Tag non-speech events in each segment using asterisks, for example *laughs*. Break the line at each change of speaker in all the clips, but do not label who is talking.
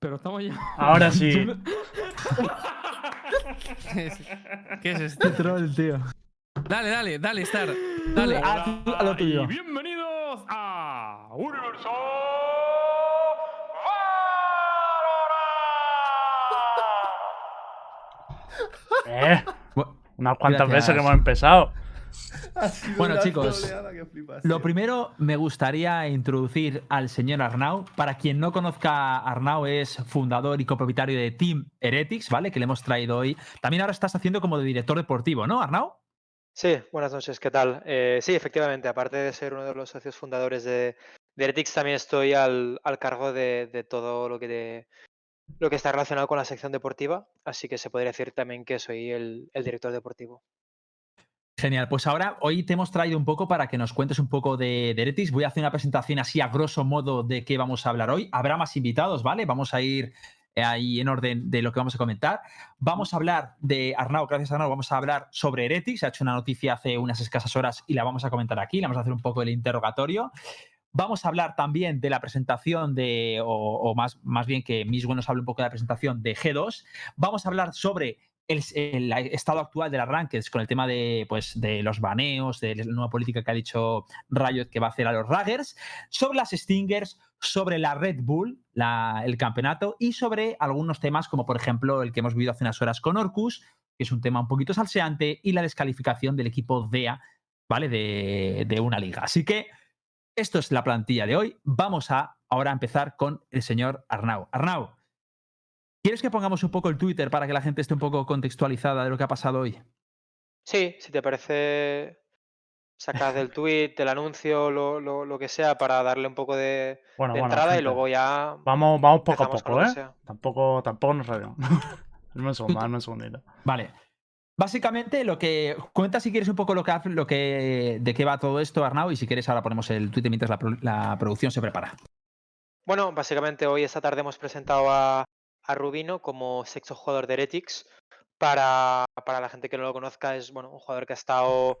Pero estamos ya.
Ahora sí. *laughs*
Yo no-
¿Qué es esto?
troll, tío.
Dale, dale, dale, Star. Dale.
Tú, a lo tuyo.
Y bienvenidos a Universo
Eh, unas cuantas
Gracias.
veces que hemos empezado. *laughs*
Bueno, chicos, Lo
tío.
primero, me gustaría introducir al señor Arnau. Para quien no conozca, Arnau es fundador y copropietario de Team Heretics, ¿vale? Que le hemos traído hoy. También ahora estás haciendo como de director deportivo, ¿no, Arnau?
Sí, buenas noches, ¿qué tal? Eh, sí, efectivamente, aparte de ser uno de los socios fundadores de, de Heretics, también estoy al, al cargo de, de todo lo que, de- lo que está relacionado con la sección deportiva, así que se podría decir también que soy el, el director deportivo.
Genial, pues ahora hoy te hemos traído un poco para que nos cuentes un poco de, de Heretics. Voy a hacer una presentación así a grosso modo de qué vamos a hablar hoy. Habrá más invitados, ¿vale? Vamos a ir eh, ahí en orden de lo que vamos a comentar. Vamos a hablar de Arnau, gracias Arnau, vamos a hablar sobre Heretics. Se ha hecho una noticia hace unas escasas horas y la vamos a comentar aquí. Vamos a hacer un poco el interrogatorio. Vamos a hablar también de la presentación de, o, o más, más bien que Miswe nos hable un poco de la presentación de G2. Vamos a hablar sobre el, el estado actual de las rankings con el tema de, pues, de los baneos, de la nueva política que ha dicho Riot que va a hacer a los Raggers, sobre las Stingers, sobre la Red Bull, la- el campeonato, y sobre algunos temas como por ejemplo el que hemos vivido hace unas horas con Orcus, que es un tema un poquito salseante, y la descalificación del equipo DEA, ¿vale? De, de una liga. Así que esto es la plantilla de hoy. Vamos a ahora empezar con el señor Arnau. Arnau, ¿quieres que pongamos un poco el Twitter para que la gente esté un poco contextualizada de lo que ha pasado hoy?
Sí, si te parece, sacad el tweet, el anuncio, lo, lo- lo que sea, para darle un poco de,
Bueno,
de
bueno,
entrada y luego ya
Vamos, vamos poco a poco, ¿eh? Tampoco, tampoco nos rayamos. *laughs* Dame un segundo, dame un segundito.
Vale. Básicamente, lo que. Cuenta si quieres un poco lo que, hace- lo que de qué va todo esto, Arnau, y si quieres, ahora ponemos el Twitter mientras la, la producción se prepara.
Bueno, básicamente hoy esta tarde hemos presentado a, a Rubino como sexto jugador de Heretics. Para, para la gente que no lo conozca, es bueno, un jugador que ha estado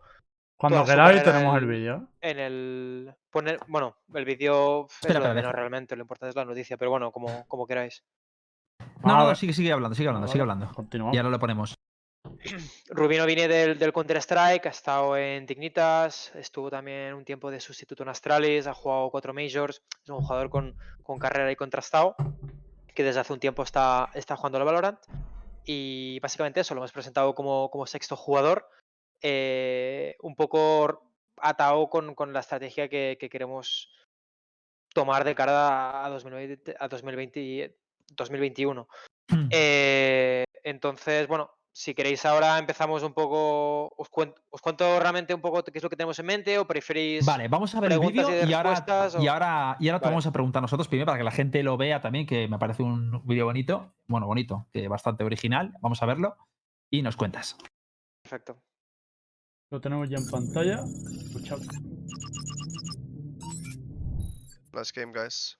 Cuando queráis tenemos el vídeo.
en el. Poner, bueno, el vídeo es lo menos realmente, lo importante es la noticia, pero bueno, como, como queráis.
No,
A
no, sigue, sigue hablando, sigue hablando, sigue hablando.
Continuamos.
Y ahora lo ponemos. *clears throat*
Rubino viene del, del Counter-Strike, ha estado en Dignitas, estuvo también un tiempo de sustituto en Astralis, ha jugado cuatro Majors, es un jugador con, con carrera y contrastado, que desde hace un tiempo está, está jugando al Valorant. Y básicamente eso, lo hemos presentado como, como sexto jugador, eh, un poco atado con, con la estrategia que, que queremos tomar de cara a 2020, a 2020 y 2021. Eh, entonces, bueno, si queréis ahora empezamos un poco, os cuento, os cuento realmente un poco qué es lo que tenemos en mente o preferís...
Vale, vamos a ver el vídeo
y
y ahora, y ahora, y ahora te vamos a preguntar nosotros primero para que la gente lo vea también, que me parece un vídeo bonito. Bueno, bonito, que bastante original. Vamos a verlo y nos cuentas.
Perfecto.
Lo tenemos ya en pantalla. Escuchad.
Last game, guys.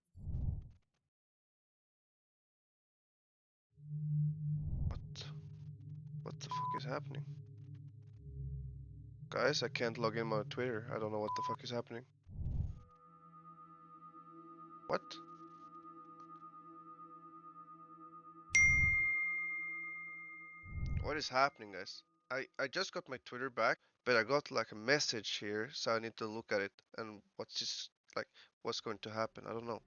What? The fuck is happening? Guys, I can't log in my Twitter. I don't know what the fuck is happening. What? What is happening, guys? I I just got my Twitter back, but I got like a message here, so I need to look at it and what's just like what's going to happen. I don't know.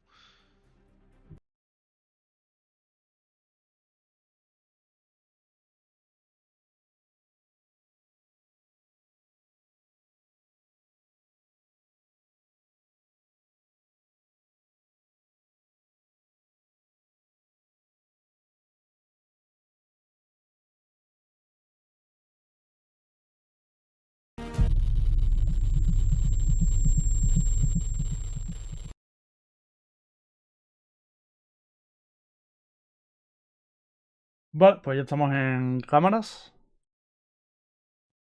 Vale, pues ya estamos en cámaras.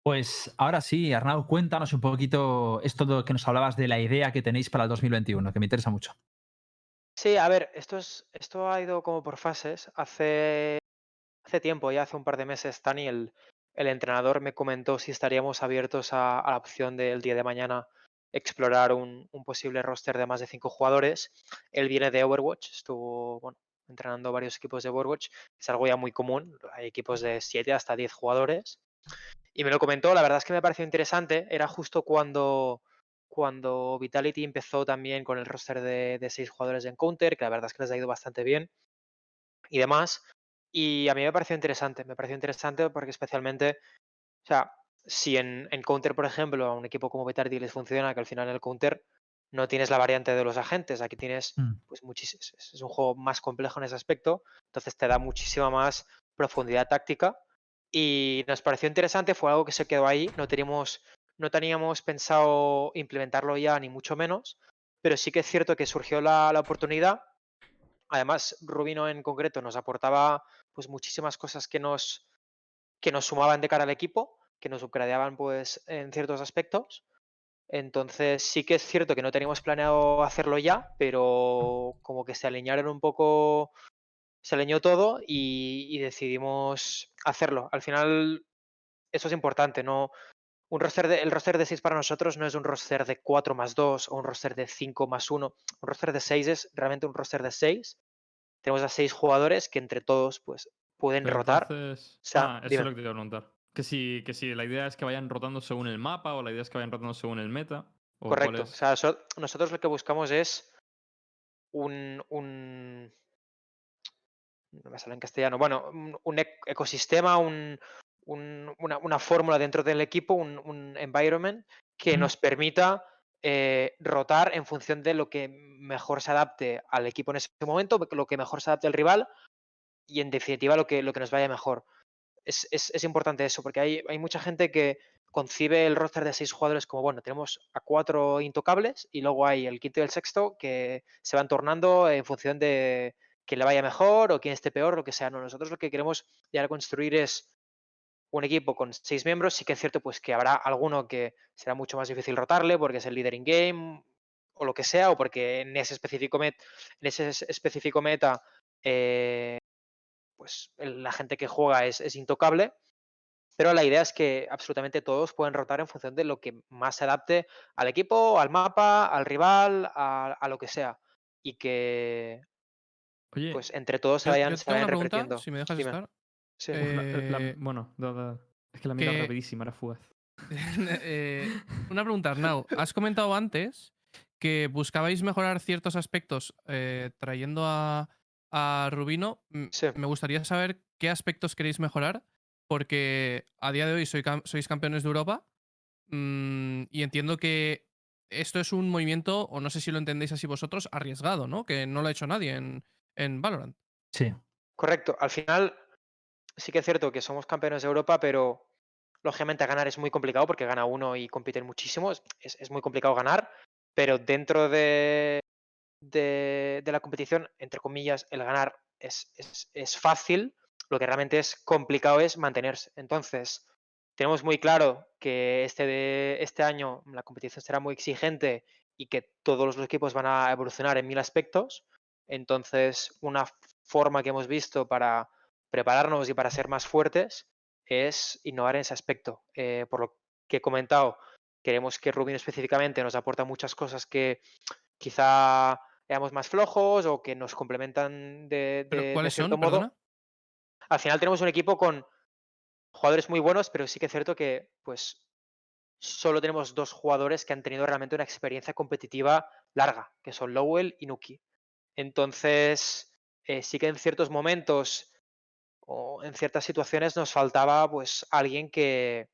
Pues ahora sí, Arnau, cuéntanos un poquito esto de que nos hablabas de la idea que tenéis para el 2021, que me interesa mucho.
Sí, a ver, esto, es, esto ha ido como por fases. Hace, hace tiempo, ya hace un par de meses, Tani, el, el entrenador me comentó si estaríamos abiertos a, a la opción del día de mañana explorar un, un posible roster de más de cinco jugadores. Él viene de Overwatch, estuvo bueno, entrenando varios equipos de Overwatch, es algo ya muy común, hay equipos de 7 hasta 10 jugadores. Y me lo comentó, la verdad es que me pareció interesante, era justo cuando, cuando Vitality empezó también con el roster de, de 6 jugadores en Counter, que la verdad es que les ha ido bastante bien y demás. Y a mí me pareció interesante, me pareció interesante porque especialmente, o sea, si en, en Counter, por ejemplo, a un equipo como Vitality les funciona, que al final en el Counter no tienes la variante de los agentes, aquí tienes
Mm.
pues muchísimos, es un juego más complejo en ese aspecto, entonces te da muchísima más profundidad táctica y nos pareció interesante, fue algo que se quedó ahí, no teníamos, no teníamos pensado implementarlo ya ni mucho menos, pero sí que es cierto que surgió la, la oportunidad. Además, Rubino en concreto nos aportaba pues muchísimas cosas que nos, que nos sumaban de cara al equipo, que nos upgradeaban pues en ciertos aspectos. Entonces sí que es cierto que no teníamos planeado hacerlo ya, pero como que se alinearon un poco, se alineó todo y, y decidimos hacerlo. Al final eso es importante, no un roster de, el roster de 6 para nosotros no es un roster de 4 más 2 o un roster de 5 más 1. Un roster de 6 es realmente un roster de 6. Tenemos a 6 jugadores que entre todos pues pueden
Pero
rotar.
entonces-
sea,
ah, eso
dime.
es lo que te iba a preguntar. Que si, que si la idea es que vayan rotando según el mapa o la idea es que vayan rotando según el meta. ¿o cuál
Correcto. O sea, so- nosotros lo que buscamos es un, un- no me sale en castellano. Bueno, un, un ec- ecosistema, un- un- una, una fórmula dentro del equipo, un, un environment que nos permita eh, rotar en función de lo que mejor se adapte al equipo en ese momento, lo que mejor se adapte al rival y en definitiva lo que, lo que nos vaya mejor. Es, es- es importante eso, porque hay, hay mucha gente que concibe el roster de seis jugadores como, bueno, tenemos a cuatro intocables y luego hay el quinto y el sexto que se van tornando en función de quién le vaya mejor o quién esté peor, lo que sea. No, nosotros lo que queremos llegar a construir es un equipo con seis miembros. Sí que es cierto pues que habrá alguno que será mucho más difícil rotarle porque es el líder in game o lo que sea, o porque en ese específico, met- en ese es- específico meta eh, pues el- la gente que juega es, es intocable. Pero la idea es que absolutamente todos pueden rotar en función de lo que más se adapte al equipo, al mapa, al rival, a, a lo que sea. Y que
Oye,
pues entre todos se vayan, se vayan repitiendo.
si me dejas
Dime.
estar.
Sí.
uf, la- la-
Eh,
bueno, da- da- es que la mira
que-
rapidísima, era fugaz. *laughs*
Eh, una pregunta, Arnau. Has comentado antes que buscabais mejorar ciertos aspectos eh, trayendo a, a Rubino.
Sí.
Me gustaría saber qué aspectos queréis mejorar, porque a día de hoy soy cam- sois campeones de Europa mm, y entiendo que esto es un movimiento, o no sé si lo entendéis así vosotros, arriesgado, ¿no? Que no lo ha hecho nadie en, en Valorant.
Sí.
Correcto. Al final sí que es cierto que somos campeones de Europa, pero lógicamente ganar es muy complicado porque gana uno y compiten muchísimo. Es, es- es muy complicado ganar, pero dentro de, de, la competición, entre comillas, el ganar es, es- es fácil. Lo que realmente es complicado es mantenerse. Entonces, tenemos muy claro que este, de, este año la competición será muy exigente y que todos los equipos van a evolucionar en mil aspectos. Entonces, una forma que hemos visto para prepararnos y para ser más fuertes es innovar en ese aspecto. Eh, por lo que he comentado, queremos que Rubino específicamente nos aporta muchas cosas que quizá éramos más flojos o que nos complementan de,
¿Pero
de- de
cuáles
cierto
son?
modo.
Perdona.
Al final tenemos un equipo con jugadores muy buenos, pero sí que es cierto que pues solo tenemos dos jugadores que han tenido realmente una experiencia competitiva larga, que son Lowell y Nuki. Entonces, eh, sí que en ciertos momentos o en ciertas situaciones nos faltaba pues alguien que,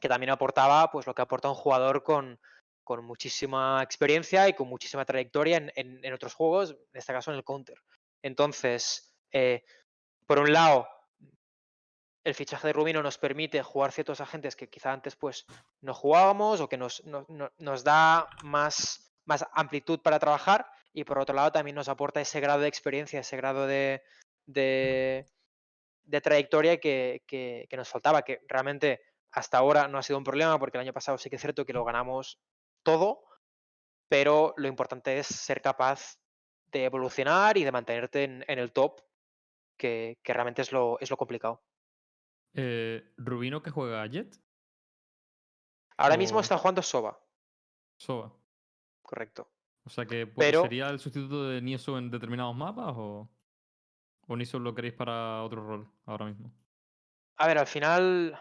que también aportaba pues lo que aporta un jugador con, con muchísima experiencia y con muchísima trayectoria en, en- otros juegos, en este caso en el counter. Entonces, eh, por un lado, el fichaje de Rubino nos permite jugar ciertos agentes que quizá antes pues no jugábamos o que nos, no- no- nos da más, más amplitud para trabajar y por otro lado también nos aporta ese grado de experiencia, ese grado de, de, de trayectoria que- que nos faltaba, que realmente hasta ahora no ha sido un problema porque el año pasado sí que es cierto que lo ganamos todo, pero lo importante es ser capaz de evolucionar y de mantenerte en, en el top, que, que realmente es lo, es lo complicado.
Eh, Rubino que juega Jet,
Ahora mismo está jugando Soba,
Sova.
correcto.
O sea que
Pero-
sería el sustituto de Niso en determinados mapas o, o Niso lo queréis para otro rol ahora mismo.
A ver, al final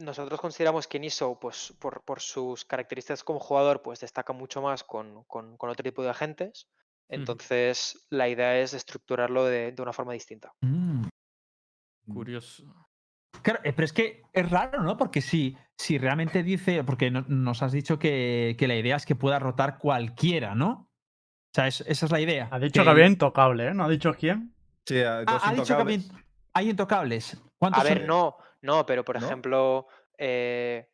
nosotros consideramos que Niso, pues por, por sus características como jugador, pues destaca mucho más con, con- con otro tipo de agentes. Entonces, la idea es estructurarlo de, de una forma distinta.
Mm.
Curioso.
Claro, eh, pero es que es raro, ¿no? Porque si, si realmente dice, porque no- nos has dicho que, que la idea es que pueda rotar cualquiera, ¿no? O sea, es- esa es la idea.
Ha dicho que había intocable, ¿eh? ¿No ha dicho quién?
Sí, a-
Ah, ha dicho que había hay intocables. ¿Cuántos
A ver,
son?
no, no, pero por
¿No?
ejemplo, eh,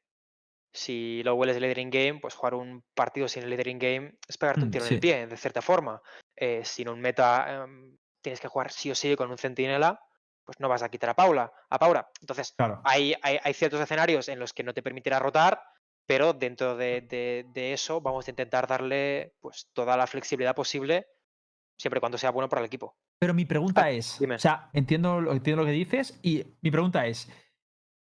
si lo hueles leader in game, pues jugar un partido sin el leader in game es pegarte un
Mm,
tiro en el pie, de cierta forma. Eh, si en un meta em, tienes que jugar sí o sí con un centinela, pues no vas a quitar a Paula, a Paula. Entonces,
Claro.
hay, hay, hay ciertos escenarios en los que no te permitirá rotar, pero dentro de, de- de eso vamos a intentar darle pues toda la flexibilidad posible, siempre y cuando sea bueno para el equipo.
Pero mi pregunta
Ah,
es,
dime.
o sea, entiendo, lo- entiendo lo que dices y mi pregunta es,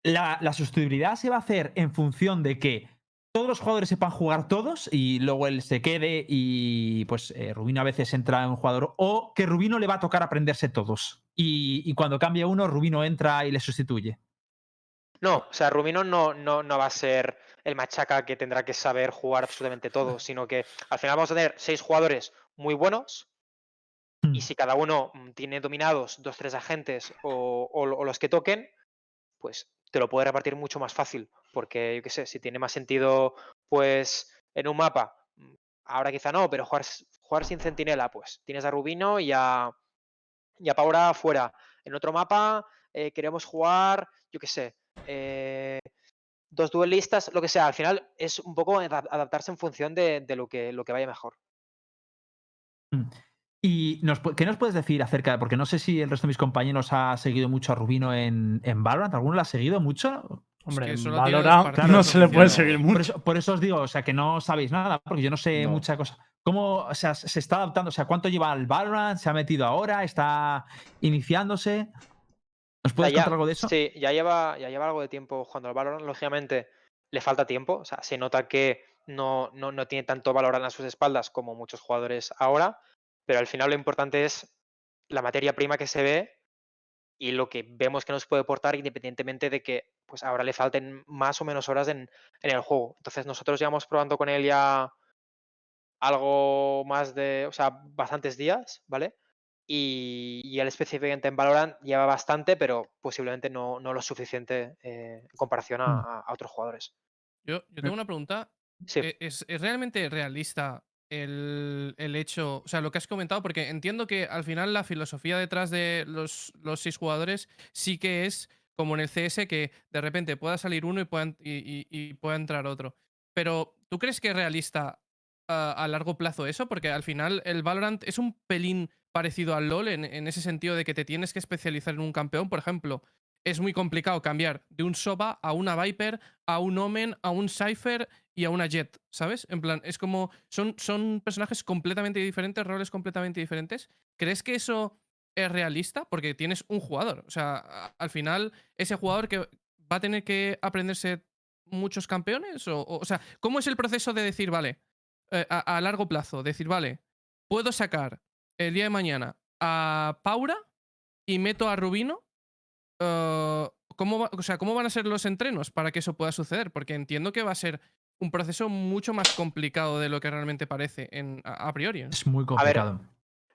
¿la, la sustituibilidad se va a hacer en función de que todos los jugadores sepan jugar todos y luego él se quede y pues eh, Rubino a veces entra en un jugador o que Rubino le va a tocar aprenderse todos y, y cuando cambia uno Rubino entra y le sustituye?
No, o sea, Rubino no, no, no va a ser el machaca que tendrá que saber jugar absolutamente todo, *laughs* sino que al final vamos a tener seis jugadores muy buenos y si cada uno mm, tiene dominados dos, tres agentes o, o los que toquen, pues te lo puede repartir mucho más fácil, porque yo qué sé, si tiene más sentido, pues en un mapa, mm, ahora quizá no, pero jugar, jugar sin centinela, pues tienes a Rubino y a, y a Paura fuera. En otro mapa eh, queremos jugar, yo qué sé, eh, dos duelistas, lo que sea. Al final es un poco adap- adaptarse en función de, de lo, que, lo que vaya mejor.
¿Y nos, qué nos puedes decir acerca de, porque no sé si el resto de mis compañeros ha seguido mucho a Rubino en, en Valorant, ¿alguno lo ha seguido mucho?
Hombre,
que
en Valorant no se le puede seguir
Por
mucho.
eso, por eso os digo, o sea, que no sabéis nada, porque yo no sé
No.
mucha cosa. ¿Cómo, o sea, se está adaptando? O sea, ¿cuánto lleva el Valorant? ¿Se ha metido ahora? ¿Está iniciándose? ¿Nos puedes
ya-
contar algo de eso?
Sí, ya lleva, ya lleva algo de tiempo jugando al Valorant. Lógicamente, le falta tiempo. O sea, se nota que no, no, no tiene tanto Valorant a sus espaldas como muchos jugadores ahora. Pero al final lo importante es la materia prima que se ve y lo que vemos que nos puede aportar independientemente de que pues ahora le falten más o menos horas en, en el juego. Entonces nosotros llevamos probando con él ya algo más de, o sea, bastantes días, ¿vale? Y, y él específicamente en Valorant lleva bastante, pero posiblemente no, no lo suficiente eh, en comparación a,
Mm.
a- otros jugadores.
Yo, yo tengo una pregunta.
Sí.
¿Es, es realmente realista el, el hecho, o sea, lo que has comentado? Porque entiendo que al final la filosofía detrás de los, los seis jugadores sí que es como en el CS, que de repente pueda salir uno y pueda, y, pueda entrar otro. Pero, ¿tú crees que es realista a, a largo plazo eso? Porque al final el Valorant es un pelín parecido al LoL en, en ese sentido de que te tienes que especializar en un campeón. Por ejemplo, es muy complicado cambiar de un Soba a una Viper, a un Omen, a un Cypher y a una Jet, ¿sabes? En plan, es como. Son, son personajes completamente diferentes, roles completamente diferentes. ¿Crees que eso es realista? Porque tienes un jugador. O sea, al final, ese jugador que va a tener que aprenderse muchos campeones. O, sea, ¿cómo es el proceso de decir, vale, eh, a, largo plazo, decir, vale, puedo sacar el día de mañana a Paura y meto a Rubino? eh, ¿cómo, o sea, ¿Cómo van a ser los entrenos para que eso pueda suceder? Porque entiendo que va a ser un proceso mucho más complicado de lo que realmente parece en, a, a priori. ¿no?
Es muy
ver,
complicado.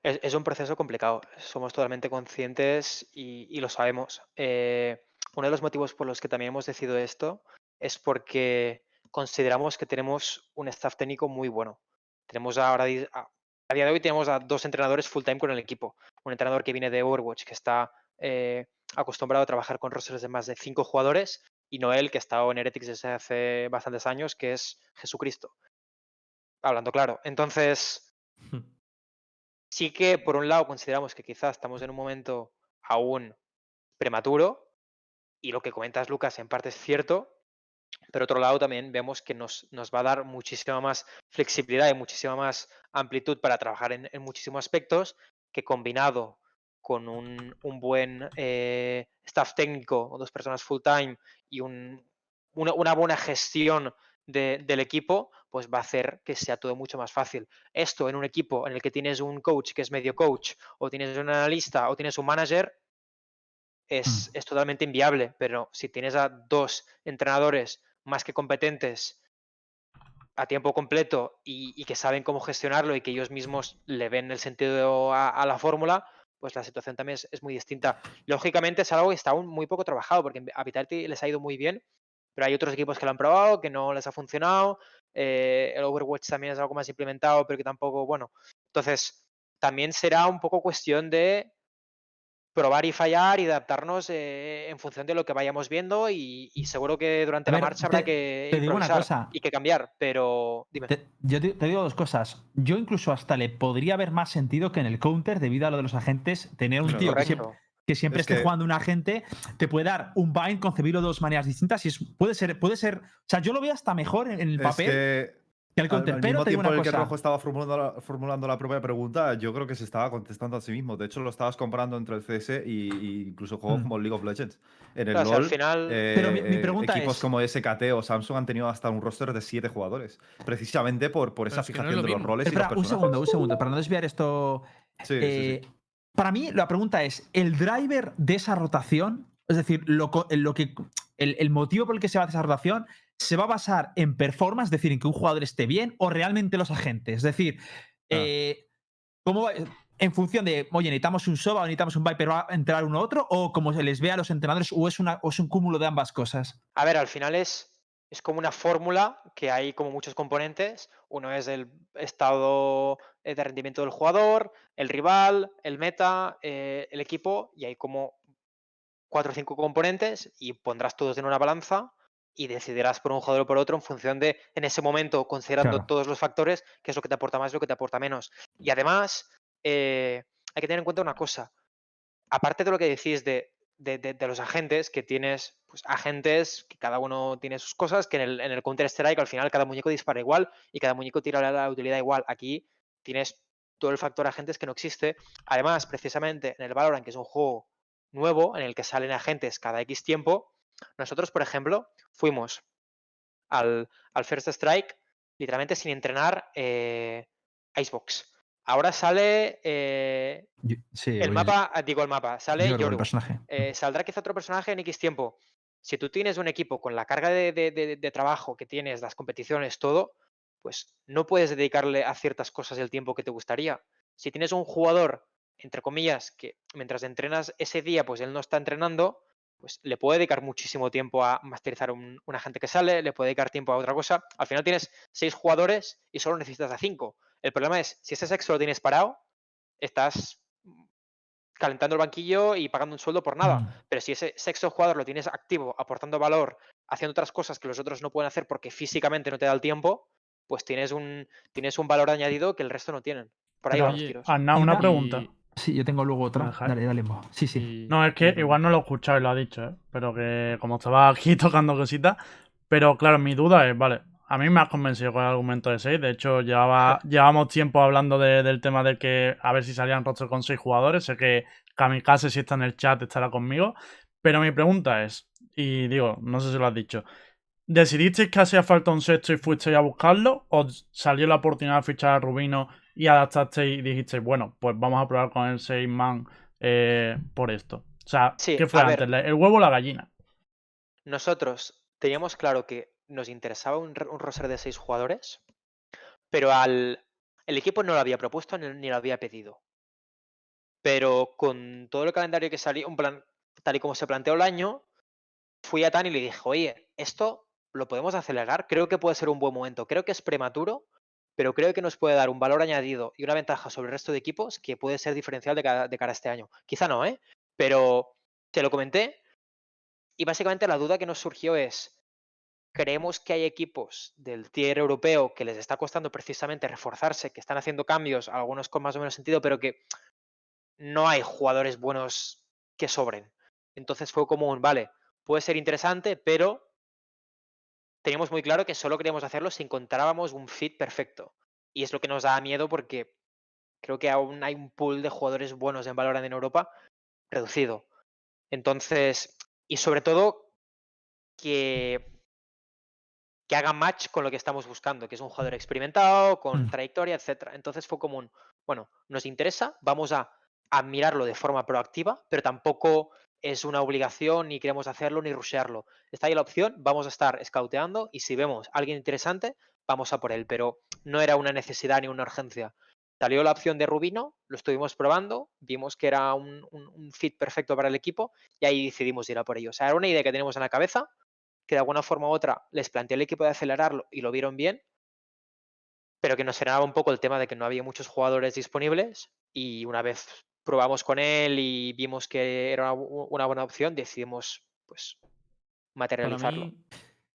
Es, es un proceso complicado, somos totalmente conscientes y, y lo sabemos. Eh, uno de los motivos por los que también hemos decidido esto es porque consideramos que tenemos un staff técnico muy bueno. Tenemos ahora, a día de hoy tenemos a dos entrenadores full time con el equipo. Un entrenador que viene de Overwatch, que está eh, acostumbrado a trabajar con rosters de más de cinco jugadores, y Noel, que ha estado en Heretics desde hace bastantes años, que es Jesucristo. Hablando claro. Entonces, sí que por un lado consideramos que quizás estamos en un momento aún prematuro y lo que comentas Lucas en parte es cierto, pero otro lado también vemos que nos, nos va a dar muchísima más flexibilidad y muchísima más amplitud para trabajar en, en muchísimos aspectos que combinado con un, un buen eh, staff técnico o dos personas full time y un- una, una buena gestión de- del equipo, pues va a hacer que sea todo mucho más fácil. Esto en un equipo en el que tienes un coach que es medio coach, o tienes un analista, o tienes un manager, es, es totalmente inviable. Pero si tienes a dos entrenadores más que competentes a tiempo completo y, y que saben cómo gestionarlo y que ellos mismos le ven el sentido a, a la fórmula, pues la situación también es, es muy distinta. Lógicamente es algo que está aún muy poco trabajado, porque a Vitality les ha ido muy bien, pero hay otros equipos que lo han probado, que no les ha funcionado. eh, el Overwatch también es algo más implementado, pero que tampoco, bueno. Entonces, también será un poco cuestión de probar y fallar y adaptarnos eh, en función de lo que vayamos viendo y, y seguro que durante la marcha habrá que
te digo una
improvisar
cosa.
y que cambiar, pero dime.
Te- yo te, te digo dos cosas. Yo incluso hasta le podría haber más sentido que en el counter, debido a lo de los agentes, tener un tío que siempre,
Correcto.
que siempre
Es
esté
que-
jugando un agente, te puede dar un bind, concebirlo de dos maneras distintas y es- puede ser, puede ser. O sea, yo lo veo hasta mejor en, en el
Es
papel que,
que
el
al,
counter.
al
pero
mismo tiempo
una
en el que
cosa.
Rojo estaba formulando la, formulando la propia pregunta, yo creo que se estaba contestando a sí mismo. De hecho, lo estabas comparando entre el CS y, y incluso juegos
Mm.
como League of Legends. En el
Claro, o sea, al
LoL,
final-
Pero mi- mi
eh,
pregunta
equipos
es-
como SKT o Samsung han tenido hasta un roster de siete jugadores. Precisamente por, por esa
es que no es
fijación
lo
de los roles y
Espera,
los
un segundo, un segundo, para no desviar esto.
Sí, sí, sí.
Eh, Para mí, la pregunta es: ¿el driver de esa rotación, es decir, lo, lo que, el, el motivo por el que se va a hacer esa rotación, se va a basar en performance, es decir, en que un jugador esté bien, o realmente los agentes? Es decir,
Ah.
eh, ¿cómo va- en función de, oye, necesitamos un Soba o necesitamos un Viper, ¿va a entrar uno u otro? ¿O como se les ve a los entrenadores, o es, una, o es un cúmulo de ambas cosas?
A ver, al final es, es como una fórmula que hay como muchos componentes. Uno es el estado eh, de rendimiento del jugador, el rival, el meta, eh, el equipo, y hay como cuatro o cinco componentes y pondrás todos en una balanza y decidirás por un jugador o por otro en función de, en ese momento, considerando
Claro.
todos los factores, qué es lo que te aporta más y lo que te aporta menos. Y además, eh, hay que tener en cuenta una cosa. Aparte de lo que decís de, de- de- de los agentes, que tienes pues, agentes que cada uno tiene sus cosas, que en el, en el Counter-Strike al final cada muñeco dispara igual y cada muñeco tira la, la utilidad igual. Aquí tienes todo el factor agentes que no existe. Además, precisamente en el Valorant, que es un juego nuevo en el que salen agentes cada X tiempo, nosotros, por ejemplo, fuimos al, al First Strike literalmente sin entrenar eh, Icebox. Ahora sale eh,
Yo- sí,
el mapa, ah, digo el mapa, sale
Yoru, el
Yoru.
personaje.
Eh, saldrá quizá otro personaje en X tiempo. Si tú tienes un equipo con la carga de, de- de- de trabajo que tienes, las competiciones, todo, pues no puedes dedicarle a ciertas cosas el tiempo que te gustaría. Si tienes un jugador, entre comillas, que mientras entrenas ese día, pues él no está entrenando, pues le puede dedicar muchísimo tiempo a masterizar un, un agente que sale, le puede dedicar tiempo a otra cosa. Al final tienes seis jugadores y solo necesitas a cinco. El problema es, si ese sexo lo tienes parado, estás calentando el banquillo y pagando un sueldo por nada.
Mm.
Pero si ese sexto jugador lo tienes activo, aportando valor, haciendo otras cosas que los otros no pueden hacer porque físicamente no te da el tiempo, pues tienes un, tienes un valor añadido que el resto no tienen. Por ahí
Pero,
van los tiros.
Una
una-
pregunta.
Y-
Sí, yo tengo luego otra.
dejar?
Dale, dale, Mo. Sí, sí.
No, es que igual no lo he escuchado y lo ha dicho, ¿eh? Pero que como estaba aquí *laughs* tocando cositas. Pero claro, mi duda es, vale, a mí me has convencido con el argumento de 6. De hecho, llevaba, llevamos tiempo hablando de- del tema de que a ver si salían roster con 6 jugadores. Sé que Kamikaze, si está en el chat, estará conmigo. Pero mi pregunta es, y digo, no sé si lo has dicho. ¿Decidisteis que hacía falta un sexto y fuisteis a buscarlo? ¿O salió la oportunidad de fichar a Rubino y adaptasteis y dijisteis, bueno, pues vamos a probar con el 6 man eh, por esto? O sea,
Sí,
¿qué fue
ver.
antes? ¿El huevo o la gallina?
Nosotros teníamos claro que nos interesaba un, un roster de seis jugadores, pero al, el equipo no lo había propuesto ni, ni lo había pedido. Pero con todo el calendario que salió, un plan, tal y como se planteó el año, fui a Tan y le dije, oye, esto lo podemos acelerar, creo que puede ser un buen momento, creo que es prematuro, pero creo que nos puede dar un valor añadido y una ventaja sobre el resto de equipos que puede ser diferencial de cara, a este año. Quizá no, ¿eh? Pero te lo comenté y básicamente la duda que nos surgió es, creemos que hay equipos del tier europeo que les está costando precisamente reforzarse, que están haciendo cambios, algunos con más o menos sentido, pero que no hay jugadores buenos que sobren. Entonces fue como un, vale, puede ser interesante, pero teníamos muy claro que solo queríamos hacerlo si encontrábamos un fit perfecto. Y es lo que nos da miedo porque Creo que aún hay un pool de jugadores buenos en Valorant en Europa reducido. Entonces, y sobre todo que, que haga match con lo que estamos buscando, que es un jugador experimentado, con
Mm.
trayectoria, etcétera. Entonces fue como un, bueno, nos interesa, vamos a, a mirarlo de forma proactiva, pero tampoco es una obligación, ni queremos hacerlo, ni rushearlo. Está ahí la opción, vamos a estar scouteando y si vemos a alguien interesante, vamos a por él, pero no era una necesidad ni una urgencia. Salió la opción de Rubino, lo estuvimos probando, vimos que era un fit perfecto para el equipo y ahí decidimos ir a por ello. O sea, era una idea que teníamos en la cabeza, que de alguna forma u otra les planteé al equipo de acelerarlo y lo vieron bien, pero que nos frenaba un poco el tema de que no había muchos jugadores disponibles y una vez probamos con él y vimos que era una, bu- una buena opción, decidimos pues
Para
materializarlo.
mí,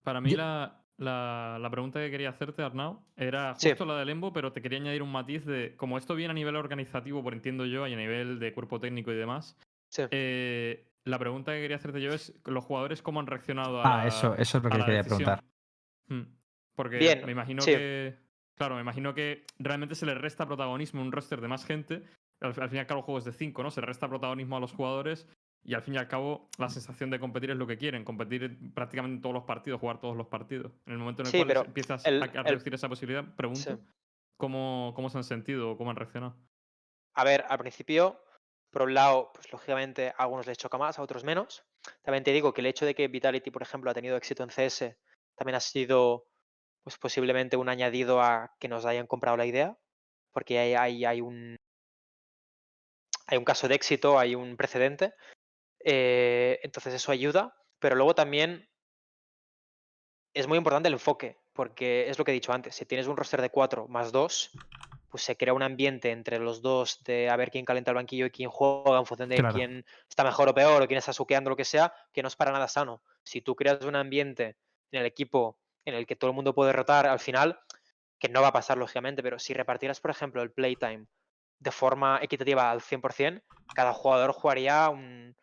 para mí
Yo-
la, la- la pregunta que quería hacerte, Arnau, era
Sí.
justo la del Embo, pero te quería añadir un matiz de, como esto viene a nivel organizativo, por entiendo yo, y a nivel de cuerpo técnico y demás,
Sí.
eh, la pregunta que quería hacerte yo es, ¿los jugadores cómo han reaccionado a
Ah, eso, eso es lo que quería
decisión?
preguntar.
Hmm. Porque
Bien,
me imagino
sí.
que. Claro, me imagino que realmente se le resta protagonismo a un roster de más gente. Al, al fin y al cabo, el juego es de 5, ¿no? Se resta protagonismo a los jugadores. Y al fin y al cabo, la sensación de competir es lo que quieren. Competir en prácticamente en todos los partidos, jugar todos los partidos. En el momento en el
Sí,
cual empiezas
el-
a, a
el-
reducir esa posibilidad, pregunto
Sí.
cómo, cómo se han sentido o cómo han reaccionado.
A ver, al principio, por un lado, pues lógicamente a algunos les choca más, a otros menos. También te digo que el hecho de que Vitality, por ejemplo, ha tenido éxito en CS, también ha sido pues posiblemente un añadido a que nos hayan comprado la idea, porque hay, hay, hay un hay un caso de éxito, hay un precedente. eh, entonces eso ayuda, pero luego también es muy importante el enfoque, porque es lo que he dicho antes, si tienes un roster de 4 más 2, pues se crea un ambiente entre los dos de a ver quién calienta el banquillo y quién juega en función de
Claro.
quién está mejor o peor o quién está suqueando lo que sea, que no es para nada sano. Si tú creas un ambiente en el equipo en el que todo el mundo puede rotar al final, que no va a pasar lógicamente, pero si repartieras, por ejemplo, el playtime de forma equitativa al 100%, cada jugador jugaría un,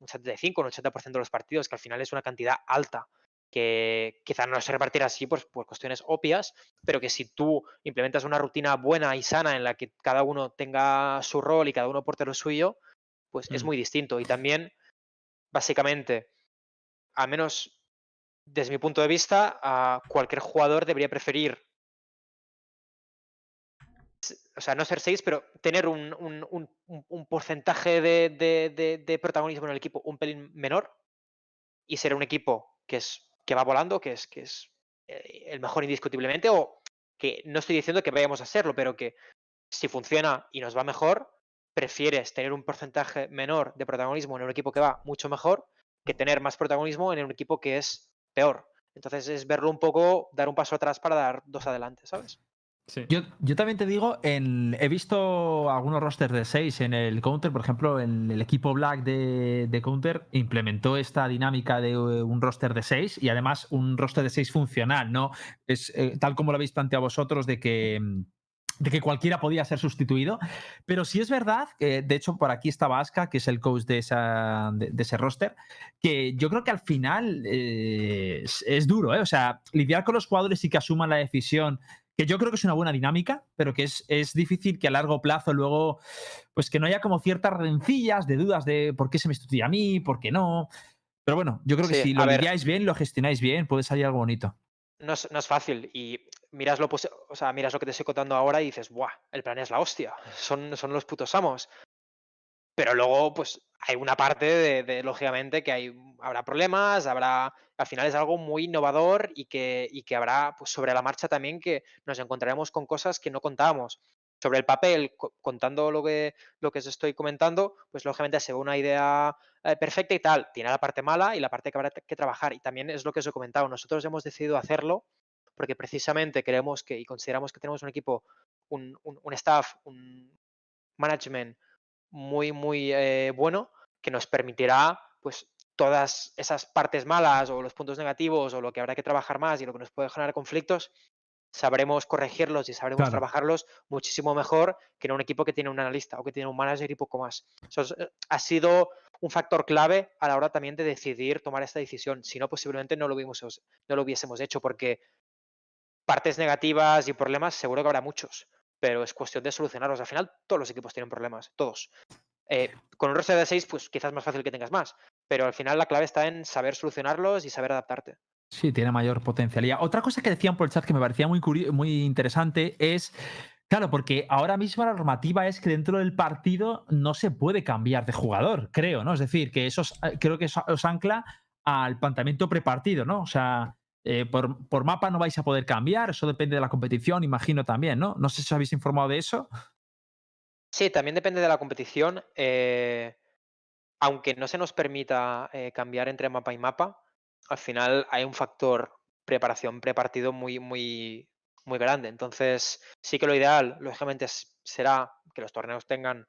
un 75, un 80% de los partidos, que al final es una cantidad alta, que quizá no se repartiera así pues, por cuestiones obvias, pero que si tú implementas una rutina buena y sana en la que cada uno tenga su rol y cada uno porte lo suyo, pues es
Mm.
muy distinto. Y también, básicamente, al menos desde mi punto de vista, a cualquier jugador debería preferir o sea, no ser 6, pero tener un, un- un- un- porcentaje de, de- de- de protagonismo en el equipo un pelín menor y ser un equipo que es que va volando, que es, que es eh, el mejor indiscutiblemente, o que no estoy diciendo que vayamos a serlo, pero que si funciona y nos va mejor, prefieres tener un porcentaje menor de protagonismo en un equipo que va mucho mejor que tener más protagonismo en un equipo que es peor. Entonces es verlo un poco, dar un paso atrás para dar dos adelante, ¿sabes?
Yo, yo también te digo, en, he visto algunos rosters de 6 en el Counter, por ejemplo, en el equipo Black de, de Counter implementó esta dinámica de eh, un roster de 6 y además un roster de 6 funcional, ¿no? Es eh, tal como lo habéis planteado vosotros de que mm, de que cualquiera podía ser sustituido, pero sí es verdad, que de hecho por aquí está Vasca, que es el coach de, de, ese roster, que yo creo que al final eh, es, es, duro, ¿eh? o sea, lidiar con los jugadores y que asuman la decisión que yo creo que es una buena dinámica, pero que es, es, difícil que a largo plazo luego, pues que no haya como ciertas rencillas de dudas de por qué se me estudia a mí, por qué no. Pero bueno, yo creo que
Sí,
si lo lidiáis bien, lo gestionáis bien, puede salir algo bonito.
No es, no es fácil y miras lo, pos- o sea, miras lo que te estoy contando ahora y dices, ¡buah! El plan es la hostia, son, son los putos amos. Pero luego, pues, hay una parte de, de, lógicamente, que hay, habrá problemas, habrá. Al final es algo muy innovador y que, y que habrá, pues, sobre la marcha también que nos encontraremos con cosas que no contábamos. Sobre el papel, co- contando lo que, lo que os estoy comentando, pues lógicamente se ve una idea eh, perfecta y tal. Tiene la parte mala y la parte que habrá que trabajar. Y también es lo que os he comentado. Nosotros hemos decidido hacerlo porque precisamente creemos que y consideramos que tenemos un equipo, un, un- un staff, un management muy, muy eh, bueno que nos permitirá, pues, todas esas partes malas o los puntos negativos o lo que habrá que trabajar más y lo que nos puede generar conflictos, sabremos corregirlos y sabremos
Claro.
trabajarlos muchísimo mejor que en un equipo que tiene un analista o que tiene un manager y poco más. Eso es- ha sido un factor clave a la hora también de decidir tomar esta decisión. Si no, posiblemente no lo, hubiésemos, no lo hubiésemos hecho porque partes negativas y problemas seguro que habrá muchos, pero es cuestión de solucionarlos. Al final, todos los equipos tienen problemas, todos. Eh, con un roster de 6, pues quizás es más fácil que tengas más, pero al final la clave está en saber solucionarlos y saber adaptarte.
Sí, tiene mayor potencialidad. Otra cosa que decían por el chat que me parecía muy, muy interesante es, claro, porque ahora mismo la normativa es que dentro del partido no se puede cambiar de jugador, creo, ¿no? Es decir, que eso os- eh, creo que eso os ancla al planteamiento prepartido, ¿no? O sea, eh, por, por mapa no vais a poder cambiar, eso depende de la competición, imagino también, ¿no? No sé si os habéis informado de eso.
Sí, también depende de la competición. eh, aunque no se nos permita eh, cambiar entre mapa y mapa, al final hay un factor preparación prepartido muy, muy, muy grande. Entonces, sí que lo ideal, lógicamente, será que los torneos tengan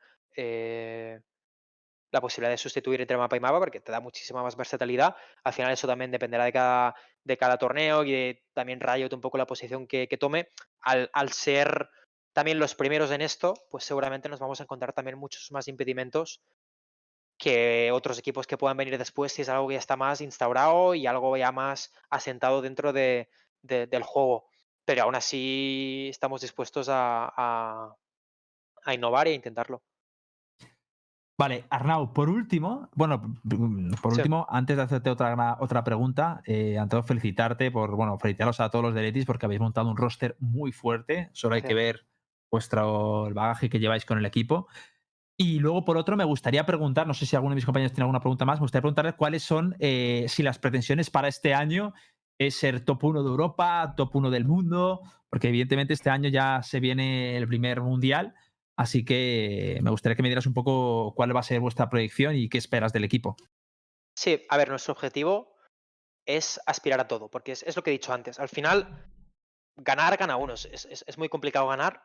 la posibilidad de sustituir entre mapa y mapa, porque te da muchísima más versatilidad. Al final, eso también dependerá de cada, de cada torneo y de también Riot un poco la posición que, tome. Al, al ser también los primeros en esto, pues seguramente nos vamos a encontrar también muchos más impedimentos que otros equipos que puedan venir después si es algo que ya está más instaurado y algo ya más asentado dentro de- de- del juego. Pero aún así estamos dispuestos a, a- a innovar e intentarlo.
Vale, Arnau, por último, bueno, mm, por
Sí.
último, antes de hacerte otra, otra pregunta, eh, ante todo felicitarte por, bueno, felicitaros a todos los de Letis porque habéis montado un roster muy fuerte. Solo hay que
Gracias.
ver vuestro el bagaje que lleváis con el equipo. Y luego, por otro, me gustaría preguntar, no sé si alguno de mis compañeros tiene alguna pregunta más, me gustaría preguntarles cuáles son, eh, si las pretensiones para este año es ser top 1 de Europa, top 1 del mundo, porque evidentemente este año ya se viene el primer mundial, así que me gustaría que me dieras un poco cuál va a ser vuestra proyección y qué esperas del equipo.
Sí, a ver, nuestro objetivo es aspirar a todo, porque es, lo que he dicho antes. Al final, ganar gana uno. Es, muy complicado ganar,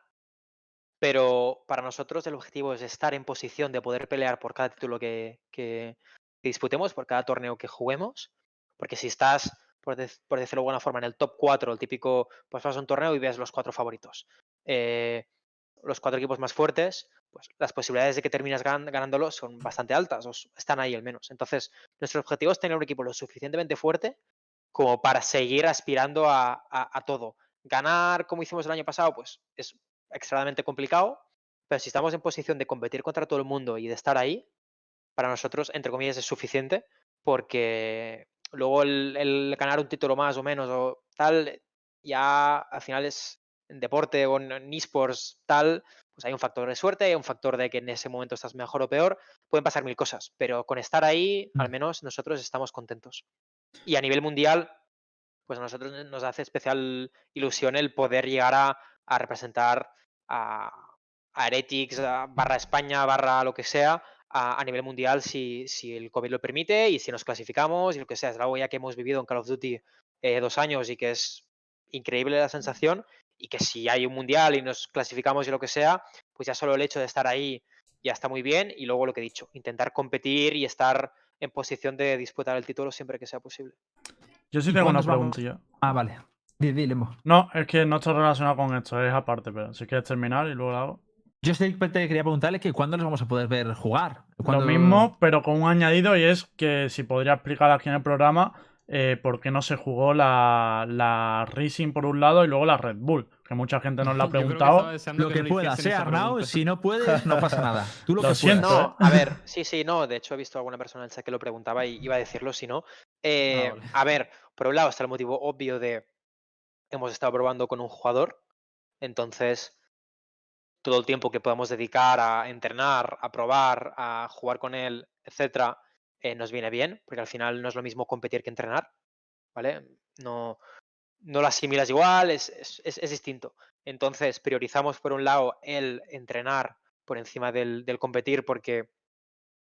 pero para nosotros el objetivo es estar en posición de poder pelear por cada título que, disputemos, por cada torneo que juguemos. Porque si estás, por, por decirlo de alguna forma, en el top 4, el típico, pues vas a un torneo y ves los cuatro favoritos. eh, los cuatro equipos más fuertes, pues las posibilidades de que termines gan- ganándolo son bastante altas, o están ahí al menos. Entonces, nuestro objetivo es tener un equipo lo suficientemente fuerte como para seguir aspirando a todo. Ganar como hicimos el año pasado, pues es extremadamente complicado, pero si estamos en posición de competir contra todo el mundo y de estar ahí, para nosotros, entre comillas, es suficiente, porque luego el, el ganar un título más o menos o tal, ya al final es en deporte o en, esports tal, pues hay un factor de suerte, hay un factor de que en ese momento estás mejor o peor, pueden pasar mil cosas, pero con estar ahí, al
Mm.
menos nosotros estamos contentos. Y a nivel mundial, pues a nosotros nos hace especial ilusión el poder llegar a, a representar a, a Heretics, a barra España, barra lo que sea, a, a nivel mundial si, si el COVID lo permite y si nos clasificamos y lo que sea. Es algo ya que hemos vivido en Call of Duty eh, dos años y que es increíble la sensación y que si hay un mundial y nos clasificamos y lo que sea, pues ya solo el hecho de estar ahí ya está muy bien y luego lo que he dicho, intentar competir y estar en posición de disputar el título siempre que sea posible.
Yo sí
¿Y
tengo una
vamos-
preguntilla.
Ah, vale. Di- Dile, Mo.
No, es que no está relacionado con esto, es aparte, pero si quieres terminar y luego lo hago.
Yo simplemente quería preguntarle que cuándo les vamos a poder ver jugar.
Lo
¿Cuándo-
mismo, pero con un añadido, y es que si podría explicar aquí en el programa eh, por qué no se jugó la, la Racing por un lado y luego la Red Bull, que mucha gente nos la *laughs* ha preguntado.
Lo que ¿eh,
esa
Arnau? Si no puedes, *laughs* no pasa nada. Tú lo,
Lo
que
siento. ¿eh?
No, a ver, sí, sí, no. De hecho, he visto a alguna persona en el chat que lo preguntaba y iba a decirlo si no. Eh,
vale.
A ver, por un lado está el motivo obvio de hemos estado probando con un jugador, entonces todo el tiempo que podamos dedicar a entrenar, a probar, a jugar con él, etcétera, eh, nos viene bien, porque al final no es lo mismo competir que entrenar, ¿vale? No, no lo asimilas igual, es, es- es- distinto. Entonces, priorizamos por un lado el entrenar por encima del, competir porque,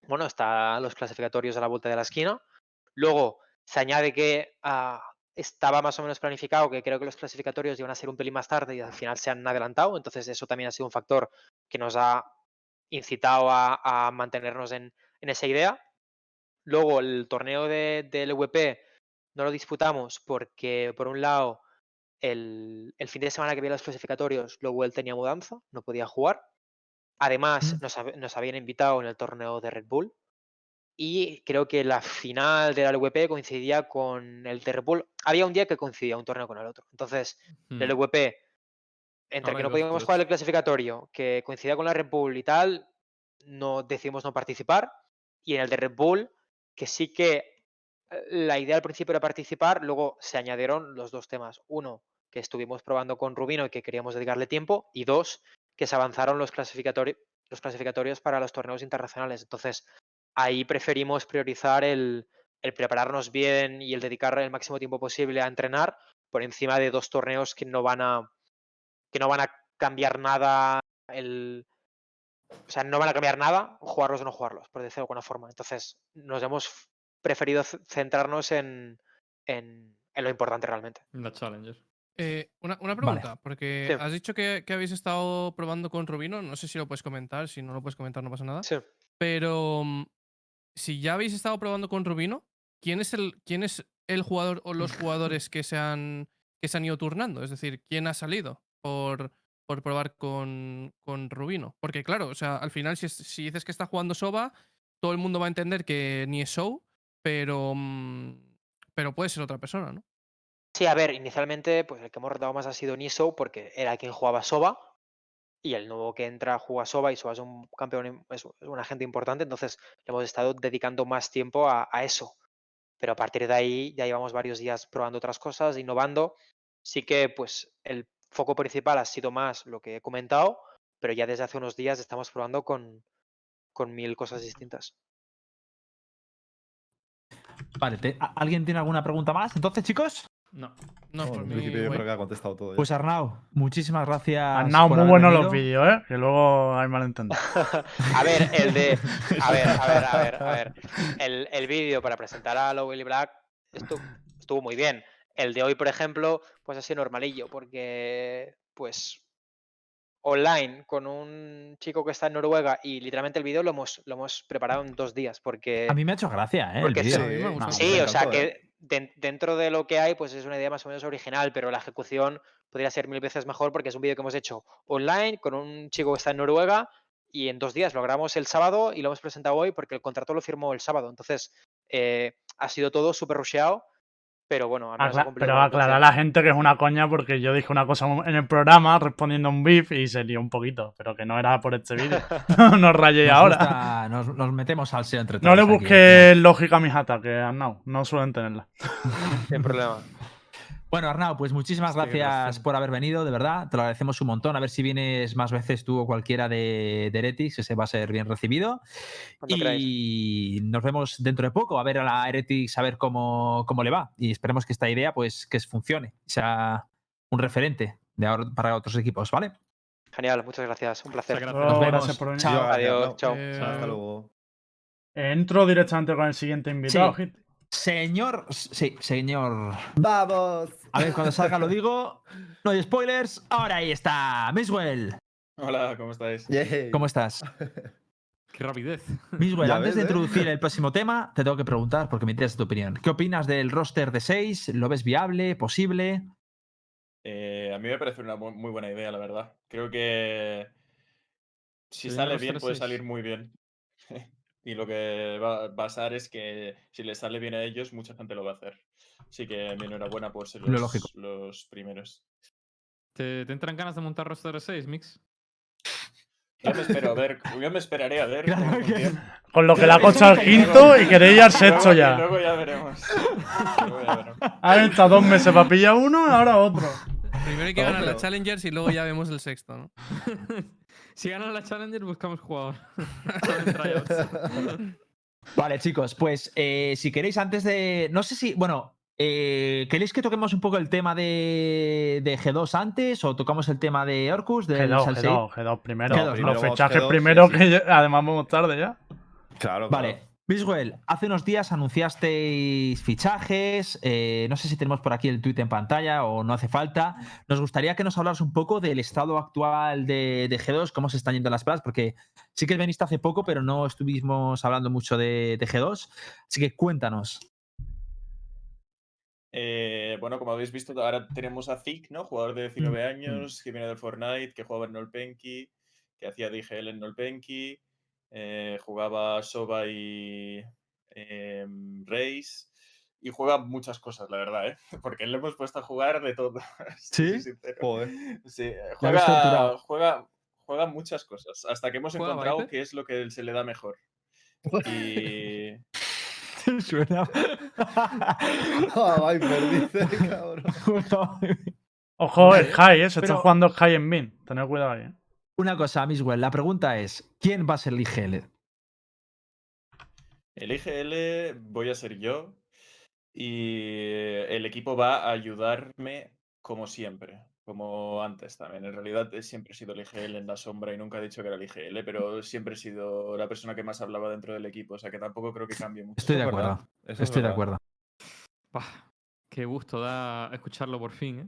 bueno, están los clasificatorios a la vuelta de la esquina. Luego, se añade que ah, estaba más o menos planificado, que creo que los clasificatorios iban a ser un pelín más tarde y al final se han adelantado. Entonces, eso también ha sido un factor que nos ha incitado a, a mantenernos en, en esa idea. Luego, el torneo de, del VP no lo disputamos porque, por un lado, el, el fin de semana que había los clasificatorios, luego él tenía mudanza, no podía jugar. Además, nos, hab- nos habían invitado en el torneo de Red Bull. Y creo que la final de la LVP coincidía con el de Red Bull. Había un día que coincidía un torneo con el otro. Entonces,
Hmm.
el LVP entre
Ahora
que no podíamos jugar el clasificatorio, que coincidía con la Red Bull y tal, no decidimos no participar. Y en el de Red Bull, que sí que eh, la idea al principio era participar, luego se añadieron los dos temas. Uno, que estuvimos probando con Rubino y que queríamos dedicarle tiempo. Y dos, que se avanzaron los, los clasificatorios para los torneos internacionales. Entonces, ahí preferimos priorizar el, el prepararnos bien y el dedicar el máximo tiempo posible a entrenar por encima de dos torneos que no van a que no van a cambiar nada el o sea, no van a cambiar nada jugarlos o no jugarlos, por decirlo de alguna forma. Entonces, nos hemos preferido centrarnos en, en, en lo importante realmente.
La Challenger.
Eh, una, una
Vale.
pregunta, porque
Sí.
has dicho que, que habéis estado probando con Rubino, no sé si lo puedes comentar, si no lo puedes comentar no pasa nada,
Sí.
pero mm, si ya habéis estado probando con Rubino, ¿quién es el, quién es el jugador o los *laughs* jugadores que se han, que se han ido turnando? Es decir, ¿quién ha salido por, por probar con, con Rubino? Porque claro, o sea, al final si, es- si dices que está jugando Soba, todo el mundo va a entender que ni es Show, pero, mm, pero puede ser otra persona, ¿no?
Sí, a ver, inicialmente, pues el que hemos rotado más ha sido Niso, porque era quien jugaba Soba, y el nuevo que entra juega Soba, y Soba es un campeón, es un agente importante, entonces le hemos estado dedicando más tiempo a eso. Pero a partir de ahí ya llevamos varios días probando otras cosas, innovando. Sí que pues el foco principal ha sido más lo que he comentado, pero ya desde hace unos días estamos probando con, con mil cosas distintas.
Vale, te- ¿a- ¿alguien tiene alguna pregunta más? Entonces, chicos,
No.
No,
No,
por mí,
principio yo creo que ha contestado todo. ya.
pues Arnau, muchísimas gracias.
Arnau, muy buenos los vídeos, ¿eh? Que luego hay malentendido. *laughs*
A ver, el de. A ver, a ver, a ver, a ver. *laughs* El, el vídeo para presentar a Lowell y Black estu- estuvo muy bien. El de hoy, por ejemplo, pues ha sido normalillo, porque pues online con un chico que está en Noruega y literalmente el vídeo lo hemos, lo hemos preparado en dos días, porque
A mí me ha hecho gracia, ¿eh? El
Porque
vídeo.
sí.
No,
Sí, o sea
¿eh?
que den- dentro de lo que hay, pues es una idea más o menos original, pero la ejecución podría ser mil veces mejor porque es un vídeo que hemos hecho online con un chico que está en Noruega y en dos días lo grabamos el sábado y lo hemos presentado hoy porque el contrato lo firmó el sábado. Entonces, eh, ha sido todo súper rusheado, pero bueno, al menos
Acla- pero aclarar a la gente que es una coña porque yo dije una cosa en el programa respondiendo a un beef y se lió un poquito, pero que no era por este *laughs* vídeo. *laughs* no rayéis
Nos
ahora.
gusta- nos, nos metemos al entre todos.
No le busques lógica a mis ataques, Arnau. No suelen tenerla.
Sin problema. *laughs*
Bueno, Arnau, pues muchísimas gracias por haber venido, de verdad. Te lo agradecemos un montón. A ver si vienes más veces tú o cualquiera de, de Heretics, ese va a ser bien recibido.
Cuando queráis.
Y nos vemos dentro de poco a ver a la Heretics, a ver cómo, cómo le va. Y esperemos que esta idea, pues, que funcione, sea un referente de ahora para otros equipos, ¿vale?
Genial, muchas gracias. Un placer.
gracias.
Luego,
Nos vemos.
gracias por venir.
Chao.
Adiós,
no.
chao.
Eh,
Hasta luego.
Entro directamente con el siguiente invitado.
Sí. Señor, sí, señor.
¡Vamos!
A ver, cuando salga lo digo. No hay spoilers. Ahora ahí está. Miswell,
Hola, ¿cómo estáis?
Yay.
¿cómo estás? *laughs*
Qué rapidez.
Miswell,
Ya
antes
ves,
de
¿eh?
introducir el *laughs* próximo tema, te tengo que preguntar porque me interesa tu opinión. ¿Qué opinas del roster de 6? ¿Lo ves viable? ¿Posible?
Eh, a mí me parece una muy buena idea, la verdad. Creo que si
Sí,
sale bien, puede salir muy bien. Y lo que va a pasar es que si les sale bien a ellos, mucha gente lo va a hacer. Así que mi enhorabuena por ser
Lo
los,
lógico.
los primeros.
¿Te, te entran ganas de montar roster de 6, Mix?
Yo me espero a ver, yo me esperaré a ver. *laughs*
Claro que-. *laughs*
Con lo que le ha costado el quinto y queréis ir al sexto ya.
Luego ya veremos. Luego ya veremos.
Han estado dos meses para pillar uno y ahora otro.
Primero hay que ganar la
pero-
Challengers y luego ya vemos el sexto, ¿no? *laughs*
si ganan la Challenger, buscamos jugador. *laughs*
Vale, chicos, pues eh, si queréis, antes de. No sé si. Bueno, eh, ¿queréis que toquemos un poco el tema de, de G2 antes o tocamos el tema de Orcus? Del
G2,
Salsei?
G2, G2 primero.
G2,
Los
G2,
primero,
sí, sí.
que además vamos tarde ya.
Claro,
Vale. Biswell, hace unos días anunciasteis fichajes. eh, no sé si tenemos por aquí el tweet en pantalla o no hace falta. Nos gustaría que nos hablaras un poco del estado actual de, de G2, cómo se están yendo las pruebas, porque sí que veniste hace poco, pero no estuvimos hablando mucho de, de G2. Así que cuéntanos.
Eh, bueno, como habéis visto, ahora tenemos a Zik, ¿no? Jugador de 19 años, que viene del Fortnite, que jugaba en Nolpenki, que hacía DGL en Nolpenki, eh, jugaba Soba y Reis. y juega muchas cosas, la verdad, ¿eh? *laughs* Porque le hemos puesto a jugar de todo. *laughs*
¿Sí?
Joder.
Eh, juega, juega, juega muchas cosas, hasta que hemos
¿Juega
encontrado
Viper?
qué es lo que se le da mejor. Y *laughs*
Suena.
Ah, Viper, dice, cabrón.
Ojo, Sky, ¿eh? Se
pero-
está jugando Sky en Min. Tened cuidado ahí. ¿eh?
Una cosa, Miswell, la pregunta es: ¿quién va a ser el IGL?
el IGL voy a ser yo y el equipo va a ayudarme como siempre, como antes también. En realidad eh, siempre he sido el IGL en la sombra y nunca he dicho que era el IGL, pero siempre he sido la persona que más hablaba dentro del equipo, o sea que tampoco creo que cambie mucho.
Estoy de acuerdo.
es
Estoy de acuerdo.
Qué gusto da escucharlo por fin, ¿eh?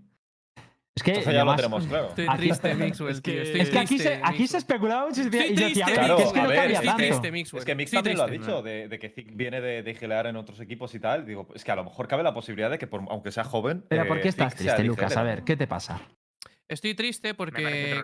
Es que
Entonces ya lo tenemos claro.
Estoy
Aquí-
triste, Mixwell,
Es
tío.
que-
estoy
Es que aquí se, aquí especulaba mucho y decía,
Estoy
y decía,
triste,
a ver,
Claro,
que es que
a
no
ver,
cambia
estoy
tanto.
triste, Mixwell.
Es que Mix también lo ha dicho, de, de que Zic viene de, de IGLear en otros equipos y tal. Digo, es que a lo mejor cabe la posibilidad de que, por- aunque sea joven.
Pero ¿por
eh,
qué estás
Zic
triste, Lucas? A ver. ¿qué te pasa?
Estoy triste porque.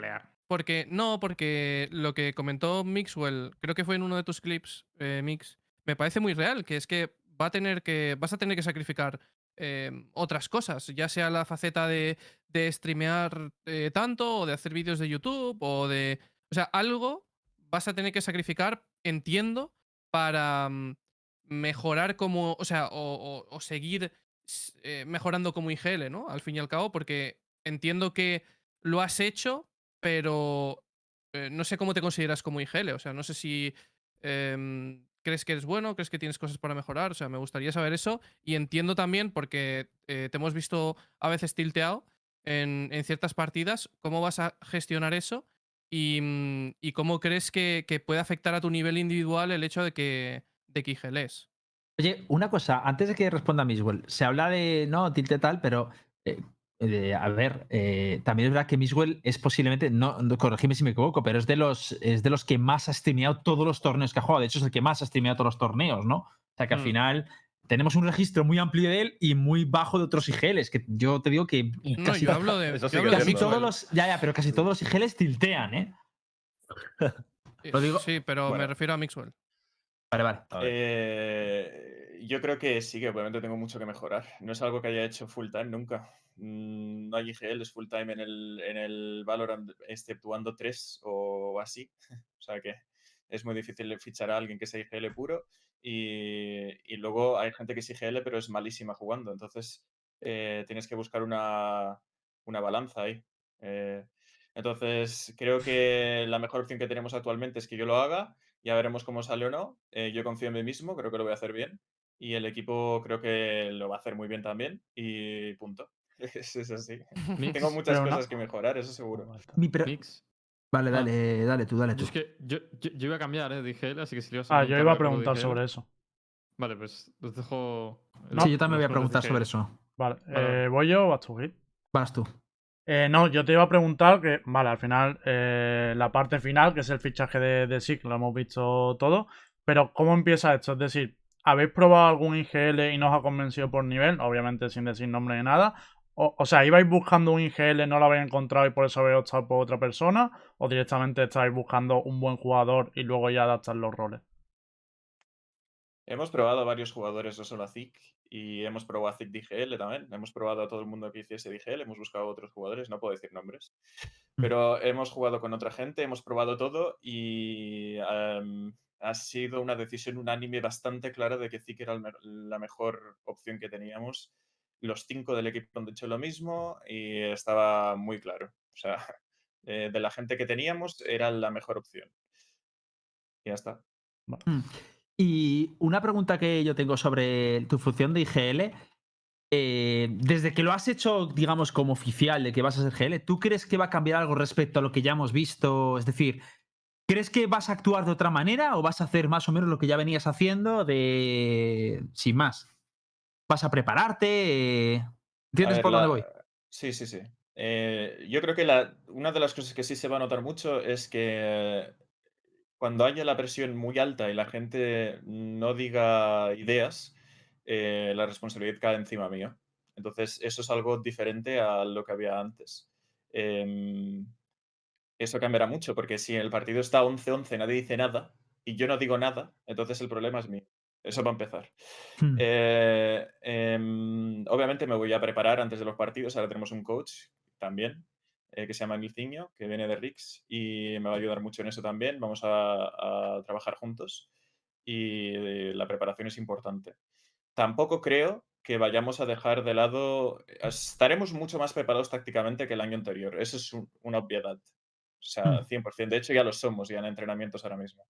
Porque. No, porque lo que comentó Mixwell, creo que fue en uno de tus clips, eh, Mix, me parece muy real, que es que va a tener que. Vas a tener que sacrificar eh, otras cosas, ya sea la faceta de, de streamear eh, tanto, o de hacer vídeos de YouTube, o de. O sea, algo vas a tener que sacrificar, entiendo, para mm, mejorar como. O sea, o, seguir eh, mejorando como IGL, ¿no? Al fin y al cabo, porque entiendo que lo has hecho, pero eh, no sé cómo te consideras como IGL. O sea, no sé si em, crees que eres bueno, crees que tienes cosas para mejorar. O sea, me gustaría saber eso. Y entiendo también, porque eh, te hemos visto a veces tilteado en, en ciertas partidas, cómo vas a gestionar eso y, mm, y cómo crees que, puede afectar a tu nivel individual el hecho de que, de que.
Oye, una cosa, antes de que responda Miswell, se habla de, no, tilte tal, pero, eh, eh, a ver, eh, también es verdad que Miswell es posiblemente, no, no, corregime si me equivoco, pero es de, los, es de los que más ha streameado todos los torneos que ha jugado. De hecho, es el que más ha streameado todos los torneos, ¿no? O sea, que al
Hmm.
final tenemos un registro muy amplio de él y muy bajo de otros IGLs, que yo te digo que
No,
casi,
yo hablo de. Yo hablo de
casi todos
Mixwell.
los, ya, ya, pero casi todos los IGLs tiltean, ¿eh?
Eh,
lo digo-
Sí, pero me refiero a Mixwell.
Vale, vale.
Eh, yo creo que sí, que obviamente tengo mucho que mejorar. No es algo que haya hecho full time nunca. Mm, No hay IGL, es full time en el, en el Valorant, exceptuando tres o así. *laughs* O sea que es muy difícil fichar a alguien que sea IGL puro. Y, y luego hay gente que es IGL, pero es malísima jugando. Entonces eh, tienes que buscar una, una balanza ahí. Eh, entonces creo que la mejor opción que tenemos actualmente es que yo lo haga. Ya veremos cómo sale o no. Eh, yo confío en mí mismo, creo que lo voy a hacer bien. Y el equipo creo que lo va a hacer muy bien también. Y punto. *laughs* Es, es así. *laughs*
Mix,
Tengo muchas
no-
cosas que mejorar, eso seguro.
Mi pre-
Mix.
Vale,
Ah.
dale, dale tú, dale tú.
es que yo, yo, yo iba a cambiar, ¿eh? Dije él, así que si le
Ah, yo iba a preguntar sobre eso.
Vale, pues os dejo. el-
sí, yo también voy a
los
preguntar sobre eso.
Vale,
Vale, vale.
eh, ¿voy yo o vas tú, Gil?
Vas tú.
Eh, no, yo te iba a preguntar que, vale, al final, eh, la parte final, que es el fichaje de, de SIC, lo hemos visto todo, pero ¿cómo empieza esto? Es decir, ¿habéis probado algún IGL y no os ha convencido por nivel? Obviamente sin decir nombre ni nada. O, o sea, ¿ibais buscando un IGL, no lo habéis encontrado y por eso habéis optado por otra persona? ¿O directamente estáis buscando un buen jugador y luego ya adaptar los roles?
Hemos probado a varios jugadores, no solo a Zik, y hemos probado a Zik DGL también. Hemos probado a todo el mundo que hiciese DGL, hemos buscado a otros jugadores, no puedo decir nombres. Pero hemos jugado con otra gente, hemos probado todo y em, ha sido una decisión unánime bastante clara de que Zik era la mejor opción que teníamos. Los cinco del equipo han dicho lo mismo y estaba muy claro. O sea, *laughs* eh, de la gente que teníamos era la mejor opción. Y ya está.
Mm. Y una pregunta que yo tengo sobre tu función de IGL. eh, desde que lo has hecho, digamos, como oficial de que vas a ser GL, ¿tú crees que va a cambiar algo respecto a lo que ya hemos visto? Es decir, ¿crees que vas a actuar de otra manera o vas a hacer más o menos lo que ya venías haciendo de. sin más? ¿Vas a prepararte?
A
¿Entiendes
ver,
por dónde voy?
Sí, sí, sí. Eh, yo creo que la, una de las cosas que sí se va a notar mucho es que cuando haya la presión muy alta y la gente no diga ideas, eh, la responsabilidad cae encima mío. Entonces, eso es algo diferente a lo que había antes. Em, eso cambiará mucho, porque si el partido está 11-11, nadie dice nada, y yo no digo nada, entonces el problema es mío. Eso para empezar.
Hmm.
Eh, em, obviamente me voy a preparar antes de los partidos. Ahora tenemos un coach también eh, que se llama Emilcinho, que viene de Rix y me va a ayudar mucho en eso también. Vamos a, a trabajar juntos y eh, la preparación es importante. Tampoco creo que vayamos a dejar de lado. Estaremos mucho más preparados tácticamente que el año anterior. Eso es un- una obviedad. O sea,
Mm.
100%. De hecho, ya lo somos ya en entrenamientos ahora mismo.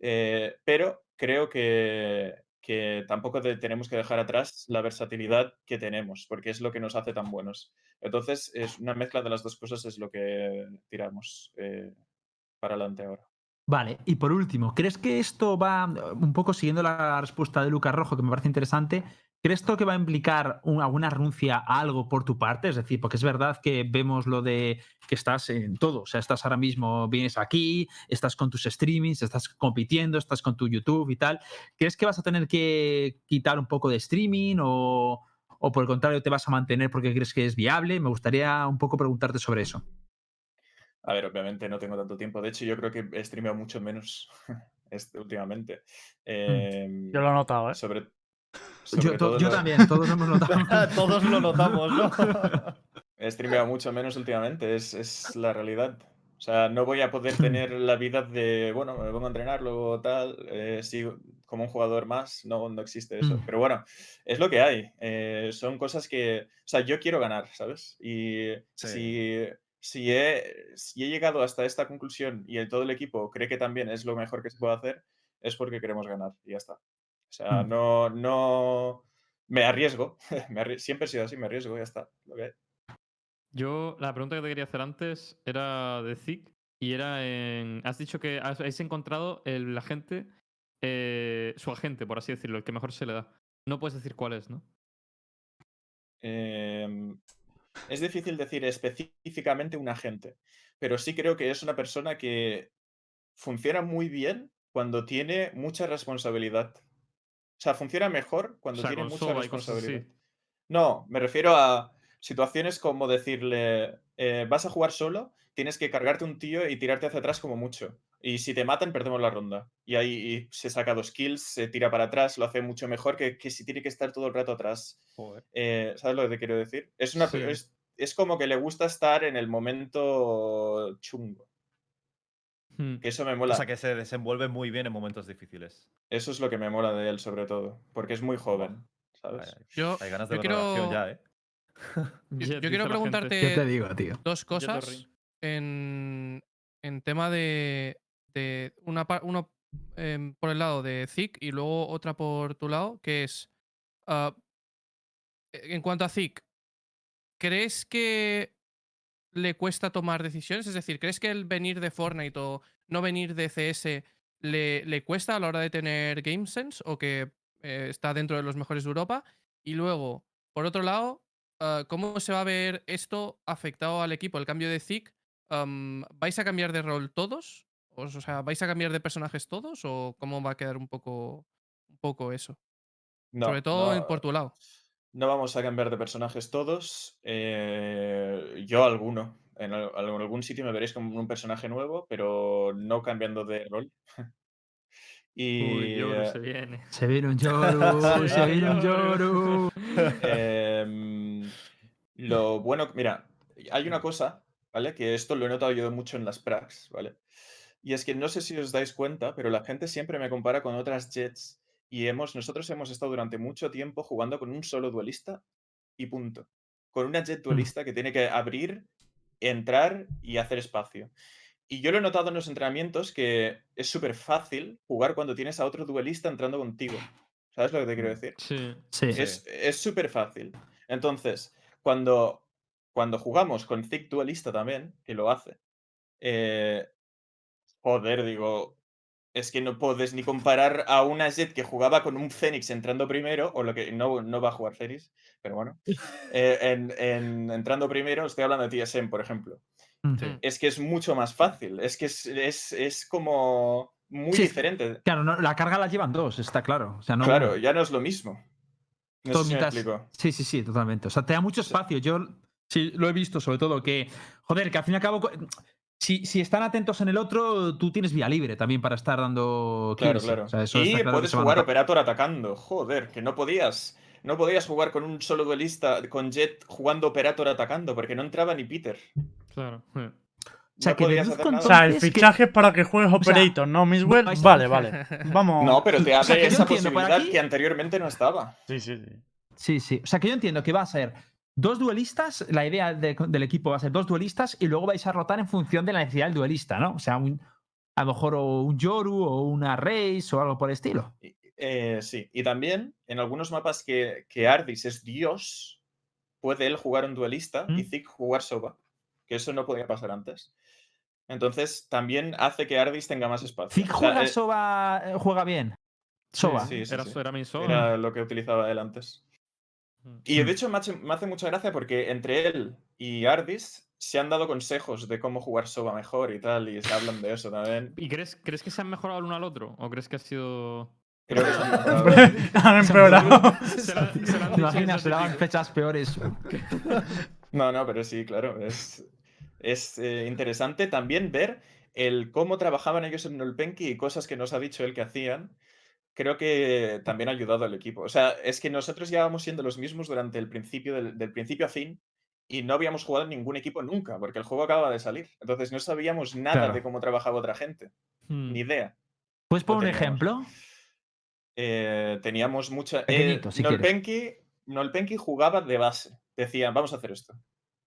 Eh, pero creo que, que tampoco tenemos que dejar atrás la versatilidad que tenemos, porque es lo que nos hace tan buenos. Entonces, es una mezcla de las dos cosas es lo que tiramos eh, para adelante ahora.
Vale, y por último, ¿crees que esto va un poco siguiendo la respuesta de Lucas Rojo, que me parece interesante? ¿Crees esto que va a implicar un- alguna renuncia a algo por tu parte? Es decir, porque es verdad que vemos lo de que estás en todo. O sea, estás ahora mismo, vienes aquí, estás con tus streamings, estás compitiendo, estás con tu YouTube y tal. ¿Crees que vas a tener que quitar un poco de streaming o, o por el contrario te vas a mantener porque crees que es viable? Me gustaría un poco preguntarte sobre eso.
A ver, obviamente no tengo tanto tiempo. De hecho, yo creo que he streameado mucho menos *laughs* este, últimamente. Em,
Yo lo he notado, ¿eh?
sobre,
Yo, to- yo
lo-
también, todos hemos notado. *laughs*
Todos lo notamos, ¿no? *laughs*
He streameado mucho menos últimamente, es, es la realidad. O sea, no voy a poder tener la vida de, bueno, me pongo a entrenar, luego tal, eh, sigo como un jugador más, no, no existe eso.
Mm.
Pero bueno, es lo que hay. eh, son cosas que, o sea, yo quiero ganar, ¿sabes? Y
Sí.
si, si, he, si he llegado hasta esta conclusión y el, todo el equipo cree que también es lo mejor que se puede hacer, es porque queremos ganar y ya está. O sea,
Mm.
no, no, me arriesgo, *laughs* me siempre he sido así, me arriesgo, ya está. hay.
Yo, la pregunta que te quería hacer antes era de Zik y era en. Has dicho que habéis encontrado el agente, eh, su agente, por así decirlo, el que mejor se le da. No puedes decir cuál es, ¿no?
Em, es difícil decir específicamente un agente, pero sí creo que es una persona que funciona muy bien cuando tiene mucha responsabilidad. O sea, funciona mejor cuando
O sea,
tiene mucha responsabilidad. No, me refiero a situaciones como decirle, eh, vas a jugar solo, tienes que cargarte un tío y tirarte hacia atrás como mucho. Y si te matan, perdemos la ronda. Y ahí y se saca dos kills, se tira para atrás, lo hace mucho mejor que, que si tiene que estar todo el rato atrás.
Joder.
Eh, ¿Sabes lo que te quiero decir? Es, una,
Sí.
es, es como que le gusta estar en el momento chungo.
Hmm.
Que eso me
O
mola.
sea, que se desenvuelve muy bien en momentos difíciles.
Eso es lo que me mola de él, sobre todo. Porque es muy joven. ¿Sabes?
Hay,
Yo,
hay ganas de
yo quiero,
ya, ¿eh? *laughs*
yo- quiero preguntarte
¿Qué te digo, tío?
dos cosas en, en tema de, de una uno em, por el lado de Zik y luego otra por tu lado, que es ah, en cuanto a Zik, ¿crees que le cuesta tomar decisiones? Es decir, ¿crees que el venir de Fortnite o no venir de CS le, le cuesta a la hora de tener Game Sense o que eh, está dentro de los mejores de Europa? Y luego, por otro lado, ah, ¿cómo se va a ver esto afectado al equipo? El cambio de am, ¿vais a cambiar de rol todos? O sea, ¿vais a cambiar de personajes todos? ¿O cómo va a quedar un poco, un poco eso?
No,
Sobre todo
no,
por tu lado.
No vamos a cambiar de personajes todos. eh, yo alguno. En al- en algún sitio me veréis como un personaje nuevo, pero no cambiando de rol. *laughs* y
Uy, Yoru
eh,
se viene.
Se viene un *laughs* Yoru, se viene un Yoru. *laughs*
Em, lo bueno, mira, hay una cosa, ¿vale? Que esto lo he notado yo mucho en las pracs, ¿vale? Y es que no sé si os dais cuenta, pero la gente siempre me compara con otras Jets y hemos, nosotros hemos estado durante mucho tiempo jugando con un solo duelista y punto. Con una Jet duelista que tiene que abrir, entrar y hacer espacio. Y yo lo he notado en los entrenamientos que es súper fácil jugar cuando tienes a otro duelista entrando contigo. ¿Sabes lo que te quiero decir?
Sí.
Sí.
Sí.
Es es súper fácil. Entonces, cuando, cuando jugamos con Thick Duelista también, que lo hace, eh, joder, digo, es que no puedes ni comparar a una Jet que jugaba con un Fénix entrando primero, o lo que no, no va a jugar Fénix, pero bueno, *laughs* eh, en, en entrando primero, estoy hablando de TSM, por ejemplo.
Mm.
Es que es mucho más fácil, es que es, es, es como muy
Sí,
diferente.
Claro, no, la carga la llevan dos, está claro. O sea, no,
Claro, ya no es lo mismo. No
todo
sé si me
mientras-
explico.
Sí, sí, sí, totalmente. O sea, te da mucho
Sí.
espacio. Yo sí lo he visto, sobre todo, que, joder, que al fin y al cabo, si, si están atentos en el otro, tú tienes vía libre también para estar dando
Claro,
kills.
claro.
O sea, eso
y
está claro que
puedes jugar. Operator atacando. Joder, que no podías. No podías jugar con un solo duelista, con Jet jugando Operator atacando, porque no entraba ni Peter.
Claro. eh.
O sea,
no
que deduzco.
O sea, el fichaje es para que juegues
sea,
Operator, ¿no? Miswell.
vais a-
Vale, vale. Vamos.
No, pero te
O
abre
sea, que yo
esa posibilidad
aquí-
que anteriormente no estaba.
Sí, sí, sí.
Sí, sí. O sea, que yo entiendo que va a ser dos duelistas, la idea de- del equipo va a ser dos duelistas y luego vais a rotar en función de la necesidad del duelista, ¿no? O sea, un- a lo mejor o un Yoru o una Race o algo por el estilo.
Eh, sí, y también en algunos mapas que, que Ardis es Dios, puede él jugar un duelista y
¿Mm?
Zik jugar Soba, que eso no podía pasar antes. Entonces también hace que Ardis tenga más espacio.
Zik
O sea,
juega
eh,
Soba, eh, juega bien. Soba.
sí, sí,
era,
sí.
era mi solo.
Era lo que utilizaba él antes. Y de hecho me hace, me hace mucha gracia porque entre él y Ardis se han dado consejos de cómo jugar Soba mejor y tal, y se hablan de eso también. *laughs*
¿Y crees, crees que se han mejorado el uno al otro? ¿O crees que ha sido.?
Creo que se han *laughs* mejorado.
Han empeorado. *laughs*
Se la- se la han
¿Te
dicho en
imaginas? Se daban fechas peores.
No, no, pero sí, claro. Es, es eh, interesante también ver el cómo trabajaban ellos en Nolpenki y cosas que nos ha dicho él que hacían. Creo que también ha ayudado al equipo. O sea, es que nosotros llevábamos siendo los mismos durante el principio, del, del principio a fin, y no habíamos jugado en ningún equipo nunca, porque el juego acaba de salir. Entonces no sabíamos nada
Claro.
de cómo trabajaba otra gente.
Hmm.
Ni idea.
¿Puedes poner un ejemplo?
Eh, teníamos mucha.
Pequeñito, si.
Nolpenki, Nolpenki jugaba de base. Decían, vamos a hacer esto.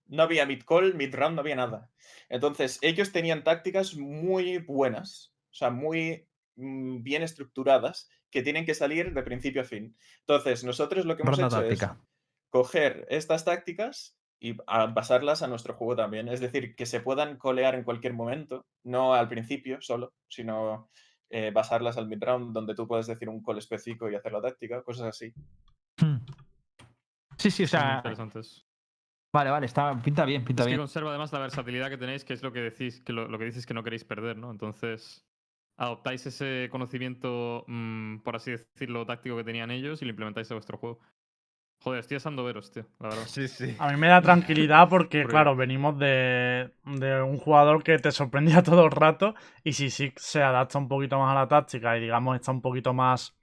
No había mid call, mid round, no había nada. Entonces, ellos tenían tácticas muy buenas, o sea, muy mm, bien estructuradas, que tienen que salir de principio a fin. Entonces, nosotros lo que hemos
Ronda
hecho
táctica.
es coger estas tácticas y a- basarlas a nuestro juego también. Es decir, que se puedan colear en cualquier momento, no al principio solo, sino eh, basarlas al mid-round, donde tú puedes decir un call específico y hacer la táctica, cosas así.
Hmm. Sí, sí, o sea.
interesantes.
Vale, vale, está, pinta bien, pinta
Es que
bien.
conserva además la versatilidad que tenéis, que es lo que decís, que lo, lo que dices que no queréis perder, ¿no? Entonces, adoptáis ese conocimiento, mm, por así decirlo, táctico que tenían ellos y lo implementáis a vuestro juego. Joder, estoy deseando veros, tío, la verdad.
Sí, sí.
A mí me da tranquilidad *laughs* porque, claro, venimos de, de un jugador que te sorprendía *laughs* todo el rato y si sí se adapta un poquito más a la táctica y, digamos, está un poquito más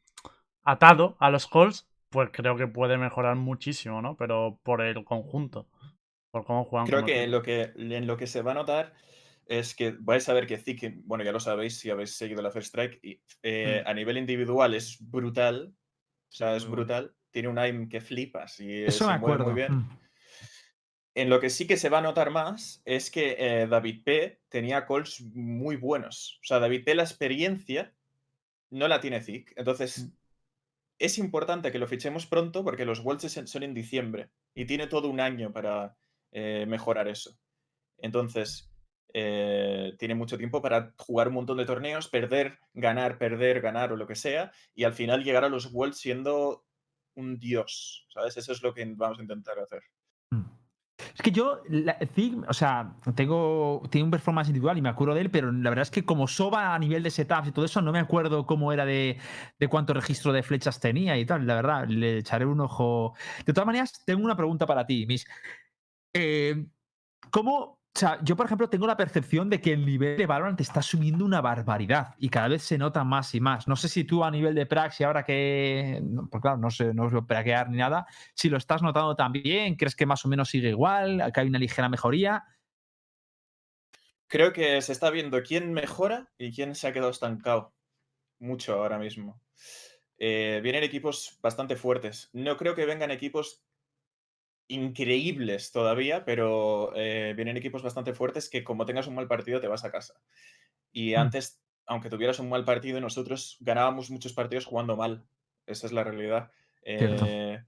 atado a los calls, pues creo que puede mejorar muchísimo, ¿no? Pero por el conjunto, por cómo juegan.
Creo que,
equipo.
lo que en lo que se va a notar es que vais a ver que Zik, bueno, ya lo sabéis si habéis seguido la First Strike, y, eh, a nivel individual es brutal. O sea, es brutal. Tiene un aim que flipas y eh,
Eso
se
me
mueve
acuerdo.
muy bien.
Hmm.
En lo que sí que se va a notar más es que eh, David P tenía calls muy buenos. O sea, David P la experiencia no la tiene Zik. Entonces, es importante que lo fichemos pronto porque los Worlds son- son en diciembre y tiene todo un año para eh, mejorar eso. Entonces, eh, tiene mucho tiempo para jugar un montón de torneos, perder, ganar, perder, ganar o lo que sea, y al final llegar a los Worlds siendo un dios. ¿Sabes? Eso es lo que vamos a intentar hacer.
Hmm. Es que yo, la, o sea, tengo, tiene un performance individual y me acuerdo de él, pero la verdad es que como Soba a nivel de setups y todo eso, no me acuerdo cómo era de, de cuánto registro de flechas tenía y tal. La verdad, le echaré un ojo. De todas maneras, tengo una pregunta para ti, Miss. Eh, ¿Cómo? O sea, yo, por ejemplo, tengo la percepción de que el nivel de Valorant está subiendo una barbaridad y cada vez se nota más y más. No sé si tú a nivel de praxis, ahora que. Pues claro, no sé, no os voy a praquear ni nada. Si lo estás notando también, ¿crees que más o menos sigue igual? ¿Que hay una ligera mejoría?
Creo que se está viendo quién mejora y quién se ha quedado estancado. Mucho ahora mismo. Eh, vienen equipos bastante fuertes. No creo que vengan equipos increíbles todavía, pero eh, vienen equipos bastante fuertes que como tengas un mal partido te vas a casa. Y
Mm.
antes, aunque tuvieras un mal partido, nosotros ganábamos muchos partidos jugando mal. Esa es la realidad. Eh,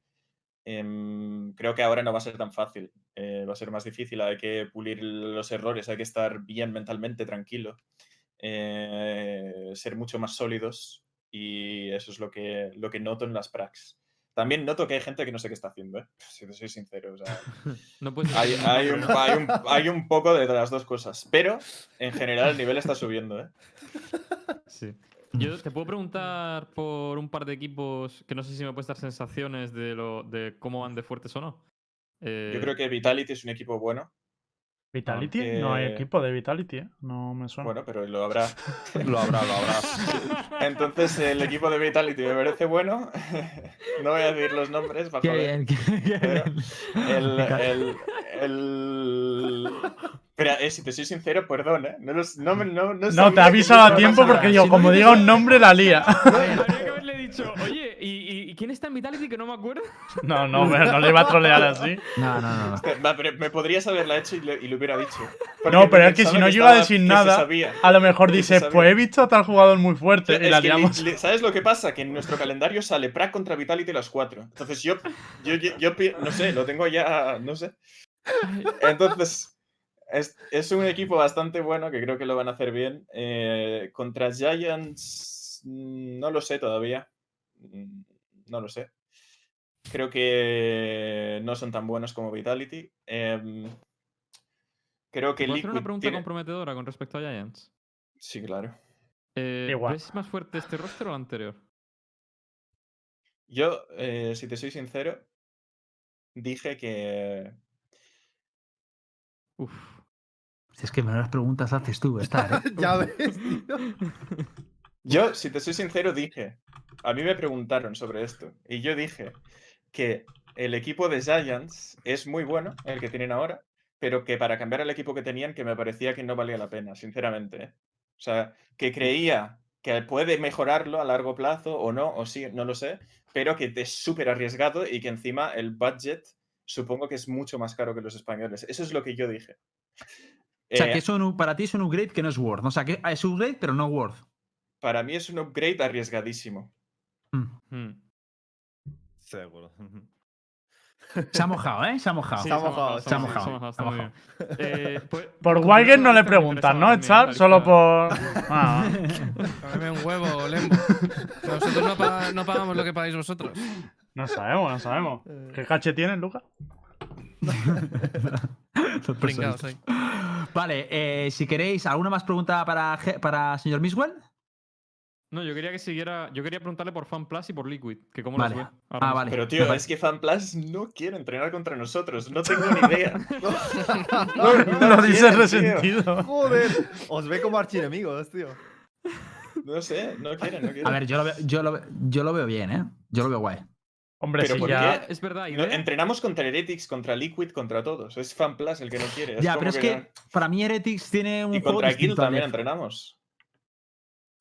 em, creo que ahora no va a ser tan fácil. eh, va a ser más difícil. Hay que pulir los errores, hay que estar bien mentalmente, tranquilo. eh, ser mucho más sólidos. Y eso es lo que, lo que noto en las pracs. También noto que hay gente que no sé qué está haciendo, ¿eh? si te soy sincero. o sea, *laughs*
No puedes
hay,
decir
hay un, hay, un, hay un poco de las dos cosas. Pero en general el nivel está subiendo. ¿eh?
Sí. Yo te puedo preguntar por un par de equipos que no sé si me puedes dar sensaciones de, lo, de cómo van de fuertes o no.
Yo
Eh,
creo que Vitality es un equipo bueno.
Vitality, no hay equipo de Vitality, ¿eh? No me suena.
Bueno, pero lo habrá. *laughs*
Lo habrá, lo habrá. *laughs*
Entonces, el equipo de Vitality me parece bueno. *laughs* No voy a decir los nombres para
Qué
joder.
bien, qué bien.
Pero el, el, el... Espera, eh, si te soy sincero, perdón, ¿eh? No, los- no, no, no
no, te avisado a tiempo porque yo,
Si
como diga un nombre, la lía.
Habría que haberle dicho, oye, ¿y, quién está en Vitality que no me acuerdo? *laughs*
No, no, pero no le iba a trolear así.
No, no, no.
Va, pero me podrías haberla hecho y, le- y lo hubiera dicho. Porque
No, pero es que si no llega a decir nada. A lo mejor
sabía.
pues he visto a tal jugador muy fuerte y la
¿Sabes lo que pasa? Que en nuestro calendario sale Prague contra Vitality las 4. Entonces yo, yo, yo, no sé, lo tengo ya, no sé. Entonces, es, es un equipo bastante bueno que creo que lo van a hacer bien. Eh, contra Giants, mm, no lo sé todavía. No lo sé. Creo que no son tan buenos como Vitality. Em, creo que
¿Puedo hacer una pregunta
tiene-
comprometedora con respecto a Giants?
Sí, claro.
Eh,
Igual.
¿Ves más fuerte este roster o el anterior?
Yo, eh, si te soy sincero, dije que
Uf.
Si es que menos preguntas haces tú, estar. *laughs* ¿eh?
ya ves, tío. *laughs*
Yo, si te soy sincero, dije, a mí me preguntaron sobre esto, y yo dije que el equipo de Giants es muy bueno, el que tienen ahora, pero que para cambiar el equipo que tenían, que me parecía que no valía la pena, sinceramente. ¿eh? O sea, que creía que puede mejorarlo a largo plazo o no, o sí, no lo sé, pero que es súper arriesgado y que encima el budget supongo que es mucho más caro que los españoles. Eso es lo que yo dije.
O sea,
Eh,
que es un- para ti es un upgrade que no es worth. O sea, que es un upgrade, pero no worth.
Para mí es un upgrade arriesgadísimo.
Mm.
Hmm.
Seguro.
Se ha *laughs* mojado, ¿eh? Se ha mojado.
Sí,
Se ha mojado,
se ha mojado,
se ha mojado,
se
está
ha
muy
mojado.
bien. Eh, pues-
Por
respecto
no le preguntas, ¿no, Echar? Solo por. *laughs* Ah,
Dame un huevo, Lembo. Nosotros no, pa- no pagamos lo que pagáis vosotros.
no sabemos, no sabemos. ¿Qué caché tienes,
ahí.
Vale, eh, si queréis, ¿alguna más pregunta para, para señor Miswell?
No, yo quería que siguiera. Yo quería preguntarle por FanPlus y por Liquid, que cómo
Vale.
los ve.
Ah, vale.
Pero tío, es que FanPlus no quiere entrenar contra nosotros. No tengo ni idea. *laughs* No, no
Lo dices
quieren, tío.
resentido.
Joder, os ve como archienemigos, tío.
No sé, no quieren, no quieren.
A ver, yo lo, veo, yo, lo, yo lo veo bien, ¿eh? Yo lo veo guay.
Hombre,
Pero
si
¿por
ya.
qué?
Es verdad,
No, entrenamos contra Heretics, contra Liquid, contra todos. Es FanPlus el que no quiere. Es
ya, pero es que para mí Heretics tiene un
Y
juego
contra Guild también entrenamos.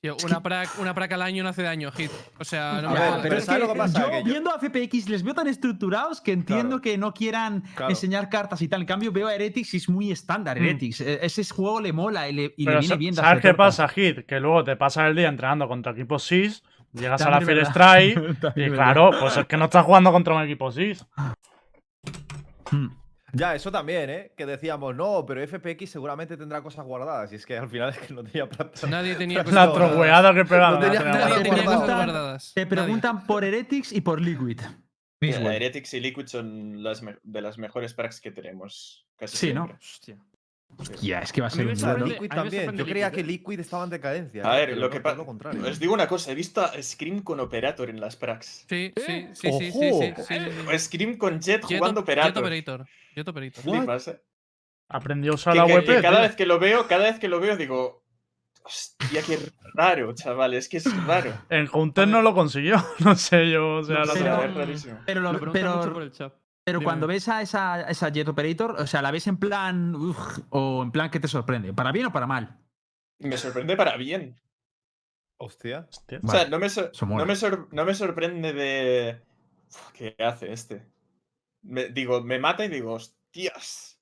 Tío, una, prac, una prac al año no hace daño, Hit. O sea, no
A
me
ver,
jodas.
Pero
Pero
es
¿sabes
que
lo que pasa?
yo
Que yo-
viendo a FPX les veo tan estructurados que entiendo
Claro.
que no quieran
Claro.
enseñar cartas y tal. En cambio, veo a Heretics y es muy estándar.
Mm.
Heretics. E- Ese juego le mola y le, y le viene bien.
¿sabes qué pasa, Hit? Que luego te pasas el día entrenando contra equipos SIS, llegas a la
es
Strike *laughs* y claro, pues es que no estás jugando contra un equipo SIS.
Hmm.
Ya, eso también, ¿eh? Que decíamos, no, pero FPX seguramente tendrá cosas guardadas. Y es que al final es que no tenía plata.
Nadie tenía *laughs* cosas
La
guardadas.
trogueada que.
No tenía-
Nadie tenía cosas guardadas.
Te
Nadie.
preguntan por Heretics y por Liquid.
Mira. Heretics y Liquid son las de las mejores packs que tenemos. Casi
Sí, ¿no?
Hostia.
Hostia, es que va a ser un.
Liquid
me
también. Yo creía que
¿eh?
Liquid estaba en decadencia.
A
¿eh?
ver,
Pero
lo que pasa. Os digo una cosa, he visto a Scream con Operator en las pracs.
Sí, sí,
¿Eh?
sí, sí, sí, sí,
¡Ojo!
sí, sí, sí.
Scream con Jet jugando
op-
Operator.
Jet Operator. Jet
eh.
Aprendió a usar la WP.
que cada vez que lo veo, cada vez que lo veo digo. Hostia, qué raro, chaval. Es que es raro.
En Counter no lo consiguió. *laughs* No sé yo, o sea,
No
la
pero-
es rarísimo.
Pero, lo-
mucho por
pero,
el chat.
Pero
Dime.
cuando ves a esa, esa Jet Operator, o sea, la ves en plan. uf, o en plan que te sorprende. ¿Para bien o para mal?
Me sorprende para bien.
Hostia.
Hostia.
O
Vale,
sea, no me, no, no sorprende de. Uf, ¿Qué hace este? Me- digo, me mata y digo, hostias.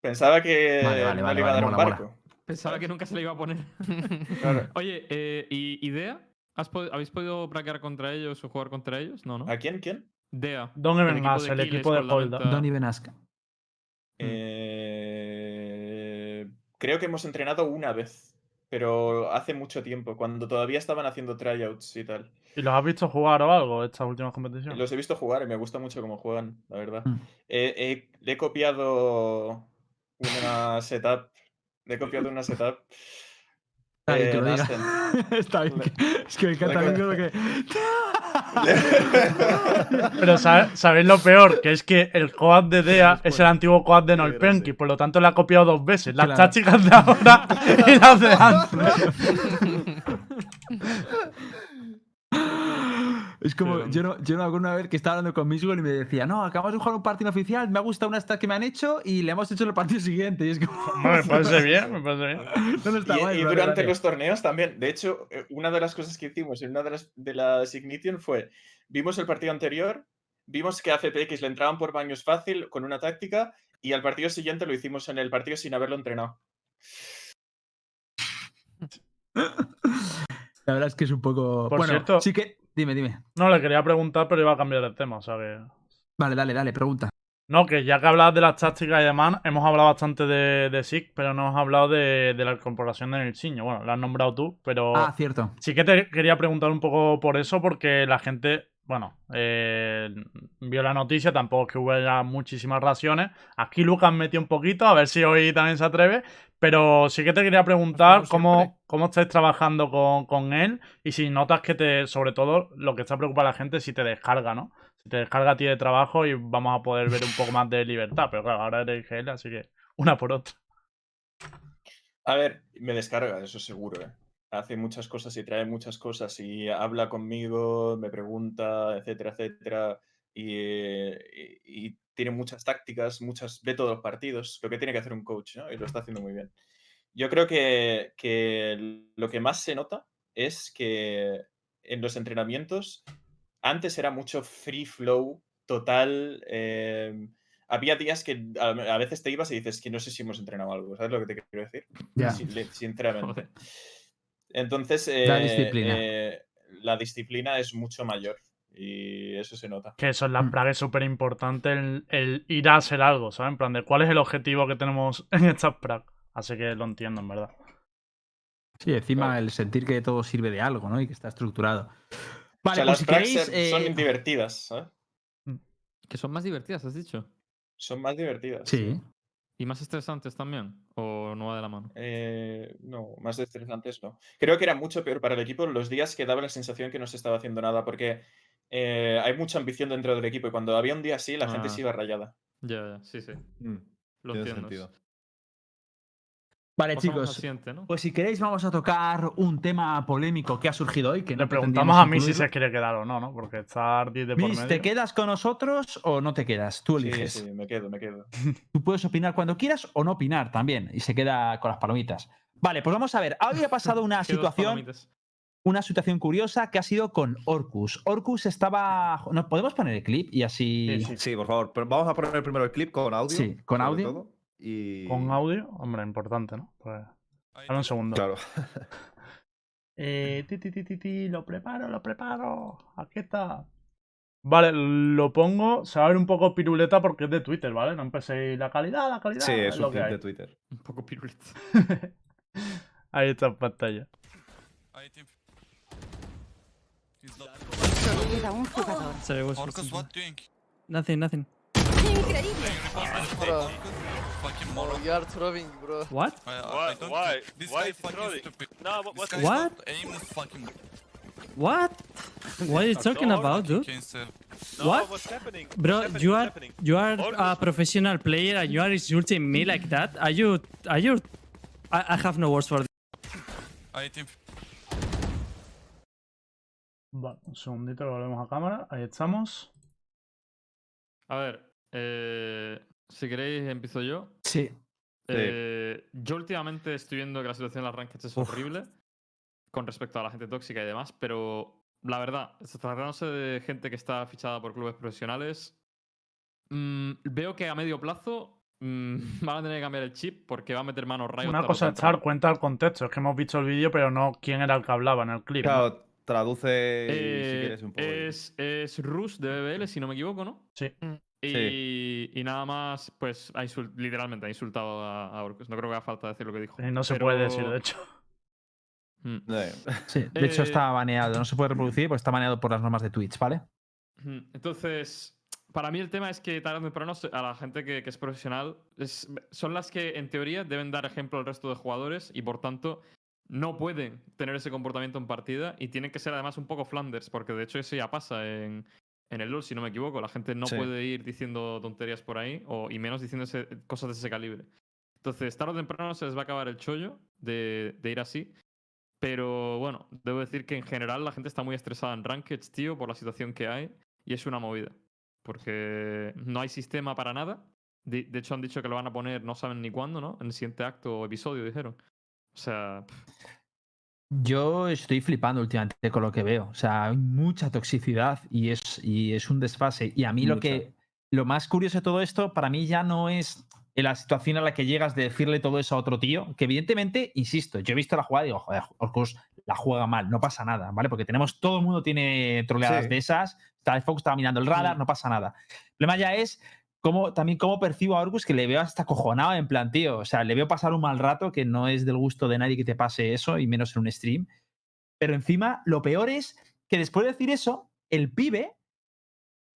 Pensaba que
Vale, vale,
no
vale,
le iba a
vale,
dar un
mola, mola.
barco.
Pensaba que nunca se le iba a poner. *laughs*
Claro. *laughs*
Oye, eh, ¿y, y DEA? ¿Has pod- ¿Habéis podido praquear contra ellos o jugar contra ellos? No, ¿no?
¿A quién? ¿Quién?
DEA.
Don't
el
even
de
el equipo de Holda.
Don't even ask.
Eh, Creo que hemos entrenado una vez, pero hace mucho tiempo, cuando todavía estaban haciendo tryouts y tal.
¿Y los has visto jugar o algo estas últimas competiciones?
Los he visto jugar y me gusta mucho cómo juegan, la verdad.
Mm.
Eh, eh, le he copiado una setup. Le he copiado una setup. *laughs*
Está bien que
Eh,
lo diga.
Ascent.
Está bien. Es que me encanta que. *laughs* *laughs*
Pero ¿sabe- ¿sabéis lo peor? Que es que el coad de Dea es el antiguo coad de Nolpenki, por lo tanto le ha copiado dos veces. Las
Claro.
de ahora y las de antes. *laughs*
Es como, yo no, yo no me acuerdo una vez que estaba hablando con Miswell y me decía, no, acabamos de jugar un partido oficial, me ha gustado una stat que me han hecho y le hemos hecho el partido *laughs* siguiente. Y es como,
Hombre, me parece *laughs* bien, me parece bien.
no, no está
Y,
mal,
y
vale,
durante
vale.
los torneos también. De hecho, eh, una de las cosas que hicimos en una de las, de las Ignition fue, vimos el partido anterior, vimos que a FPX le entraban por baños fácil con una táctica y al partido siguiente lo hicimos en el partido sin haberlo entrenado. *laughs*
La verdad es que es un poco.
Por
bueno,
cierto-
sí que. Dime, dime.
No, le quería preguntar, pero iba a cambiar el tema, o sea que...
Vale, dale, dale, pregunta.
No, que ya que hablabas de las tácticas y demás, hemos hablado bastante de, de SIG, pero no hemos hablado de, de la incorporación de Nilsinho. Bueno, la has nombrado tú, pero...
Ah, cierto.
Sí que te quería preguntar un poco por eso, porque la gente, bueno, eh, vio la noticia, tampoco es que hubiera muchísimas raciones. Aquí Lucas metió un poquito, a ver si hoy también se atreve. Pero sí que te quería preguntar cómo, cómo estáis trabajando con, con él y si notas que te, sobre todo, lo que está preocupado a la gente es si te descarga, ¿no? Si te descarga a ti de trabajo y vamos a poder ver un poco más de libertad. Pero claro, ahora eres IGL, así que una por otra.
A ver, me descarga, eso seguro. ¿eh? Hace muchas cosas y trae muchas cosas y habla conmigo, me pregunta, etcétera, etcétera. Y, eh, y- y tiene muchas tácticas, muchas, ve todos los partidos, lo que tiene que hacer un coach, ¿no? Y lo está haciendo muy bien. Yo creo que, que lo que más se nota es que en los entrenamientos antes era mucho free flow total. eh, había días que a, veces te ibas y dices que no sé si hemos entrenado algo, ¿sabes lo que te quiero decir?
Ya.
Sin- *laughs* sinceramente.
Joder.
Entonces,
La
eh,
disciplina.
eh, la disciplina es mucho mayor y eso se nota.
Que eso en las
Mm.
pragas es súper importante el, el ir a hacer algo, ¿sabes? En plan de cuál es el objetivo que tenemos en estas pragas. Así que lo entiendo, en verdad.
Sí, encima
Claro.
el sentir que todo sirve de algo, ¿no? Y que está estructurado.
O
Vale,
sea,
pues
las
si
prags
queréis.
ser- son
eh,
divertidas, ¿sabes?
Que son más divertidas, has dicho.
Son más divertidas.
Sí.
¿Y más estresantes también? ¿O no va de la mano?
Eh, no, más estresantes no. Creo que era mucho peor para el equipo los días que daba la sensación que no se estaba haciendo nada, porque eh, hay mucha ambición dentro del equipo y cuando había un día así, la gente
Ah.
se iba rayada.
Ya, ya, sí, sí.
Mm,
Lo
tiene
entiendo.
Vale, chicos. Pues si queréis, vamos a tocar un tema polémico que ha surgido hoy. Que
Le
no
preguntamos a mí si se quiere quedar o no, ¿no? Porque está Ardi de por
Miss,
medio.
¿te quedas con nosotros o no te quedas? Tú
Sí,
eliges.
sí, me quedo, me quedo. *laughs*
Tú puedes opinar cuando quieras o no opinar también. Y se queda con las palomitas. Vale, pues vamos a ver. Hoy ha pasado una *laughs* situación, una situación curiosa que ha sido con Orcus. Orcus estaba. ¿Nos podemos poner el clip y así?
Sí, sí.
Sí, por favor. Pero vamos a poner primero el clip con audio.
Sí, con audio.
todo, y...
Con audio, hombre, importante, ¿no? Pues. Dame un segundo.
Claro. *laughs*
Eh, ti, ti, ti, ti, ti, lo preparo, lo preparo. Aquí está. Vale, lo pongo. Se va a ver un poco piruleta porque es de Twitter, ¿vale? No empecéis la calidad, la calidad.
Sí, es
lo
un
que hay.
de Twitter.
Un poco piruleta. *laughs*
Ahí está en pantalla.
Queda un jugador.
Orcus, what doing?
Nothing, nothing.
Increíble.
You are trolling, bro.
What?
I, I
Why-
don't
why?
think- This
Why
guy
is
fucking
trolling?
stupid.
No, what,
This
what?
guy
What?
stop aim fucking
What? What are you talking
Don't
about, dude?
cancel.
No,
What?
what's happening?
Bro,
What's happening?
you are
happening?
you are a professional player and you are insulting me like that. Are you are you? I, I have no words for this.
I think
Vale, un segundito que volvemos a cámara. Ahí estamos.
A ver, eh, si queréis empiezo yo.
Sí.
Eh, yo últimamente estoy viendo que la situación en las rankings es
Uf.
horrible con respecto a la gente tóxica y demás, pero la verdad, tratándose de gente que está fichada por clubes profesionales, mm, veo que a medio plazo mm, *laughs* van a tener que cambiar el chip porque va a meter manos rayos.
Una cosa es dar cuenta del contexto. Es que hemos visto el vídeo, pero no quién era el que hablaba en el clip. ¿no?
Claro, traduce si
Eh,
quieres un poco.
es, es Rus de BBL, si no me equivoco, ¿no?
Sí.
Y, y nada más, pues ha literalmente ha insultado a, a Orcus. No creo que haga falta decir lo que dijo.
Y no se
Pero-
puede decir, de hecho.
Mm.
Eh, *laughs*
Sí, de hecho
Eh,
está baneado. No se puede reproducir porque está baneado por las normas de Twitch, ¿vale?
Ujú. Entonces, para mí el tema es que tarde o temprano a la gente que, que es profesional es- son las que en teoría deben dar ejemplo al resto de jugadores y por tanto no pueden tener ese comportamiento en partida y tienen que ser además un poco Flanders, porque de hecho eso ya pasa en, en el LoL, si no me equivoco. La gente no
Sí.
puede ir diciendo tonterías por ahí, o, y menos diciendo ese- cosas de ese calibre. Entonces, tarde o temprano se les va a acabar el chollo de, de ir así. Pero bueno, debo decir que en general la gente está muy estresada en Rankeds, tío, por la situación que hay. Y es una movida. Porque no hay sistema para nada. De, de hecho, han dicho que lo van a poner, no saben ni cuándo, ¿no? En el siguiente acto o episodio, dijeron. O sea, pff,
Yo estoy flipando últimamente con lo que veo. O sea, hay mucha toxicidad y es, y es un desfase. Y a mí lo que. Lo más curioso de todo esto, para mí ya no es en la situación a la que llegas de decirle todo eso a otro tío, que evidentemente, insisto, yo he visto la jugada y digo, joder, Orcus la juega mal, no pasa nada, ¿vale? Porque tenemos, todo el mundo tiene troleadas
Sí.
de esas, está Fox estaba mirando el radar, no pasa nada. El problema ya es también cómo percibo a Orcus, que le veo hasta cojonado en plan, tío, o sea, le veo pasar un mal rato que no es del gusto de nadie que te pase eso, y menos en un stream. Pero encima, lo peor es que después de decir eso, el pibe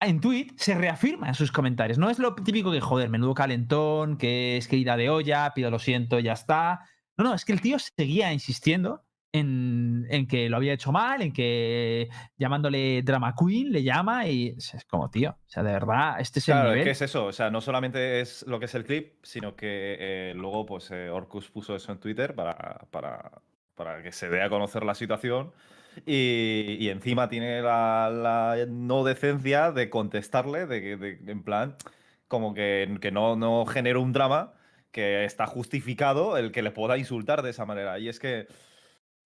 en tweet se reafirma en sus comentarios. No es lo típico que, joder, menudo calentón, que es querida de olla, pido lo siento, ya está. No, no, es que el tío seguía insistiendo en, en que lo había hecho mal, en que llamándole drama queen le llama y es como, tío, o sea, de verdad, este es el
Claro, es
nivel.
que es eso, o sea, no solamente es lo que es el clip, sino que eh, luego pues eh, Orcus puso eso en Twitter para, para, para que se dé a conocer la situación y, y encima tiene la, la no decencia de contestarle, de, de- en plan, como que, que no, no genera un drama, que está justificado el que le pueda insultar de esa manera. Y es que...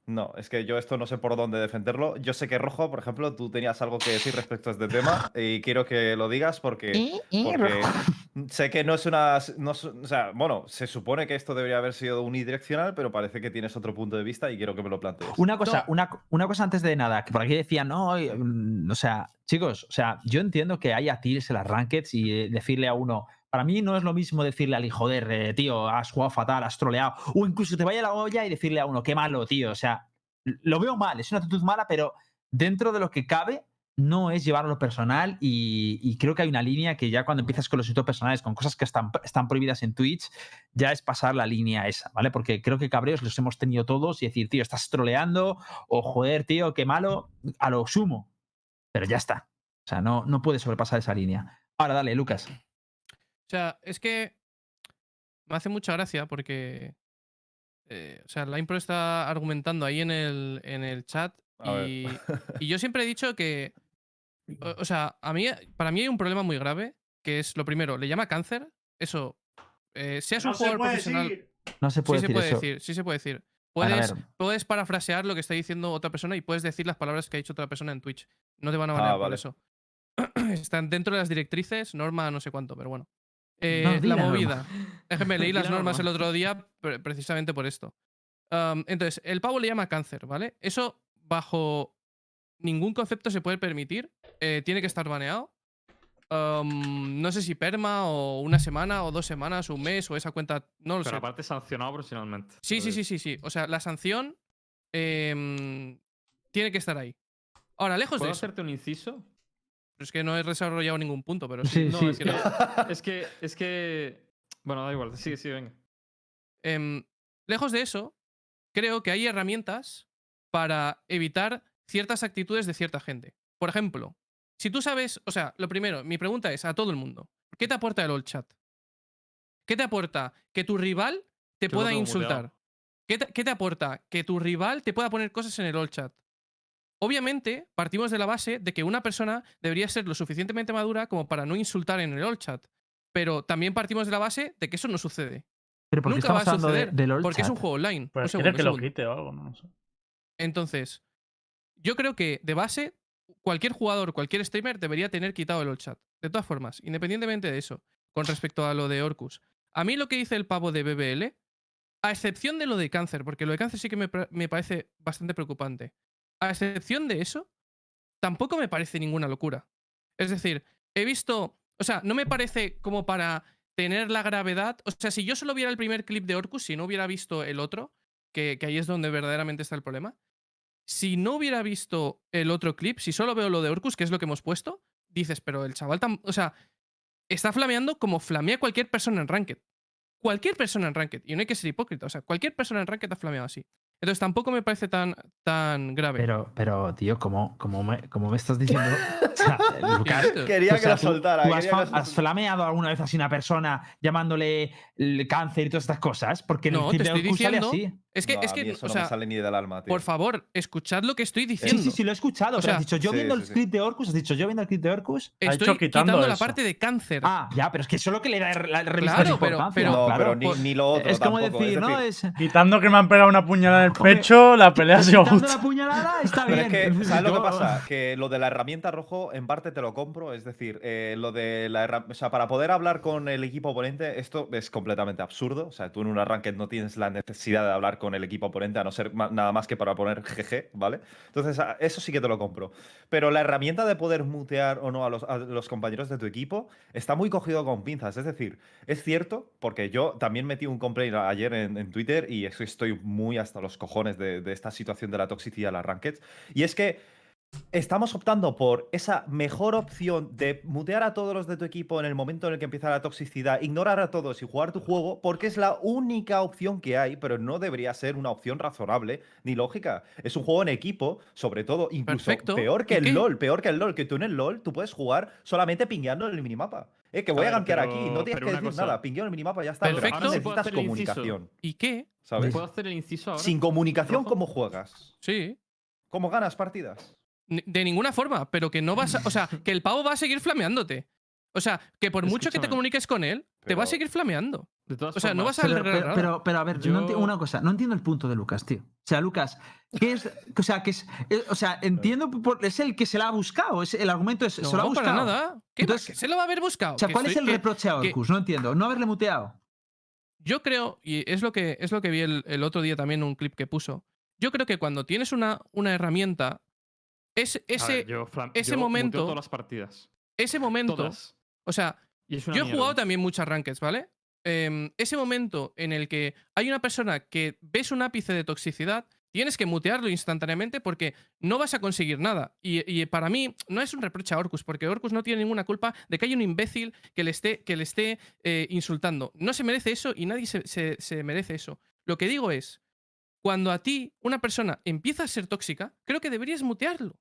No, es que yo esto no sé por dónde defenderlo. Yo sé que Rojo, por ejemplo, tú tenías algo que decir respecto a este tema *laughs* y quiero que lo digas porque, porque *laughs* sé que no es una... no o sea, bueno, se supone que esto debería haber sido unidireccional, pero parece que tienes otro punto de vista y quiero que me lo plantees.
Una cosa, una, una cosa antes de nada, que por aquí decían, no, eh, mm, o sea, chicos, o sea, yo entiendo que haya tirs en las rankeds y eh, decirle a uno, para mí no es lo mismo decirle al hijo, eh, tío, has jugado fatal, has troleado, o incluso te vaya la olla y decirle a uno, qué malo, tío, o sea, lo veo mal, es una actitud mala, pero dentro de lo que cabe, no es llevarlo personal y, creo que hay una línea que ya cuando empiezas con los insultos personales, con cosas que están, están prohibidas en Twitch, ya es pasar la línea esa, ¿vale? Porque creo que cabreos los hemos tenido todos y decir, tío, estás troleando o joder, tío, qué malo, a lo sumo. Pero ya está. O sea, no, no puedes sobrepasar esa línea. Ahora, dale, Lucas.
O sea, es que me hace mucha gracia porque. eh, o sea, la impro está argumentando ahí en el, en el chat. Y, *laughs* y yo siempre he dicho que. O, o sea, a mí, para mí hay un problema muy grave. Que es lo primero, le llama cáncer. Eso. eh, seas un jugador profesional.
No se puede
sí
decir
se puede
eso.
decir, sí se puede decir. Puedes, puedes parafrasear lo que está diciendo otra persona y puedes decir las palabras que ha dicho otra persona en Twitch. No te van a
Ah,
banear por
vale.
eso. *clears throat* Están dentro de las directrices, norma no sé cuánto, pero bueno. Eh,
No,
la movida. Déjeme, leí *laughs* las
la
normas el otro día pre- precisamente por esto. Entonces, el pavo le llama cáncer, ¿vale? Eso bajo ningún concepto se puede permitir. eh, tiene que estar baneado. No sé si perma o una semana o dos semanas o un mes o esa cuenta. No lo
pero
sé.
aparte sancionado profesionalmente.
Sí, sí, sí, sí, sí. O sea, la sanción em, tiene que estar ahí. Ahora, lejos de
¿Puedo
eso.
hacerte un inciso?
Es que no he desarrollado ningún punto, pero sí.
Sí,
No,
sí.
es que, no- *laughs* es que. Es que. Bueno, da igual. Sí, sí, venga.
Em, lejos de eso, creo que hay herramientas para evitar ciertas actitudes de cierta gente. Por ejemplo, si tú sabes, o sea, lo primero, mi pregunta es a todo el mundo, ¿qué te aporta el old chat? ¿Qué te aporta? Que tu rival te pueda insultar. ¿Qué te, qué te aporta? Que tu rival te pueda poner cosas en el old chat. Obviamente, partimos de la base de que una persona debería ser lo suficientemente madura como para no insultar en el old chat. Pero también partimos de la base de que eso no sucede.
Pero ¿por qué
Nunca va a
de-
suceder.
del
porque es un
chat?
juego online.
Pues
segundo,
que
un
lo quite o algo, no, no sé.
Entonces, yo creo que de base, cualquier jugador, cualquier streamer debería tener quitado el old chat. De todas formas, independientemente de eso, con respecto a lo de Orcus. A mí lo que dice el pavo de BBL, a excepción de lo de cáncer, porque lo de cáncer sí que me, me parece bastante preocupante. A excepción de eso, tampoco me parece ninguna locura. Es decir, he visto, o sea, no me parece como para tener la gravedad. O sea, si yo solo viera el primer clip de Orcus, si no hubiera visto el otro, que, ahí es donde verdaderamente está el problema. Si no hubiera visto el otro clip, si solo veo lo de Orcus, que es lo que hemos puesto, dices, pero el chaval, tam- o sea, está flameando como flamea cualquier persona en Ranked. Cualquier persona en Ranked. Y no hay que ser hipócrita. O sea, cualquier persona en Ranked ha flameado así. Entonces tampoco me parece tan, tan grave.
Pero, pero, tío, ¿cómo, cómo, me, cómo me estás diciendo? *laughs* O sea, Lucas,
Quería
o
que
sea,
la soltara.
¿Tú has,
que
flameado alguna vez así a una persona llamándole el cáncer y todas estas cosas? Porque
No,
el
te estoy
sale
diciendo-
así.
Es que,
No,
es que,
eso
o
no
sea,
me sale ni del alma, tío.
por favor, escuchad lo que estoy
Sí,
diciendo.
sí, sí, lo he escuchado.
O
pero has
sea,
dicho, yo
sí,
viendo
sí,
el
sí.
clip de Orcus, has dicho, yo viendo el clip de Orcus.
Estoy
hecho quitando
quitando la
eso.
parte de cáncer.
Ah, ya, pero es que eso es lo que le da la revista
Claro, pero- pero-
no,
claro.
pero ni,
por-
ni lo otro
es como
tampoco,
decir,
es
¿no? Es,
Quitando que me han pegado una puñalada en el pecho, la pelea ha sido
quitando la puñalada está
Pero
bien.
es que, *laughs* ¿sabes lo que pasa? Que lo de la herramienta rojo, en parte te lo compro. Es decir, eh, lo de la herramienta. O sea, para poder hablar con el equipo oponente, esto es completamente absurdo. O sea, tú en un ranked no tienes la necesidad de hablar con el equipo oponente, a no ser nada más que para poner GG, ¿vale? Entonces, eso sí que te lo compro. Pero la herramienta de poder mutear o no a los, compañeros de tu equipo está muy cogido con pinzas. Es decir, es cierto, porque yo también metí un complaint ayer en, Twitter y estoy muy hasta los cojones de, esta situación de la toxicidad de las rankeds. Y es que estamos optando por esa mejor opción de mutear a todos los de tu equipo en el momento en el que empieza la toxicidad, ignorar a todos y jugar tu juego, porque es la única opción que hay, pero no debería ser una opción razonable ni lógica. Es un juego en equipo, sobre todo, incluso
Perfecto,
peor que
¿y
el
qué?
LOL, peor que el LOL, que tú en el LOL tú puedes jugar solamente pingueando en el minimapa. Eh, que voy a,
ver,
gankear
pero-
aquí, no tienes que decir
cosa.
nada, pingueo en el minimapa ya está.
Perfecto.
ahora necesitas comunicación,
¿Y qué?
¿sabes?
¿Puedo hacer el inciso ahora?
Sin comunicación? ¿cómo juegas?
Sí.
¿Cómo ganas partidas?
De ninguna forma, pero que no vas a. O sea, que el pavo va a seguir flameándote. O sea, que por mucho que te comuniques con él, te va a seguir flameando.
De todas
O sea, no
formas,
vas a
Pero, pero,
nada.
pero, pero, a ver, no una cosa, no entiendo el punto de Lucas, tío. O sea, Lucas, ¿qué es? O sea, que es, eh, o sea, entiendo, por- es el que se la ha buscado, es, el argumento es,
no,
se lo ha buscado.
para nada. ¿Qué va?
Entonces-
¿Que se lo va a haber buscado?
O sea, ¿cuál es el
que-
reproche a
que-
Orcus? No entiendo, no haberle muteado.
Yo creo, y es lo que, es lo que vi el, el otro día también en un clip que puso. Yo creo que cuando tienes una, una herramienta, ese,
ver,
ese,
yo
ese
yo
momento-
todas las partidas.
ese momento.
Todas.
O sea,
es
Yo he jugado también muchas rankeds, ¿vale? Em, ese momento en el que hay una persona que ves un ápice de toxicidad, tienes que mutearlo instantáneamente porque no vas a conseguir nada. Y, y para mí no es un reproche a Orcus, porque Orcus no tiene ninguna culpa de que haya un imbécil que le esté, que le esté eh, insultando. No se merece eso y nadie se, se- se merece eso. Lo que digo es, cuando a ti una persona empieza a ser tóxica, creo que deberías mutearlo.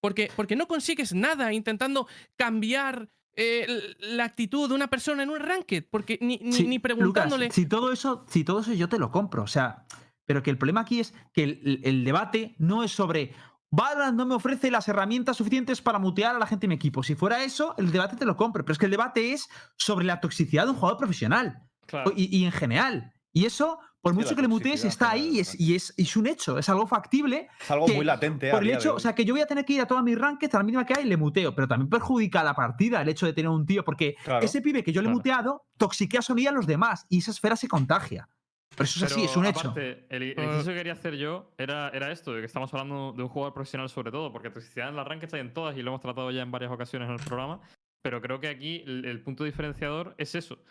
Porque, porque no consigues nada intentando cambiar eh, la actitud de una persona en un ranked. Porque ni, ni,
Sí,
ni
Lucas,
preguntándole.
si todo eso, si todo eso yo te lo compro, o sea, pero que el problema aquí es que el, el- el debate no es sobre Valorant no me ofrece las herramientas suficientes para mutear a la gente en mi equipo. Si fuera eso, el debate te lo compro, pero es que el debate es sobre la toxicidad de un jugador profesional
Claro.
y, y en general. Y eso, por mucho que le mutees, está ahí y es, y es, y es un hecho, es algo factible
Es algo
que
muy latente. a
por el hecho, o sea, que yo voy a tener que ir a todas mis rankings, a la mínima que hay, le muteo, pero también perjudica la partida el hecho de tener un tío, porque
Claro,
ese pibe que yo le he
claro.
muteado toxiquea su a los demás y esa esfera se contagia. Pero eso es así, es un hecho.
el, el inciso que quería hacer yo era, era esto, de que estamos hablando de un jugador profesional sobre todo, porque toxicidad en las rankings hay en todas y lo hemos tratado ya en varias ocasiones en el programa, pero creo que aquí el, el punto diferenciador es eso,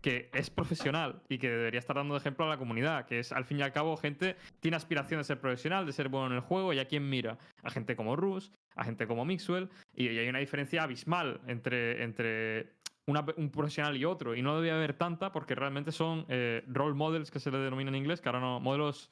que es profesional y que debería estar dando de ejemplo a la comunidad, que es al fin y al cabo gente tiene aspiración de ser profesional, de ser bueno en el juego y a quién mira, a gente como Rus, a gente como Mixwell y, y hay una diferencia abismal entre, entre una un profesional y otro. Y no debía haber tanta porque realmente son eh, role models que se le denomina en inglés, que ahora no, modelos,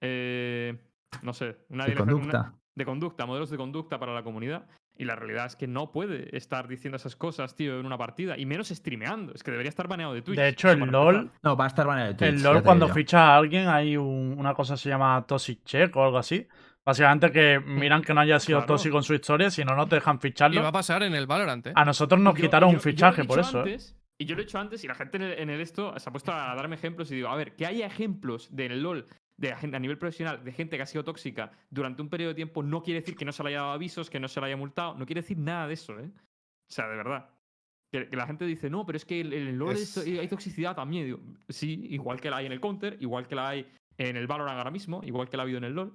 eh, no sé, una
De
una-
conducta.
de conducta, modelos de conducta para la comunidad. Y la realidad es que no puede estar diciendo esas cosas, tío, en una partida. Y menos streameando. Es que debería estar baneado de Twitch.
De hecho, el LOL,
empezar.
No, va a estar baneado de Twitch,
el LOL cuando ficha a alguien hay un- una cosa que se llama toxic check o algo así. Básicamente que miran que no haya sido
Claro.
tóxico en su historia, si no, no te dejan
Y
ficharlo.
va a pasar en el Valorant, ¿eh?
A nosotros nos
Y yo-
quitaron
y
un fichaje por eso, ¿eh?
Y yo lo he hecho antes y la gente en el, en el esto se ha puesto a darme ejemplos y digo, a ver, que haya ejemplos del LOL de a, gente- a nivel profesional de gente que ha sido tóxica durante un periodo de tiempo no quiere decir que no se le haya dado avisos, que no se le haya multado, no quiere decir nada de eso, ¿eh? O sea, de verdad. Que, que la gente dice, no, pero es que en el, LOL
Es-
hay toxicidad también. Digo, sí, igual que la hay en el Counter, igual que la hay en el Valorant ahora mismo, igual que la ha habido en el LOL.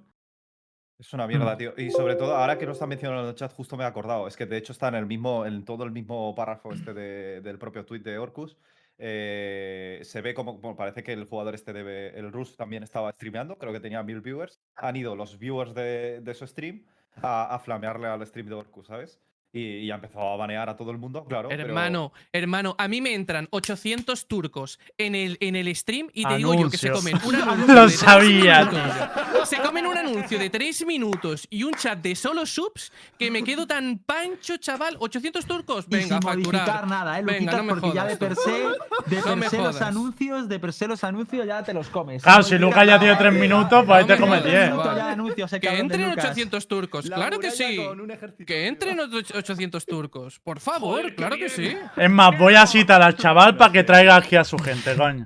Es una mierda, tío. Y sobre todo, ahora que lo están mencionando en el chat, justo me he acordado. Es que de hecho está en el mismo, en todo el mismo párrafo este de- del propio tweet de Orcus. Eh, se ve como, parece que el jugador este de el Rus también estaba streameando, creo que tenía mil viewers. Han ido los viewers de, de su stream a, a flamearle al stream de Orcus, ¿sabes? Y, y ha empezado a banear a todo el mundo, claro. pero-
Hermano, hermano, a mí me entran 800 turcos en el, en el stream y te digo yo que se comen un *laughs* anuncio
Lo
de
sabía,
minutos. Se comen un anuncio de 3 minutos y un chat de solo subs que me quedo tan pancho, chaval. 800 turcos,
Y
venga, a
sin modificar
facturar.
nada, ¿eh? Lo
Venga,
quitas
no me
porque ya de per se, de
No
per se los anuncios, de per se los anuncios ya te los comes.
Claro,
No
si Lucas ya tiene
nada,
tres
¿eh?
minutos, pues ahí te
me
come
jodas,
10.
Minuto
chaval.
ya de anuncios, ese
Que entren
Lucas.
800 turcos,
La
claro que sí. Que entren otros 800 turcos. Por favor,
Joder,
claro que sí.
Es más, voy a citar al chaval para que traiga aquí a su gente, coño.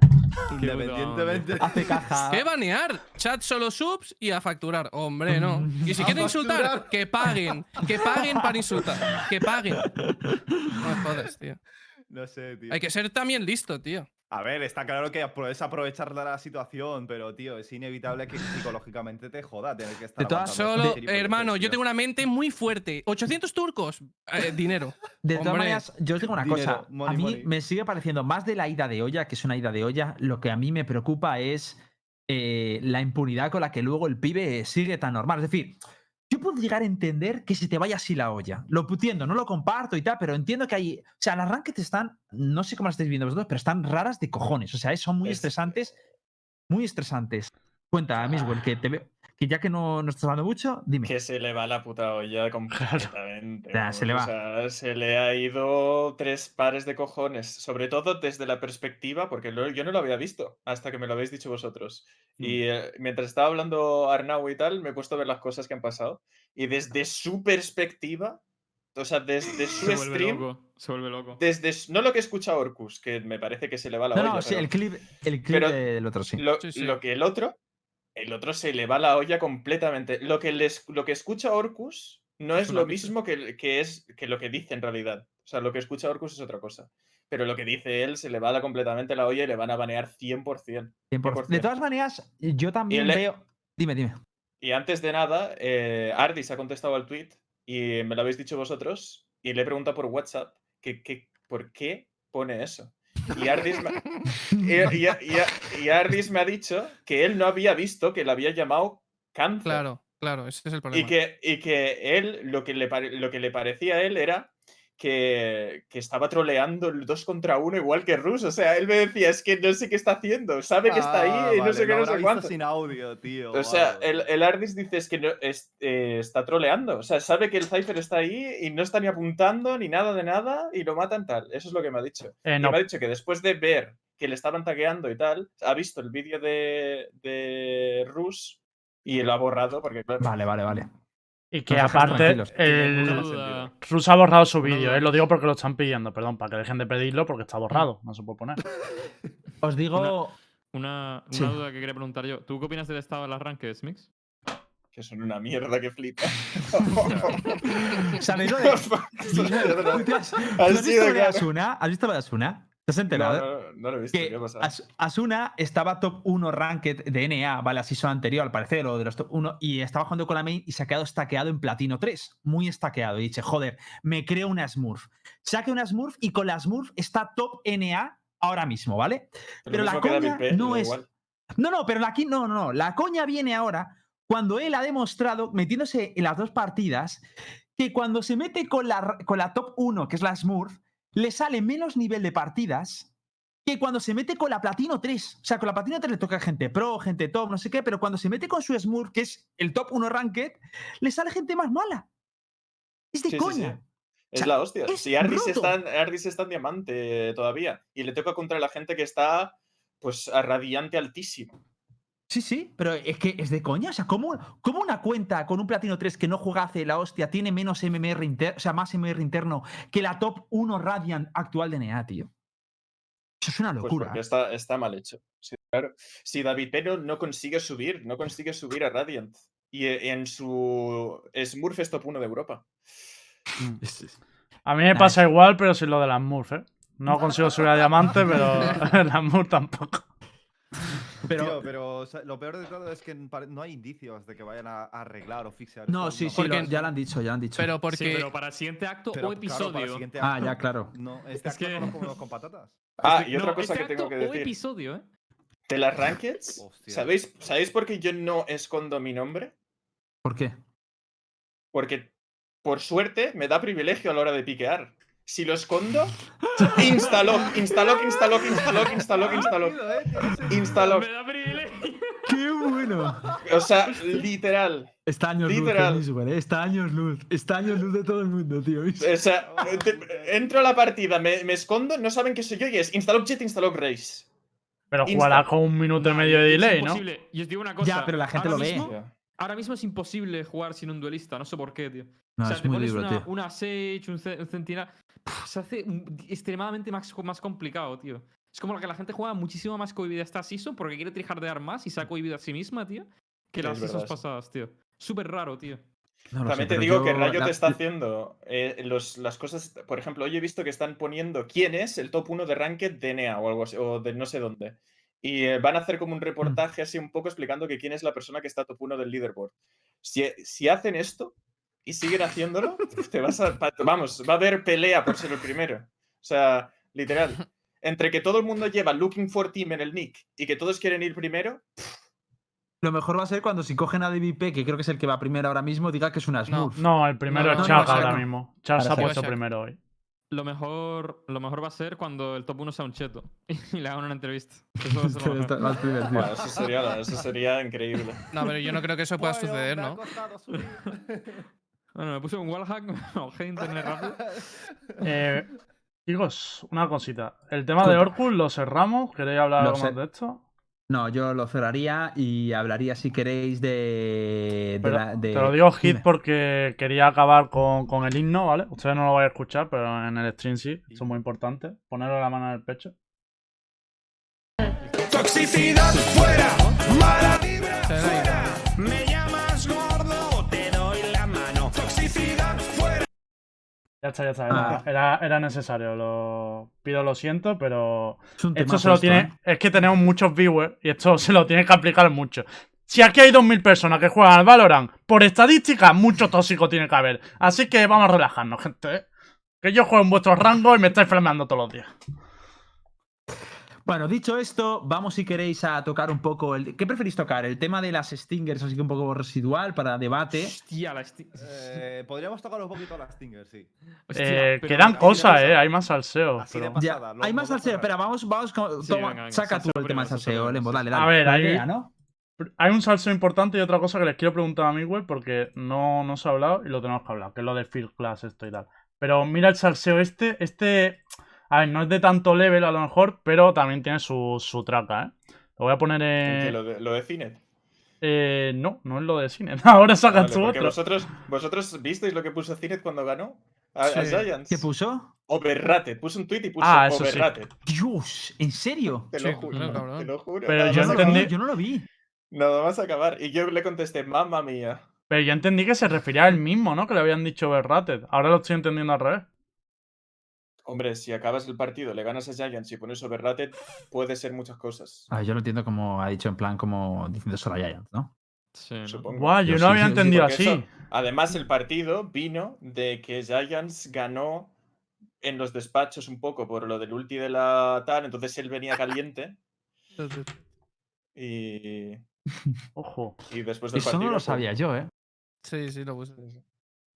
Independientemente.
Hace caja.
¿Qué banear? Chat solo subs y a facturar. Hombre, no. Y si quieren insultar, que paguen. Que paguen para insultar. Que paguen. No me jodas, tío.
No sé, tío.
Hay que ser también listo, tío.
A ver, está claro que apro- es aprovechar la situación, pero, tío, es inevitable que psicológicamente te joda tener que estar.
De todas-
aguantando
Solo,
este
hermano, yo
tío.
tengo una mente muy fuerte. 800 turcos. Eh, dinero.
De todas maneras, yo os digo una
Dinero,
cosa.
money,
a mí
money.
me sigue pareciendo más de la ida de olla, que es una ida de olla. Lo que a mí me preocupa es eh, la impunidad con la que luego el pibe sigue tan normal. Es decir, yo puedo llegar a entender que se te vaya así la olla. Lo entiendo, no lo comparto y tal, pero entiendo que hay. O sea, las rankings están. No sé cómo las estáis viendo vosotros, pero están raras de cojones. O sea, eh, son muy
Es-
estresantes. Muy estresantes. Cuenta, Miswell, que te veo. Que ya que no, no estás hablando mucho, dime.
Que se le va la puta olla *laughs* completamente.
Ya, se le va.
O sea, se le ha ido tres pares de cojones. Sobre todo desde la perspectiva, porque lo- yo no lo había visto hasta que me lo habéis dicho vosotros. Y eh, mientras estaba hablando Arnau y tal, me he puesto a ver las cosas que han pasado. Y desde su perspectiva, o sea, desde *laughs* su
Se vuelve
stream,
loco. Se vuelve loco.
desde no lo que escucha Orcus, que me parece que se le va la
No,
olla.
no, sí,
pero
el clip, el clip
pero
del otro, sí.
lo,
Sí, sí.
lo que el otro, el otro se le va la olla completamente. Lo que, les, lo que escucha Orcus no
Es
lo mismo que, que es que lo que dice en realidad. O sea, lo que escucha Orcus es otra cosa. Pero lo que dice él se le va la- completamente la olla y le van a banear 100%.
100%. De
100%.
todas maneras, yo también
le-
veo. Dime, dime.
Y antes de nada, eh, Ardis ha contestado al tweet y me lo habéis dicho vosotros y le he preguntado por WhatsApp que, que- por qué pone eso. Y Ardis, me, *laughs* y- y- y- y Ardis me ha dicho que él no había visto que le había llamado cáncer.
Claro, claro, ese es el problema.
Y que, y que él, lo que, le lo que le parecía a él era que, que estaba troleando el 2 contra 1 igual que Rus. O sea, él me decía, es que no sé qué está haciendo, sabe que está
Ah,
ahí y no
vale,
sé qué, no sé cuánto.
sin audio, tío.
O sea,
vale,
el, el Ardis dice es que no, es- eh, está troleando. O sea, sabe que el Cypher está ahí y no está ni apuntando ni nada de nada y lo matan tal. Eso es lo que me ha dicho.
Eh, no.
me ha dicho que después de ver que le estaban tagueando y tal, ha visto el vídeo de, de Rus y lo ha borrado porque,
Vale, vale, vale.
Y que aparte, el. Rus ha borrado su vídeo, eh, lo digo porque lo están pidiendo, perdón, para que dejen de pedirlo porque está borrado, no se puede poner. *laughs*
Os digo.
Una, una
Sí.
duda que quería preguntar yo. ¿Tú qué opinas del estado de las rankings, Mix?
que son una mierda que flipa. *laughs* *laughs*
¿Sabéis lo de.?
Son mierda.
¿Tú has, visto lo de. Asuna? ¿Has visto lo de Asuna? ¿Te has
No,
enterado?
no, no lo he visto.
Asuna estaba top 1 ranked de NA, ¿vale? La season anterior, al parecer, o de los top 1, y estaba jugando con la main y se ha quedado estaqueado en platino 3. Muy estaqueado. Y dice, joder, me creo una Smurf. Saque una Smurf y con la Smurf está top NA ahora mismo, ¿vale? Pero la coña
P,
no es-
igual.
No, no, pero aquí no, no, no. La coña viene ahora cuando él ha demostrado, metiéndose en las dos partidas, que cuando se mete con la, con la top 1, que es la Smurf, le sale menos nivel de partidas que cuando se mete con la Platino 3. O sea, con la Platino 3 le toca gente pro, gente top, no sé qué, pero cuando se mete con su Smurf, que es el top 1 ranked, le sale gente más mala. Es de
Sí, sí, sí.
coña.
Es
sea,
la hostia.
es
Si Ardis está, Ardis está en diamante todavía. Y le toca contra la gente que está, pues, a radiante altísimo.
Sí, sí, pero es que es de coña. O sea, ¿cómo, cómo una cuenta con un Platino 3 que no juega hace la hostia tiene menos MMR interno, o sea, más MMR interno que la top 1 Radiant actual de NEA, tío? Eso es una
Pues
locura.
está, está mal hecho. Sí, claro. Si David Peno no consigue subir, no consigue subir a Radiant. Y eh, en su Smurf es top 1 de Europa.
A mí me pasa igual, pero sin lo de las Murph, ¿eh? No consigo subir a diamante, pero *laughs* *laughs* las Murph tampoco.
Pero,
Tío, pero o sea, lo peor de todo es que no hay indicios de que vayan a arreglar o fixear.
no, sí, sí,
Porque-
lo- ya lo han dicho, ya lo han dicho.
Pero porque.
Sí, pero para el siguiente acto
Pero,
o
claro, para el
episodio.
Ah, ya, claro.
No, este
Es
acto
que-
no lo comemos con patatas.
Ah,
Este-
y otra
no,
cosa
este
que tengo que
O
decir.
episodio, ¿eh?
De las
Hostia.
¿sabéis, ¿sabéis por qué yo no escondo mi nombre?
¿Por qué?
Porque por suerte, me da privilegio a la hora de piquear. Si lo escondo, instalock, instalock, instalock, instalock, instalock, instalock. Instalock.
Me da privilegio. *laughs*
¡Qué bueno!
O sea, literal.
Está años
Literal.
luz, ¿eh? Está años luz. Está años luz de todo el mundo, tío.
O sea, te- entro a la partida, me, me escondo, no saben que soy yo y es instalock jet, instalock race.
Pero jugará con un minuto y medio de
es
delay, ¿no?
imposible. Y os digo una cosa.
Ya, pero la gente lo ve.
Ahora mismo es imposible jugar sin un duelista, no sé por qué, tío.
No,
o sea,
es
te
muy
pones una,
tío.
una Sage, un, Ce- un Centinela. Se hace un- extremadamente más, más complicado, tío. Es como que la gente juega muchísimo más cohibida esta season porque quiere trijardear más y se ha cohibido a sí misma, tío. Que
Sí,
las seasons pasadas, tío. Súper raro, tío.
No
También
sé,
te digo que
yo-
Rayo
la-
te está haciendo eh, los- las cosas. Por ejemplo, hoy he visto que están poniendo quién es el top 1 de Ranked de NEA o algo así, o de no sé dónde. Y eh, van a hacer como un reportaje así un poco explicando que quién es la persona que está top 1 del leaderboard. Si, si hacen esto y siguen haciéndolo, *laughs* te vas a. Vamos, va a haber pelea por ser el primero. O sea, literal. Entre que todo el mundo lleva Looking for Team en el nick y que todos quieren ir primero,
Lo mejor va a ser cuando si cogen a DVP, que creo que es el que va primero ahora mismo, diga que es una. Smurf.
No, el primero
No,
es
no,
Chaka
no,
ahora
no.
mismo. Chaka se ha puesto primero hoy.
Lo mejor, lo mejor va a ser cuando el top 1 sea un cheto *laughs* y le hagan una entrevista. Eso va a ser lo mejor.
Más divertido.
bueno, eso sería, eso sería increíble.
No, pero yo no creo que eso pueda
Bueno,
suceder,
me ha
¿no?
costado subir. *laughs*
Bueno, me puse un wallhack, no, *laughs* internet rápido.
Eh, chicos, una cosita. El tema de Orkut lo cerramos. ¿Queréis hablar
Lo
algo más de esto?
No, yo lo cerraría y hablaría, si queréis, de. de
Pero
la- de-
Te lo digo hit
Dime.
porque quería acabar con, con el himno, ¿vale? Ustedes no lo vais a escuchar, pero en el stream sí. Eso es muy importante. Ponerle la mano en el pecho.
Toxicidad fuera, mala vibra fuera. Me llamas
Ya está, ya está. Era,
Ah.
era, era necesario. Lo pido, lo siento, pero
Es
esto se lo tiene.
¿eh?
Es que tenemos muchos viewers y esto se lo tiene que aplicar mucho. Si aquí hay 2.000 personas que juegan al Valorant, por estadística, mucho tóxico tiene que haber. Así que vamos a relajarnos, gente. ¿eh? Que yo juego en vuestros rangos y me estáis flameando todos los días.
Bueno, dicho esto, vamos si queréis a tocar un poco el. ¿Qué preferís tocar? ¿El tema de las Stingers, así que un poco residual para debate?
Hostia, la esti-
Eh, podríamos tocar un poquito las Stingers, sí.
Hostia,
Eh,
pero
quedan cosas, eh. Hay más salseo.
Así de
pero-
pasada.
Ya,
Pasada, lo-
hay más salseo. Espera, vamos, vamos con.
Sí,
toma,
venga, venga,
saca tú el tema del salseo, Lembo. Dale, dale.
A ver,
La
ahí-
idea, ¿no?
Hay un salseo importante y otra cosa que les quiero preguntar a mí, güey, porque no, no se ha hablado y lo tenemos que hablar, que es lo de Field Class, esto y tal. Pero mira el salseo este, este, a ver, no es de tanto level a lo mejor, pero también tiene su, su traca, ¿eh? Lo voy a poner en...
lo, de, lo de Cinet.
Eh, no, no es lo de cine. *laughs* Ahora sacas
Vale,
otro.
vosotros, vosotros visteis lo que puso Cinet cuando ganó a, a
Sí.
Giants.
¿Qué puso?
Overrated. Puso un tweet y puso
Ah, eso sí.
Dios, ¿en serio?
Te lo
Sí,
juro.
claro, cabrón.
Te lo juro.
Pero yo
Yo
más
no, lo
entendí-
vi, yo no lo vi.
Nada más acabar. Y yo le contesté, mamma mía.
Pero yo entendí que se refería a él mismo, ¿no? Que le habían dicho overrated. Ahora lo estoy entendiendo al revés.
Hombre, si acabas el partido, le ganas a Giants y pones overrated, puede ser muchas cosas.
Ah, yo lo entiendo como ha dicho en plan, como diciendo solo a Giants, ¿no?
Sí.
Supongo.
Guau, yo
Yo
no
sí,
había
sí,
entendido así.
eso- además, el partido vino de que Giants ganó en los despachos un poco por lo del ulti de la TAN, entonces él venía caliente y, *laughs*
Ojo.
y después del
Eso
partido.
no lo
pues,
sabía yo, ¿eh?
Sí, sí, lo puse.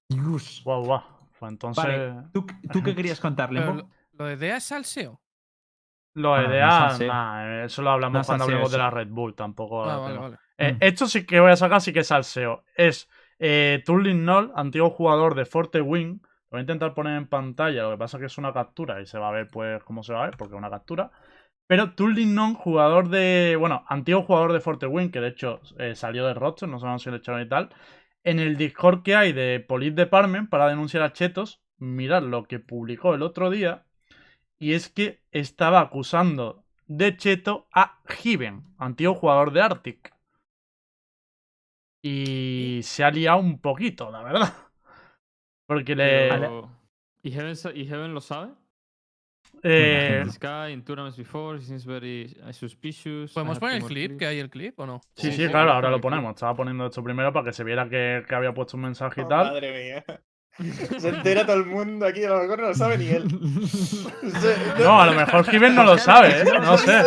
Dios.
Guau, guau. Pues entonces.
Vale, ¿tú, tú qué querías contar,
Pero lo, de DEA es salseo.
Lo de
Ah, no
DEA, nah, eso lo hablamos
No
cuando
salseo
hablemos de la Red Bull, tampoco.
Ah, vale, vale.
Eh,
Mm.
Esto sí que voy a sacar, sí que es salseo. Es eh, Turlin Noll, antiguo jugador de Forte Wing. Lo voy a intentar poner en pantalla, lo que pasa es que es una captura y se va a ver pues cómo se va a ver, porque es una captura. Pero Turlin Noll, jugador de. Bueno, antiguo jugador de Forte Wing, que de hecho eh, salió del roster, no sabemos si lo echaron y tal. En el Discord que hay de Police Department para denunciar a Chetos, mirad lo que publicó el otro día. Y es que estaba acusando de Cheto a Given, antiguo jugador de Arctic. Y se ha liado un poquito, la verdad. *laughs* Porque le.
Pero- ¿Y Heaven, sa- ¿Y Heaven lo sabe?
Eh,
This guy in tournaments before, very uh, suspicious.
¿Podemos
have
poner el clip? ¿Que hay el clip o no?
sí,
sí,
sí,
sí,
claro, ahora lo ponemos. Estaba poniendo esto primero para que se viera que, que había puesto un mensaje y
Oh,
tal.
Madre mía. *laughs* Se entera todo el mundo aquí, a lo mejor no lo sabe ni él. *laughs*
No, a lo mejor Given no lo sabe, ¿eh? No sé.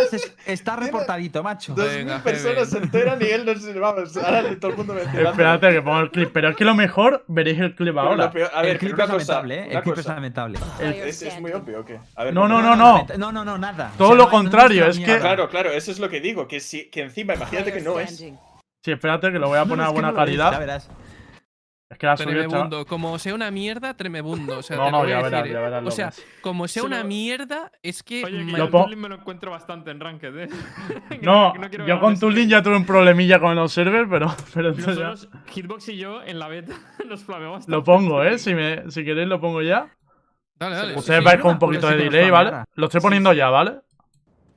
Está reportadito, macho.
Dos
Venga,
mil personas se enteran y él no se vamos. Ahora todo el mundo me entera.
Espérate que pongo el clip. Pero es que lo mejor veréis el clip ahora.
A ver,
el clip es
cosa,
lamentable, ¿eh? El clip es
cosa.
lamentable.
¿Es, es muy obvio o qué? A ver,
No, no, no, no.
No, no, no, nada.
Todo
O sea,
lo
no hay- no
contrario,
es
es que-.
Claro, claro, eso es lo que digo. Que, si, que encima, imagínate que no es.
Sí, espérate que lo voy a poner
No,
a
es
buena
es,
calidad. Es que la.
Tremebundo. Como sea una mierda, tremebundo. O sea,
No, no, ya verás, ya
¿eh?
verás
O sea, como sea una mierda, es que.
Oye, que yo el me lo encuentro bastante en Ranked, ¿eh? *laughs*
No,
quiero
yo con. Tulin ya tuve un problemilla con los servers, pero, pero entonces ya-
Nosotros, Hitbox y yo, en la beta, *laughs* nos flameamos bastante.
lo pongo, ¿eh? Si, me, si queréis lo pongo ya.
Dale, dale.
Ustedes
sí,
vais
sí.
con un poquito
sí
de delay, ¿vale? Lo estoy poniendo ya, ¿vale?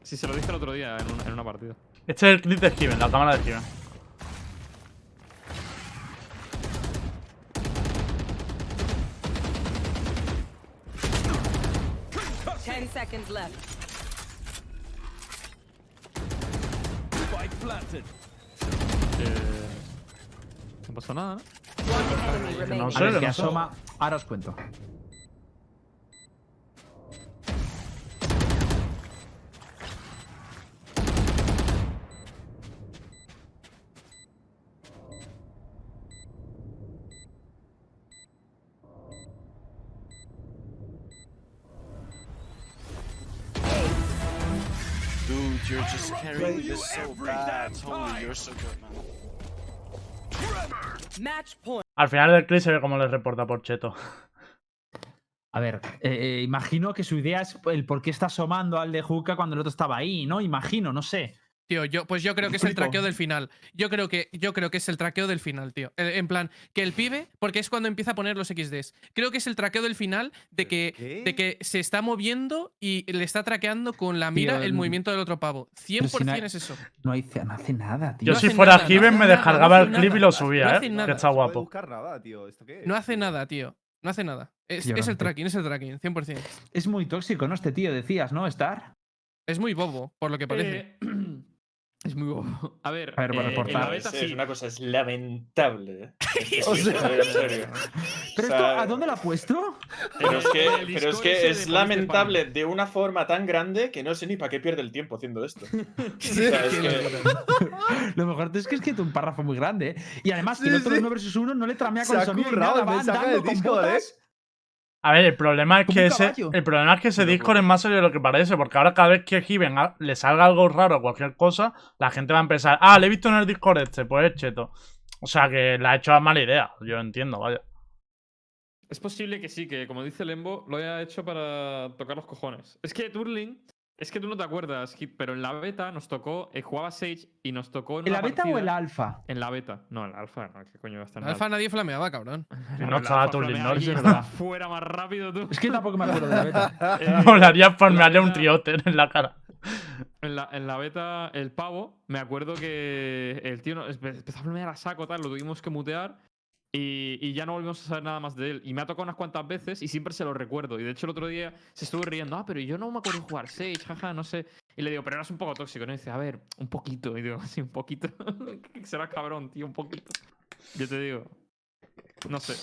Sí, se lo dije el otro día en, un- en una partida.
Este es el clip de Steven, la cámara de Steven.
Seconds left.
Eh, no pasó nada, ¿no?
One enemy
No sé, no
que
sé.
asoma. Ahora os cuento.
Just carrying this so bad. Holy, you're so good, man.
Match point.
Al final del clip se ve cómo les reporta por cheto.
A ver, eh, eh, imagino que su idea es el por qué está asomando al de Juca cuando el otro estaba ahí, ¿no? Imagino, no sé.
Tío, yo, pues yo creo que es el traqueo del final. Yo creo que, yo creo que es el traqueo del final, tío. Eh, En plan, que el pibe, porque es cuando empieza a poner los XDs. Creo que es el traqueo del final de que, de que se está moviendo y le está traqueando con la mira
Tío,
el movimiento del otro pavo. 100%
pero si no-
es eso.
No, hay- no hace nada, tío.
Yo
No
si fuera Given me descargaba
no
el clip y lo subía,
No
¿eh?
hace nada.
Que está guapo.
buscar nada, tío. ¿Esto qué es?
No hace nada, tío. No hace nada. Es, el tracking, es el tracking, 100%.
Es muy tóxico, ¿no? Este tío, decías, ¿no? Star.
Es muy bobo, por lo que parece.
Eh, *clears throat* es muy bobo. *laughs* A ver,
A ver, bueno,
eh,
por
en la
tal.
beta
Es,
sí.
es una cosa, es lamentable. *laughs* Es,
O
es-
sea-
en serio. *laughs*
¿Pero
O sea,
esto a dónde lo ha puesto?
Pero es que, pero es, que lamentable de una forma tan grande que no sé ni para qué pierde el tiempo haciendo esto. O sea, es que-
Lo mejor es que es que es un párrafo muy grande, ¿eh? Y además que
Sí,
el otro
sí.
1 versus 1 no le tramea
Se
con el sonido ni
currado
nada,
el
va
mensaje
andando
del
con
Discord, ¿eh?
botas.
A ver, el problema es que ese, el problema es que ese Discord es más serio de lo que parece, porque ahora cada vez que Given ha- le salga algo raro o cualquier cosa, la gente va a empezar, ah, le he visto en el Discord este, pues es cheto. O sea que la ha hecho a mala idea, yo entiendo, vaya.
Es posible que sí, que como dice Lembo, lo haya hecho para tocar los cojones. Es que Turling, es que tú no te acuerdas, pero en la beta nos tocó, eh, jugaba Sage y nos tocó en
¿En
una
la beta o
partida-
en la alfa?
En la beta. No, en la alfa, no, ¿qué coño va a estar en la
Alfa nadie flameaba, cabrón. *laughs*
No estaba es verdad.
Fuera más rápido tú.
Es que tampoco me acuerdo de la beta. *laughs*
Eh,
Molaría farmearle un
beta-
triote en la cara.
En la, en la beta, el pavo, me acuerdo que el tío no- empe- empezó a flamear a saco, tal, lo tuvimos que mutear. Y, y ya no volvimos a saber nada más de él. Y me ha tocado unas cuantas veces y siempre se lo recuerdo. Y de hecho el otro día se estuvo riendo, ah, pero yo no me acuerdo jugar Sage, jaja, no sé. Y le digo, pero eras un poco tóxico, ¿no? Y dice, a ver, un poquito. Y digo, *laughs* sí, un poquito. *laughs* Será cabrón, tío, un poquito. Yo te digo, no sé.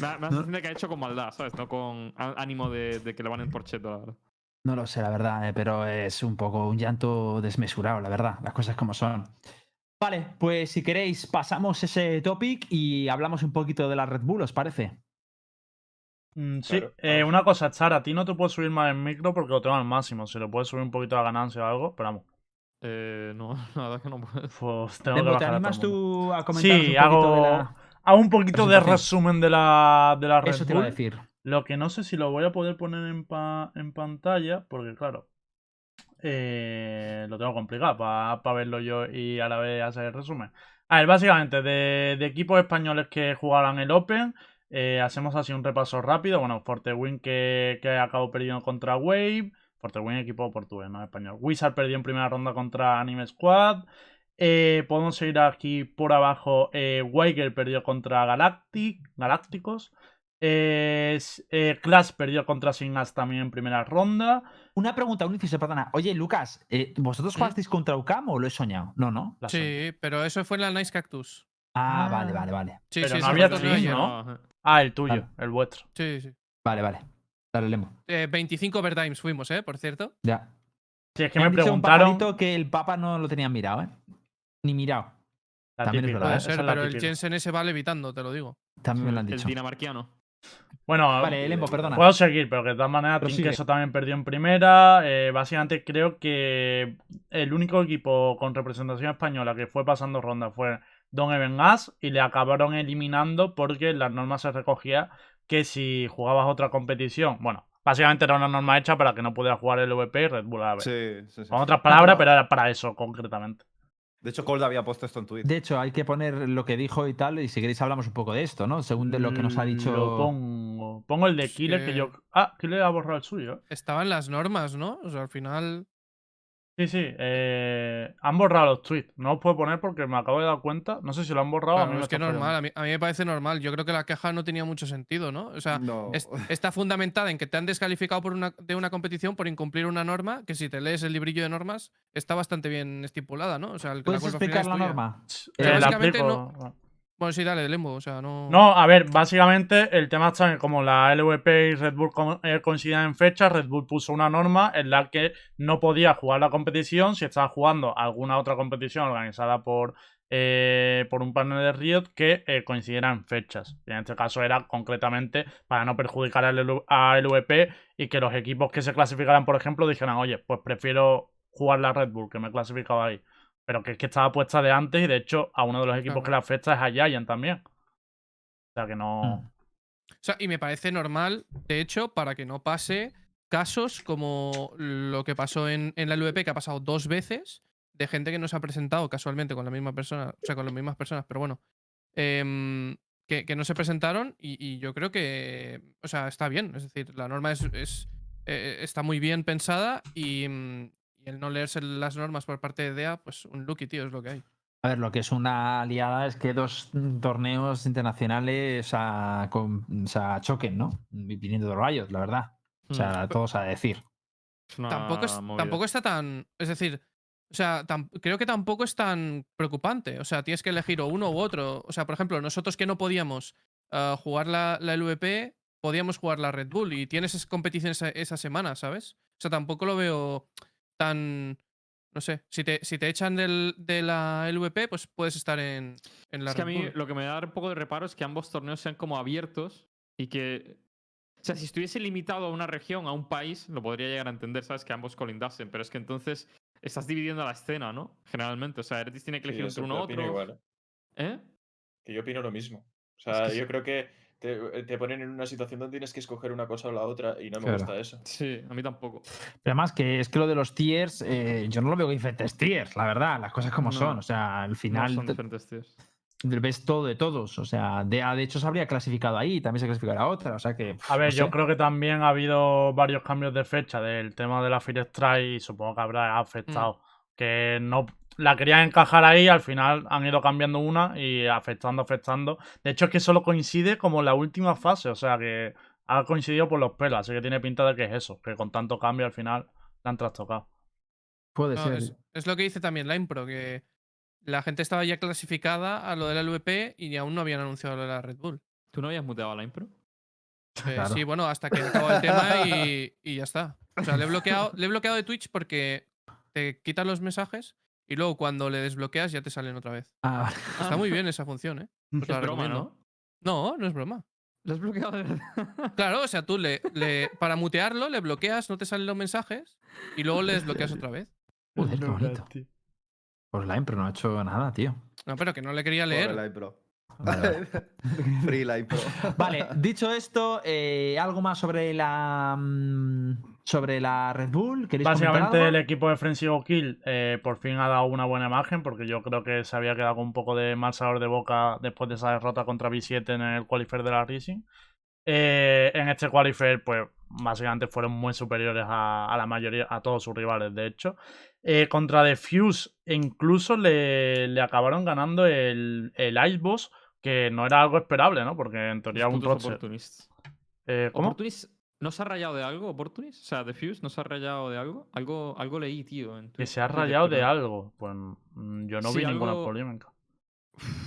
Me, me sensación de que ha hecho con maldad, ¿sabes? No con ánimo de, de que le van por cheto, la verdad.
No lo sé, la verdad, eh, pero es un poco un llanto desmesurado, la verdad. Las cosas como son. Vale, pues si queréis, pasamos ese topic y hablamos un poquito de la Red Bull, ¿os parece?
Mm, sí,
Claro,
eh, una cosa, Chara, a ti no te puedo subir más el micro porque lo tengo al máximo. Si le puedes subir un poquito la ganancia o algo, pero vamos.
Eh, no, *laughs* la verdad es que no puedo.
Pues tengo que
Lembo, ¿te
a
animas tú a comentar un
Sí,
poquito
hago,
de la...
hago un poquito de resumen de la, de la Red
Eso te iba a
Bull.
decir.
Lo que no sé si lo voy a poder poner en, pa- en pantalla, porque claro, eh, lo tengo complicado para verlo yo y a la vez hacer el resumen. A ver, básicamente, de, de equipos españoles que jugaran el Open, eh, hacemos así un repaso rápido. Bueno, Fortewin que, que acabó perdiendo contra Wave. Fortewin, equipo portugués, no español. Wizard perdió en primera ronda contra Anime Squad. Eh, podemos seguir aquí por abajo. Eh, perdió contra Galactic, Galácticos. Eh, eh, Clash perdió contra Signas también en primera ronda.
Una pregunta, un inciso, perdona. Oye, Lucas, eh, ¿vosotros jugasteis contra UCAM o lo he soñado? No, no.
La.
Sí, pero eso fue en la Nice Cactus.
Ah, vale, vale, vale.
Sí,
Pero
sí,
no había
el ayer.
¿no? Ah, el tuyo,
Vale.
el vuestro.
Sí, sí.
Vale, vale. Dale, Lemo.
Eh, 25 overtimes fuimos, ¿eh? Por cierto.
Ya.
Sí, es que
Me
me
han un
preguntaron.
pajarito que el Papa no lo tenían mirado, ¿eh? Ni mirado.
La
También es
típica,
verdad,
Puede
¿eh?
esa
ser,
es la
pero el. Jensen ese va levitando, te lo digo.
También me lo han
El
dicho.
dinamarquiano.
Bueno,
Vale, Lembo, perdona.
Puedo seguir, pero que de todas maneras. Queso también perdió en primera. Eh, básicamente creo que el único equipo con representación española que fue pasando ronda fue Don Even As y le acabaron eliminando porque las normas se recogía que si jugabas otra competición, bueno, básicamente era una norma hecha para que no pudiera jugar el VP y Red Bull a ver.
Sí, sí, sí.
Con otras palabras, *laughs* pero era para eso concretamente.
De hecho, Cold había puesto esto en Twitter.
De hecho, hay que poner lo que dijo y tal, y si queréis hablamos un poco de esto, ¿no? Según de lo que nos ha dicho...
Lo pongo. Pongo el de Killer que
que-
yo. Ah, Killer ha borrado el suyo.
Estaban las normas, ¿no? O sea, al final.
Sí, sí. eh, han borrado los tweets. No os puedo poner porque me acabo de dar cuenta. No sé si lo han borrado. a mí me
es que normal, a mí, a mí me parece normal. Yo creo que la queja no tenía mucho sentido, ¿no? O sea,
No.
es- está fundamentada en que te han descalificado por una, de una competición por incumplir una norma que si te lees el librillo de normas está bastante bien estipulada, ¿no? O sea, el que la
¿Puedes
final
explicar
es
la norma?
Eh, la
básicamente no- Bueno, sí, dale, Lembo, o sea, no...
No, a ver, básicamente el tema está en como la LVP y Red Bull eh, coincidían en fecha, Red Bull puso una norma en la que no podía jugar la competición si estaba jugando alguna otra competición organizada por, eh, por un panel de Riot que eh, coincidiera en fechas. Y en este caso era concretamente para no perjudicar al LVP y que los equipos que se clasificaran, por ejemplo, dijeran, oye, pues prefiero jugar la Red Bull, que me he clasificado ahí. Pero que es que estaba puesta de antes y de hecho a uno de los equipos
Claro.
que le afecta es a Giant también. O sea que no.
Mm.
O sea, y me parece normal, de hecho, para que no pase casos como lo que pasó en, en la LVP, que ha pasado dos veces, de gente que no se ha presentado casualmente con la misma persona, o sea, con las mismas personas, pero bueno, em, que, que no se presentaron y, y yo creo que, o sea, está bien, es decir, la norma es, es, eh, está muy bien pensada y, mm, y el no leerse las normas por parte de DEA, pues un lucky, tío, es lo que hay.
A ver, lo que es una aliada es que dos torneos internacionales a, con- o sea, choquen, ¿no? Viniendo de Riot, la verdad. O sea,
Mm.
todos a decir.
Tampoco, es- tampoco está tan. Es decir, o sea, tam- creo que tampoco es tan preocupante. O sea, tienes que elegir o uno u otro. O sea, por ejemplo, nosotros que no podíamos ah, jugar la, la LVP, podíamos jugar la Red Bull y tienes esas competiciones esa, esa semana, ¿sabes? O sea, tampoco lo veo tan. No sé, si te, si te echan del- de la LVP, pues puedes estar en, en la
Es que a mí lo que me da un poco de reparo es que ambos torneos sean como abiertos y que. O sea, si estuviese limitado a una región, a un país, lo podría llegar a entender, ¿sabes? Que ambos colindasen, pero es que entonces estás dividiendo la escena, ¿no? Generalmente. O sea, Eretis tiene que elegir entre uno u
opino
otro.
igual, ¿eh?
¿Eh?
Que yo opino lo mismo. O
Es
sea,
sí.
yo creo que te, te ponen en una situación donde tienes que escoger una cosa o la otra y no me
Claro.
gusta eso.
Sí, a mí tampoco.
Pero además que es que lo de los tiers, eh, yo no lo veo diferentes tiers, la verdad, las cosas como
No,
son. O sea, al
No
final
son
te-
diferentes tíos.
ves todo de todos. O sea, de, de hecho se habría clasificado ahí, también se clasificará otra. O sea que.
A ver,
no
yo
sé.
creo que también ha habido varios cambios de fecha del tema de la Fire Strike y supongo que habrá afectado. Que no la querían encajar ahí, al final han ido cambiando una y afectando, afectando. De hecho, es que solo coincide como la última fase, o sea que ha coincidido por los pelos, así que tiene pinta de que es eso, que con tanto cambio al final la han trastocado.
Puede
No,
ser.
es, es lo que dice también la Impro, que la gente estaba ya clasificada a lo de la LVP y aún no habían anunciado lo de la Red Bull.
¿Tú no habías muteado a la impro?
Eh,
Claro.
Sí, bueno, hasta que acabó el tema y, y ya está. O sea, le he, bloqueado, le he bloqueado de Twitch porque te quitan los mensajes y luego cuando le desbloqueas ya te salen otra vez.
Ah, vale.
Está muy *laughs* bien esa función, ¿eh? Os
Es
la
broma,
recomiendo.
¿no?
No, no es broma.
¿Lo has bloqueado de verdad? *laughs*
Claro, o sea, tú le, le- para mutearlo le bloqueas, no te salen los mensajes y luego le desbloqueas otra vez.
Joder, qué bonito. Pues Line, pero no ha hecho nada, tío.
No, pero que no le quería leer.
Line Pro.
Vale, vale. *laughs*
Free Line Pro.
Vale, dicho esto, eh, algo más sobre la mm, sobre la Red Bull. ¿Queréis
Básicamente el equipo de Frenzy Kill eh, por fin ha dado una buena imagen porque yo creo que se había quedado con un poco de mal sabor de boca después de esa derrota contra B7 en el qualifier de la Rising. Eh, en este qualifier, pues básicamente fueron muy superiores a, a la mayoría, a todos sus rivales, de hecho. Eh, contra Defuse incluso le, le acabaron ganando el, el Ice Boss, que no era algo esperable, ¿no? Porque en teoría
Los
un
putos
roster...
Opportunists.
Eh, ¿Cómo?
¿Opportunist no se ha rayado de algo, Opportunist? O sea, Defuse no se ha rayado de algo. Algo, algo leí, tío. en
Que se ha rayado de algo. Pues mm, yo no
Sí,
vi ninguna polémica.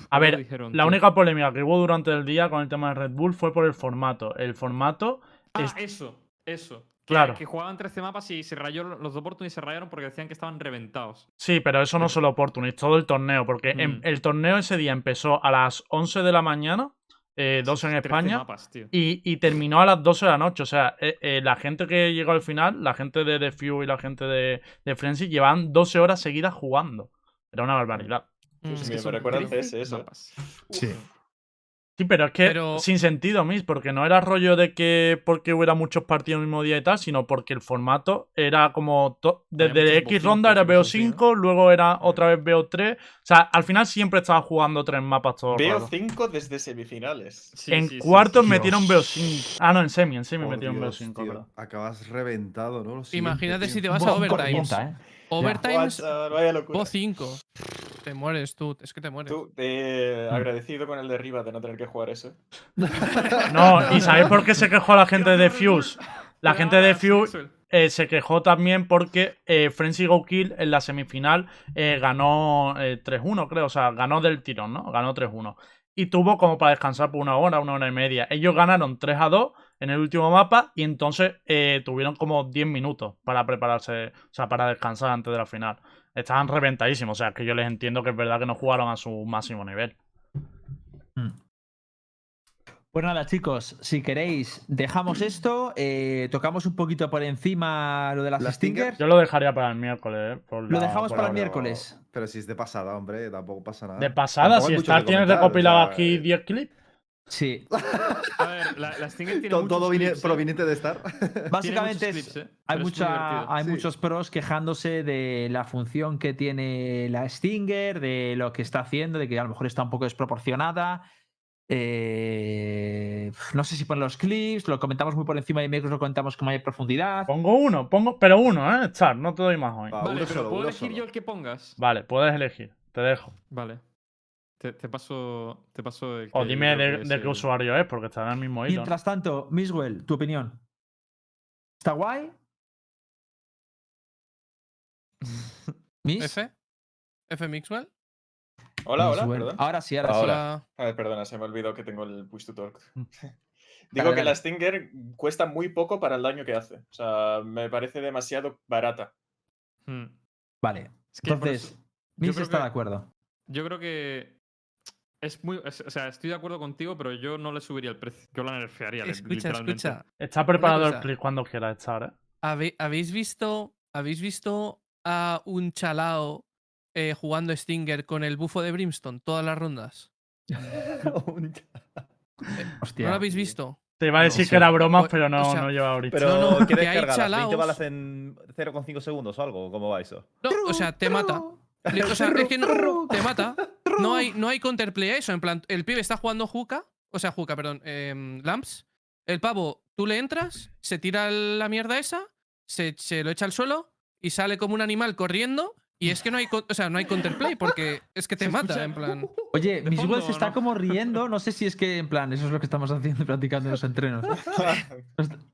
A ver,
dijeron,
la
tío.
única polémica que hubo durante el día con el tema de Red Bull fue por el formato. El formato.
Ah,
es-
eso, eso. Que,
Claro.
que jugaban 13 mapas y se rayó, los de Opportunity se rayaron porque decían que estaban reventados.
Sí, pero eso no solo Opportunist, todo el torneo. Porque en-
Mm.
el torneo ese día empezó a las 11 de la mañana, eh, 12 en
13
España.
mapas, tío.
Y, y terminó a las 12 de la noche. O sea, eh, eh, la gente que llegó al final, la gente de The Few y la gente de, de Frenzy, llevaban 12 horas seguidas jugando. Era una barbaridad.
Mm.
Pues
Es
me
que son
recuerda
13
CS eso.
mapas.
Sí.
Sí, pero es que
Pero-
sin sentido, Miss, porque no era rollo de que porque hubiera muchos partidos el mismo día y tal, sino porque el formato era como to- desde X ronda era
BO5 y cosas así,
BO5, luego era otra vez BO3. O sea, al final siempre estaba jugando tres mapas todo el
Veo
rato.
5 desde semifinales.
Sí,
en
sí, sí,
cuartos
sí.
metieron
Dios.
BO5. Ah, no, en semi, en semi
Por
metieron
Dios,
BO5,
tío,
creo.
Acabas reventado, ¿no?
Imagínate
tío.
si te vas a overtime. Overtime. Bo 5. Te mueres tú, es que te mueres.
Tú, eh, agradecido con el de arriba de no tener que jugar eso. *laughs*
No, ¿y sabéis por qué se quejó la gente de Fuse? La gente de Fuse eh, se quejó también porque eh, Frenzy Go Kill en la semifinal eh, ganó eh, 3-1, creo. O sea, ganó del tirón, ¿no? Ganó 3-1. Y tuvo como para descansar por una hora, una hora y media. Ellos ganaron 3-2 en el último mapa y entonces eh, tuvieron como 10 minutos para prepararse, o sea, para descansar antes de la final. Estaban reventadísimos. O sea, que yo les entiendo que es verdad que no jugaron a su máximo nivel.
Pues nada, chicos, si queréis, dejamos esto, eh, tocamos un poquito por encima lo de las
¿Las?
Stingers.
Yo lo dejaría para el miércoles. ¿eh? Por
Lo
la-
dejamos
por
para el miércoles.
Pero si es de pasada, hombre, tampoco pasa nada.
De pasada,
Tampoco
si
que
tienes
o
recopilado
sea,
aquí
eh,
10 clips.
Sí.
A ver, la, la Stinger tiene
to-
muchos
Todo
clips, ¿eh?
proveniente de Star.
Básicamente
muchos
es-
clips, ¿eh?
hay, mucha, hay
Sí.
muchos pros quejándose de la función que tiene la Stinger, de lo que está haciendo, de que a lo mejor está un poco desproporcionada. Eh, no sé si ponen los clips, lo comentamos muy por encima y Micros lo comentamos con mayor profundidad.
Pongo uno, pongo, pero uno, ¿eh? Star, no te doy más hoy.
Va,
Vale, pero
solo,
¿puedo elegir
solo.
yo el que pongas?
Vale, puedes elegir, te dejo.
Vale. Te, te paso, te paso el
O dime de, de qué
el-
usuario es, porque está en el mismo hilo.
Mientras tanto, Miswell, tu opinión. ¿Está guay? *laughs* ¿Miss?
F. F Mixwell.
Hola, hola,
Miswell.
perdón.
Ahora sí, ahora, sí.
Hola.
A ver, perdona, se me olvidó que tengo el push to talk.
Mm. *laughs*
Digo
Dale,
que la. Stinger cuesta muy poco para el daño que hace. O sea, me parece demasiado barata.
Hmm.
Vale.
Es que por
Entonces, Miss está
que-
de acuerdo.
Yo creo que es muy. es- o sea, estoy de acuerdo contigo, pero yo no le subiría el precio. Yo la nerfearía.
Escucha,
literalmente.
escucha.
Está preparado el clip cuando quieras, Star, ¿eh?
¿Habe- ¿Habéis visto, ¿Habéis visto a un chalao eh, jugando Stinger con el bufo de Brimstone todas las rondas? *laughs*
Hostia.
¿No lo habéis visto?
Te iba a
No
decir que era broma,
O-
pero no,
o sea,
no lleva ahorita.
Pero,
No, no,
¿qué
que hay
descargas? ¿20
chalaos-
balas en 0,5 segundos o algo? ¿Cómo va eso?
No, o sea, te mata. *laughs* O sea, es que no, te mata. No hay, no hay counterplay a eso. En plan, el pibe está jugando Juca. O sea, Juca, perdón. em, Lamps. El pavo, tú le entras, se tira la mierda esa, se, se lo echa al suelo y sale como un animal corriendo. Y es que no hay, o sea, no hay counterplay porque es que te
Se
mata,
escucha-
en plan.
Oye,
¿De
Miswell
fondo
se
o
está
no?
como riendo. No sé si es que, en plan, eso es lo que estamos haciendo *laughs* practicando en los entrenos. *laughs*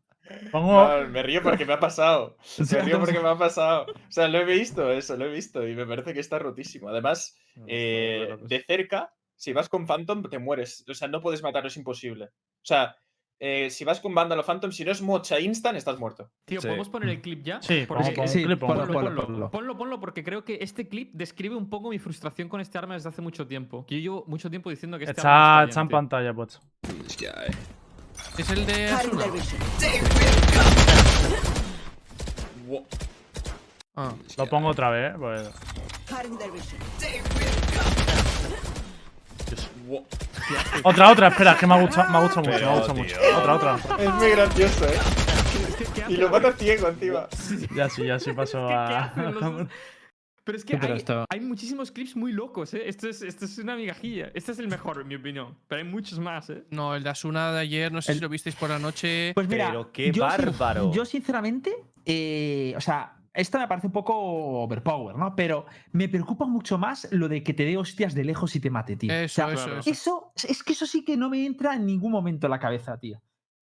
Pongo.
No, me río porque me ha pasado. *laughs* Me río porque me ha pasado. O sea, lo he visto, eso, lo he visto y me parece que está rotísimo. Además,
está
eh,
de locos.
de cerca, si vas con Phantom, te mueres. O sea, no puedes matarlo, es imposible. O sea, eh, si vas con Vandal o Phantom, si no es mocha instant, estás muerto.
Tío,
Sí.
¿podemos poner el clip ya?
Sí,
Porque-
pongo
Sí, ponlo, ponlo,
ponlo,
ponlo.
ponlo, ponlo, porque creo que este clip describe un poco mi frustración con este arma desde hace mucho tiempo. Que yo llevo mucho tiempo diciendo que este
Está,
arma
está en
bien, tío.
pantalla, pues.
Es el de Asuna. Ah.
Lo pongo otra vez, ¿eh? Pues- Otra, otra, espera, es que me ha gustado, me ha gustado mucho, me ha gustado mucho. Otra, otra.
Es muy gracioso, eh.
¿Qué- qué
Y lo mata ciego encima.
Ya sí, ya sí pasó
¿Qué- qué
a.
Pero es que
pero
hay,
esto-
hay muchísimos clips muy locos, ¿eh? Esto es, esto es una migajilla. Este es el mejor, en mi opinión. Pero hay muchos más, ¿eh?
No, el de Asuna de ayer, no sé
El-
si lo visteis por la noche.
Pues mira,
Pero qué
yo, sin-
bárbaro.
yo sinceramente, eh, o sea, esta me parece un poco overpower, ¿no? Pero me preocupa mucho más lo de que te dé hostias de lejos y te mate, tío. O
Eso,
sea,
eso,
claro.
eso.
eso, es que eso sí que no me entra en ningún momento en la cabeza, tío.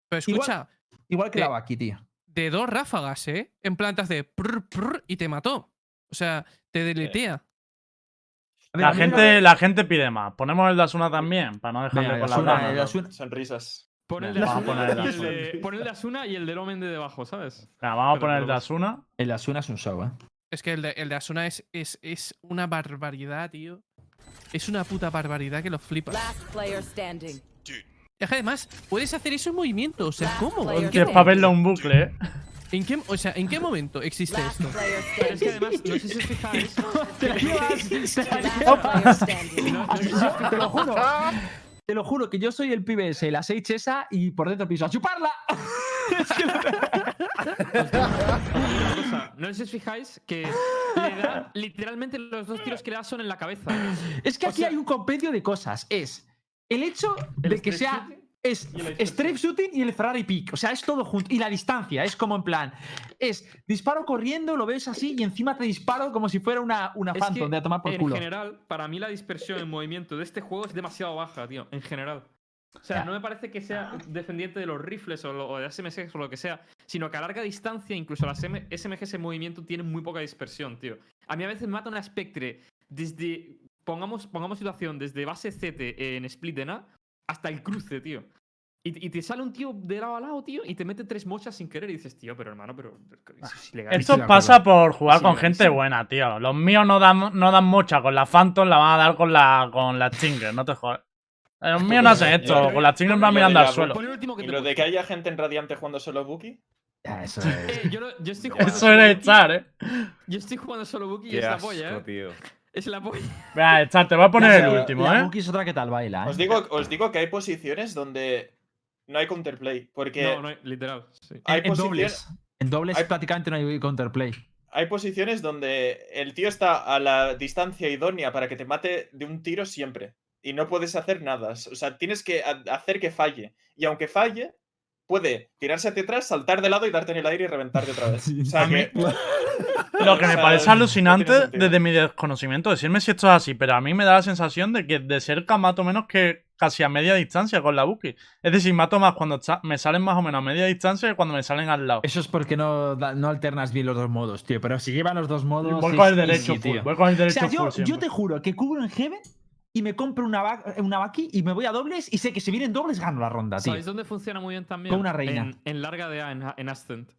Pero
igual-
escucha,
Igual que
Eh,
la Baki, tío.
de dos ráfagas, ¿eh? En plantas de prr, prr, y te mató. O sea, te deletea.
Ver,
La gente, la gente pide más. Ponemos el de Asuna también, para no dejarle con la
Asuna,
broma.
el
¿no?
Asuna-
Sonrisas.
Pon el de Asuna
el
y
de
el de-
Asuna.
pon el de Asuna y el Omen de debajo, ¿sabes?
Vamos a poner el de. Asuna.
El Asuna es un show, ¿eh?
Es que el de, el de Asuna es, es, es una barbaridad, tío. Es una puta barbaridad que lo flipas. Es que además, puedes hacer eso en movimiento. O sea, ¿cómo?
player
¿En
Que es para verlo un bucle, ¿eh?
En qué- o sea, ¿en qué momento existe esto?
Pero es que además, no sé si os fijáis.
Te la llevas, *laughs* te la
Last
llevas.
player standing.
no- no sé si os
Te lo juro. Te lo juro que yo soy el pibe ese, la Sage esa, y por dentro piso ¡a chuparla!
No sé si os fijáis que le da literalmente los dos tiros que le da son en la cabeza.
Es que
O
aquí
sea-
hay un compendio de cosas. Es el hecho de que sea. Es strafe shooting y el Ferrari pick. O sea, es todo junto. Y la distancia, es como en plan. Es disparo corriendo, lo ves así y encima te disparo como si fuera una, una
Es
Phantom
que,
de a tomar por
en
culo.
general, para mí la dispersión en movimiento de este juego es demasiado baja, tío. En general. O sea,
Ya.
no me parece que sea defendiente de los rifles o, lo- o de SMGs o lo que sea, sino que a larga distancia, incluso las M- SMGs en movimiento tienen muy poca dispersión, tío. A mí a veces me mata una Spectre desde. Pongamos, pongamos situación, desde base CT en Split en A hasta el cruce, tío. Y, y te sale un tío de lado a lado, tío, y te mete tres mochas sin querer y dices, tío, pero hermano, pero. eso es ilegal.
Esto pasa por jugar
Sí,
con
sí.
gente buena, tío. Los míos no dan, no dan mocha con la Phantom, la van a dar con la, con la Chinger, no te jodas. Eh, Los míos no hacen esto, con la Chinger van mirando al suelo.
Pon el último que
¿Y lo de que haya gente en Radiante jugando solo Buki?
Ya, eso es.
Eh, yo, lo- yo estoy *laughs* jugando
Eso
solo
era
Buki,
echar, eh.
Yo estoy jugando solo Buki y es
asco,
polla, eh.
tío.
Es la polla. *laughs*
Echar, te voy a poner el último,
La
eh.
Es otra que tal baila, ¿eh?
Os digo, os digo que hay posiciones donde no hay counterplay. Porque
No, no, literal. Sí.
hay,
en, en
posiciones-
dobles. En dobles
hay-
prácticamente no hay counterplay.
hay posiciones donde el tío está a la distancia idónea para que te mate de un tiro siempre. Y no puedes hacer nada. O sea, tienes que ha- hacer que falle. Y aunque falle, puede tirarse hacia atrás, saltar de lado y darte en el aire y reventarte otra vez. *laughs* O sea, que- *laughs*
Lo que *laughs*
O
me parece alucinante desde mi desconocimiento, decirme si esto es así, pero a mí me da la sensación de que de cerca mato menos que casi a media distancia con la Buki. Es decir, mato más cuando me salen más o menos a media distancia que cuando me salen al lado.
Eso es porque no, no alternas bien los dos modos, tío. Pero si llevan los dos modos.
Voy con el
easy,
derecho full,
tío.
voy con el
O
derecho
sea, yo,
full
yo te juro que cubro en Heaven y me compro una, ba- una Baki y me voy a dobles y sé que si vienen dobles gano la ronda, tío.
¿Sabéis dónde funciona muy bien también?
Con una reina.
En, en larga de A, en, en Ascent.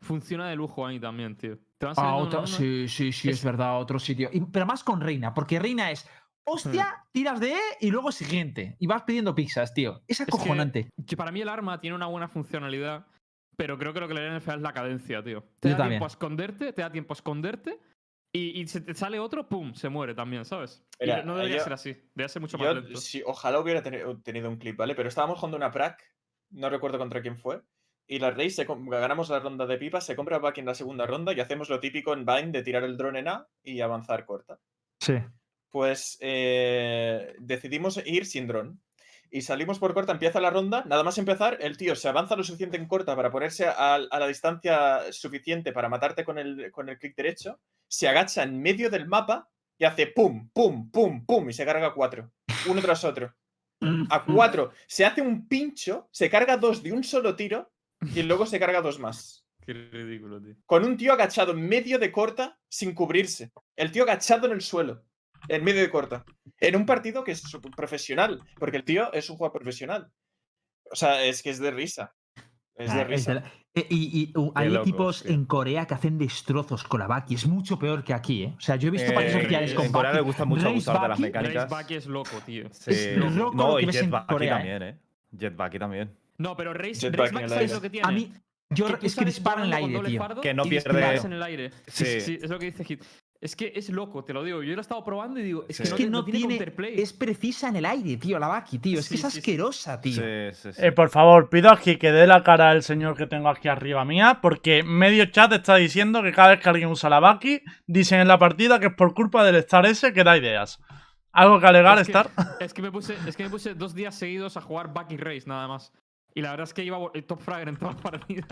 Funciona de lujo ahí también, tío. Te van
Ah, otra- sí, sí, sí, es,
Es-
verdad, otro sitio. Y- pero más con Reina, porque Reina es hostia, tiras de E y luego siguiente. Y vas pidiendo pizzas, tío. Es acojonante.
Que para mí el arma tiene una buena funcionalidad, pero creo que lo que le viene fea es la cadencia, tío. Te
Yo
da
también.
tiempo a esconderte, te da tiempo a esconderte y, y se te sale otro, pum, se muere también, ¿sabes? Y no debería
yo-
ser así, debería ser mucho más
Yo,
lento.
sí, ojalá hubiera teni- tenido un clip, ¿vale? Pero estábamos jugando una prac, no recuerdo contra quién fue. Y la Race, se ganamos la ronda de pipa, se compra back en la segunda ronda y hacemos lo típico en Vine de tirar el drone en A y avanzar corta.
Sí.
Pues eh, decidimos ir sin dron. Y salimos por corta, empieza la ronda, nada más empezar, el tío se avanza lo suficiente en corta para ponerse a, a la distancia suficiente para matarte con el, con el clic derecho, se agacha en medio del mapa y hace pum, pum, pum, pum, y se carga cuatro, uno tras otro. A *laughs* cuatro, se hace un pincho, se carga dos de un solo tiro y luego se carga dos más. *laughs*
Qué ridículo, tío.
Con un tío agachado en medio de corta sin cubrirse. El tío agachado en el suelo. En medio de corta. En un partido que es profesional. Porque el tío es un jugador profesional. O sea, es que es de risa. Es de
Ah, es
risa.
de la- eh, y y, uh, hay
locos,
equipos
tío.
en Corea que hacen destrozos con la Baki. Es mucho peor que aquí, ¿eh? O sea, yo he visto
Eh,
partidos oficiales con
en Corea le gusta mucho
Race
abusar de las mecánicas.
Race Baki es loco, tío.
Sí.
es loco lo
No,
que
y
ves en Corea, ¿eh?
también, ¿eh? Jetback también.
No, pero Race, Race Baki,
el
¿sabes
aire.
lo que tiene?
A mí, yo
tú
es que dispara en el aire, tío.
Que no
y
pierde-
en el aire. Sí, sí,
Sí.
sí, es lo que dice Hit. Es que es loco, te lo digo. Yo lo he estado probando y digo, es
Sí.
que
Es
no,
que
tiene-
no
no tiene
tiene.
counterplay.
Es precisa en el aire, tío, la Baki, tío. Es que es
sí, sí.
asquerosa, tío.
Sí, sí, sí.
Eh, por favor, pido aquí que dé la cara al señor que tengo aquí arriba mía, porque medio chat está diciendo que cada vez que alguien usa la Baki, dicen en la partida que es por culpa del Star ese que da ideas. ¿Algo que alegar,
es, que,
Star?
es que me puse, es que me puse dos días seguidos a jugar Bucky Race nada más. Y la verdad es que iba el top fragger en todas las *laughs* partidas.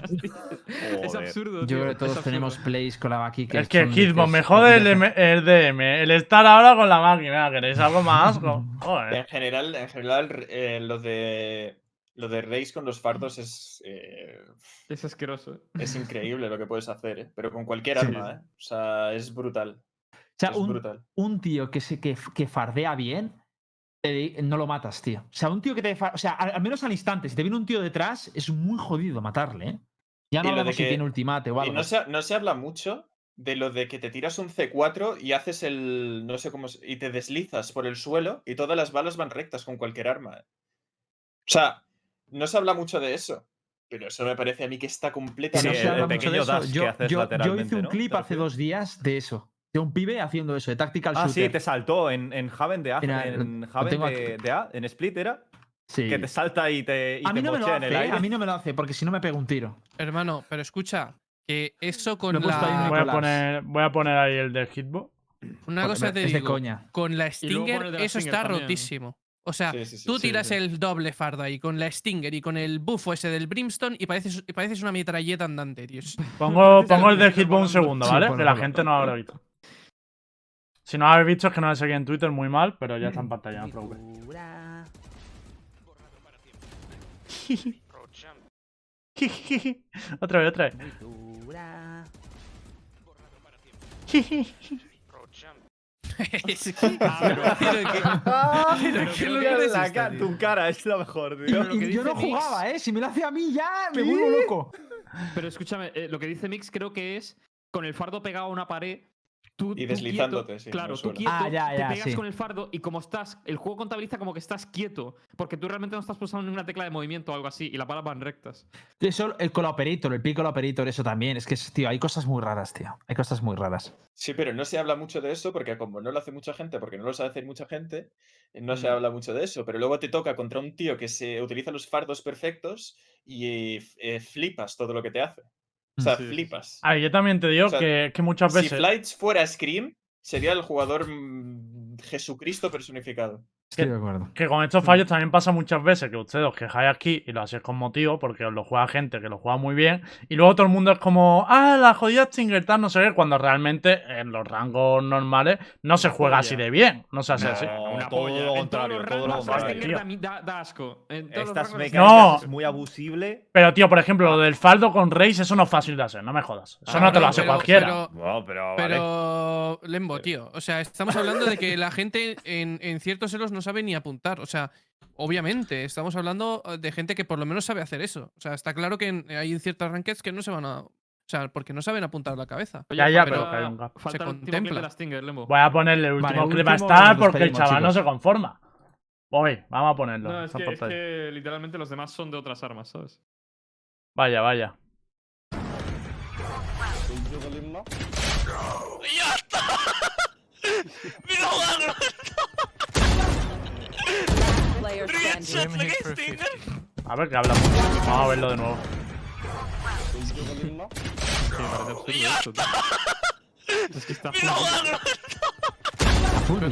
Es absurdo,
Yo
tío,
creo que todos tenemos plays con la que
es que
dices,
me jode el, el DM. El Star ahora con la máquina. ¿Queréis algo más *laughs* asco? Joder.
En general, en general eh, lo de lo de Race con los fardos es, eh,
Es asqueroso. ¿eh?
es *laughs* increíble lo que puedes hacer, ¿eh? pero con cualquier
Sí.
arma, ¿eh? O sea, es brutal.
sea,
Es
un,
brutal.
un tío que, se, que, que fardea bien, no lo matas, tío. O sea, un tío que te. O sea, al, al menos al instante, si te viene un tío detrás, es muy jodido matarle, ¿eh? Ya no
de
hablamos si
que-
tiene ultimate o
Y
algo.
no se, no se habla mucho de lo de que te tiras un C4 y haces el. no sé cómo. se- y te deslizas por el suelo y todas las balas van rectas con cualquier arma. O sea, no se habla mucho de eso. Pero eso me parece a mí que está completamente.
no
Sí,
se
el
habla mucho de
pequeño
eso.
dash que
Yo,
haces
yo- yo
lateralmente,
hice un
¿no?
clip
¿Te
hace dos días de eso. De un pibe haciendo eso, de Tactical
Ah,
Shooter.
sí, te saltó en, en Haven de A, en
lo
Haven de, de A, en Split era,
Sí.
que te salta y te, y
A mí
te
no me lo hace,
en el
¿eh?
aire.
a mí no me lo hace, porque si no me pega un tiro.
Hermano, pero escucha, que eso con
en
la.
Voy a, poner, voy a poner ahí el de Hitbox.
Una cosa te
es de
digo,
coña.
con la Stinger,
de la
eso
Stinger
está
también.
rotísimo. O sea,
Sí, sí, sí,
tú tiras
sí.
el doble fardo ahí con la Stinger y con el buffo ese del Brimstone y pareces, y pareces una metralleta andante, tío.
Pongo, pongo el de
que
Hitbox un segundo, ¿vale? que la gente no lo habrá visto. Si no lo habéis visto es que no me seguí en Twitter muy mal, pero ya está en pantalla, no os preocupéis. otra vez, otra vez.
es que-
Ah, pero-
que- Pero
la ca-
tío.
tu cara es la mejor,
Y,
tío.
lo que
y yo no
Mix-
jugaba, ¿eh? Si me lo hace a mí ya, me
¿Qué?
vuelvo loco.
Pero escúchame, eh, lo que dice Mix creo que es con el fardo pegado a una pared. Tú,
Y
tú
deslizándote,
quieto,
sí,
Claro, tú quieto,
Ah, ya,
te pegas
sí.
con el fardo y como estás, el juego contabiliza como que estás quieto, porque tú realmente no estás pulsando ninguna tecla de movimiento o algo así y las balas van rectas.
Eso, el Call Operator, el Piccolo Operator, eso también. Es que, es- tío, hay cosas muy raras, tío. Hay cosas muy raras.
Sí, pero no se habla mucho de eso porque como no lo hace mucha gente, porque no lo sabe hacer mucha gente, no se
Mm.
habla mucho de eso. Pero luego te toca contra un tío que se utiliza los fardos perfectos y eh, flipas todo lo que te hace. O sea,
Sí, sí, sí.
flipas.
A ver, yo también te digo
O sea,
que, que muchas
Si
veces.
Flights fuera Scream, sería el jugador mm, Jesucristo personificado.
Estoy de acuerdo.
Que con estos fallos también pasa muchas veces que ustedes os quejáis aquí y lo hacéis con motivo porque os lo juega gente que lo juega muy bien y luego todo el mundo es como, ah, la jodida Stinger tal, no sé qué, cuando realmente en los rangos normales no se juega así de bien, no se hace
No,
así.
Una
todo
polla.
lo contrario, todo lo contrario.
Da, da- asco. En todos
Estas mecánicas
No.
es muy abusible.
Pero tío, por ejemplo, lo del faldo con Reis, eso no es fácil de hacer, no me jodas. Eso
Ah,
no te lo hace
pero-
cualquiera.
pero-
No, pero, vale.
Pero, Lembo, tío, o sea, estamos hablando de que la gente en, en ciertos elos no sabe ni apuntar. O sea, obviamente, estamos hablando eh, de gente que por lo menos sabe hacer eso. O sea, está claro que hay ciertas rankeds que no se van a. O sea, porque no saben apuntar la cabeza.
Ya, ya, pero que hay un gap.
Falta
Se contempla.
de Stinger.
Voy a ponerle el último
Vale,
clip a
último y
Star
nos
porque el chaval no se conforma. Voy, vamos a ponerlo.
No, es
está
que, es literalmente los demás son de otras armas, ¿sabes?
Vaya, vaya.
Player *laughs* standing.
A ver que habla mucho. Vamos a verlo de nuevo.
Sí, me parece absurdo esto, tío. Es que está *laughs*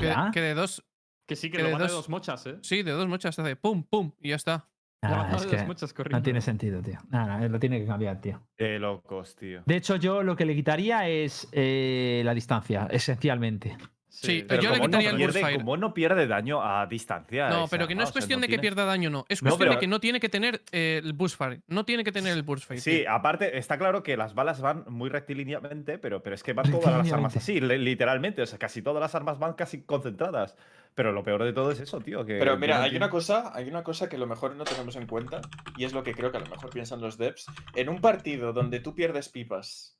que, que de dos.
Que sí, que
Que
lo
de
mata de
dos-
mochas, ¿eh?
Sí, de dos mochas hace pum, pum, y ya está.
Ah, es que no tiene sentido, tío. Nada, no, lo tiene que cambiar, tío.
Qué locos, tío.
De hecho, yo lo que le quitaría es eh, la distancia, esencialmente.
Sí,
Pero
yo le
como
quitaría
no
el
pierde, como no pierde daño a distancia.
No,
esa
pero que no es
o sea,
cuestión
no
de que
tiene-
pierda daño, no. Es
No,
cuestión de que no tiene que tener eh, el Burst Fire. No tiene que tener el Burst Fire.
Sí,
tío.
aparte, está claro que las balas van muy rectilíneamente, pero, pero es que van todas las armas así, li- literalmente. O sea, casi todas las armas van casi concentradas. Pero lo peor de todo es eso, tío. Que
Pero mira, hay una cosa, hay una cosa que a lo mejor no tenemos en cuenta, y es lo que creo que a lo mejor piensan los devs. En un partido donde tú pierdes pipas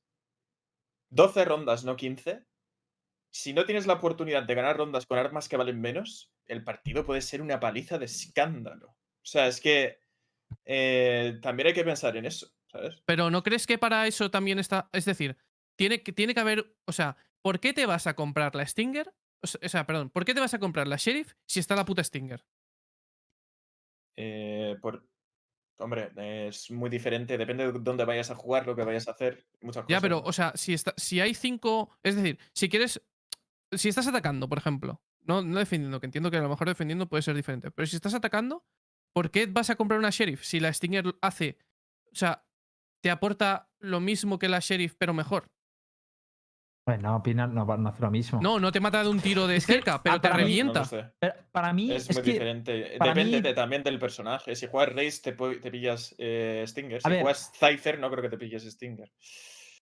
12 rondas, no 15, si no tienes la oportunidad de ganar rondas con armas que valen menos, el partido puede ser una paliza de escándalo. O sea, es que eh, también hay que pensar en eso, ¿sabes?
Pero ¿no crees que para eso también está. Es decir, tiene que, tiene que haber. O sea, ¿por qué te vas a comprar la Stinger? O sea, perdón, ¿por qué te vas a comprar la Sheriff si está la puta Stinger?
Eh, por... Hombre, es muy diferente, depende de dónde vayas a jugar, lo que vayas a hacer, muchas cosas.
Ya, pero, o sea, si, está, si hay cinco. Es decir, si quieres. Si estás atacando, por ejemplo. No, no defendiendo, que entiendo que a lo mejor defendiendo puede ser diferente. Pero si estás atacando, ¿por qué vas a comprar una Sheriff si la Stinger hace. O sea, te aporta lo mismo que la Sheriff, pero mejor?
Bueno, opinar no, no hace lo mismo.
No, no te mata de un tiro de *laughs* cerca, pero
ah,
te
para mí-
No
revienta.
Pero para mí
Es,
es,
muy
que
diferente. Depende
mí-
de- también del personaje. Si juegas Raze, te, te pillas eh, Stinger. Si
ver.
juegas Cypher, no creo que te pilles Stinger.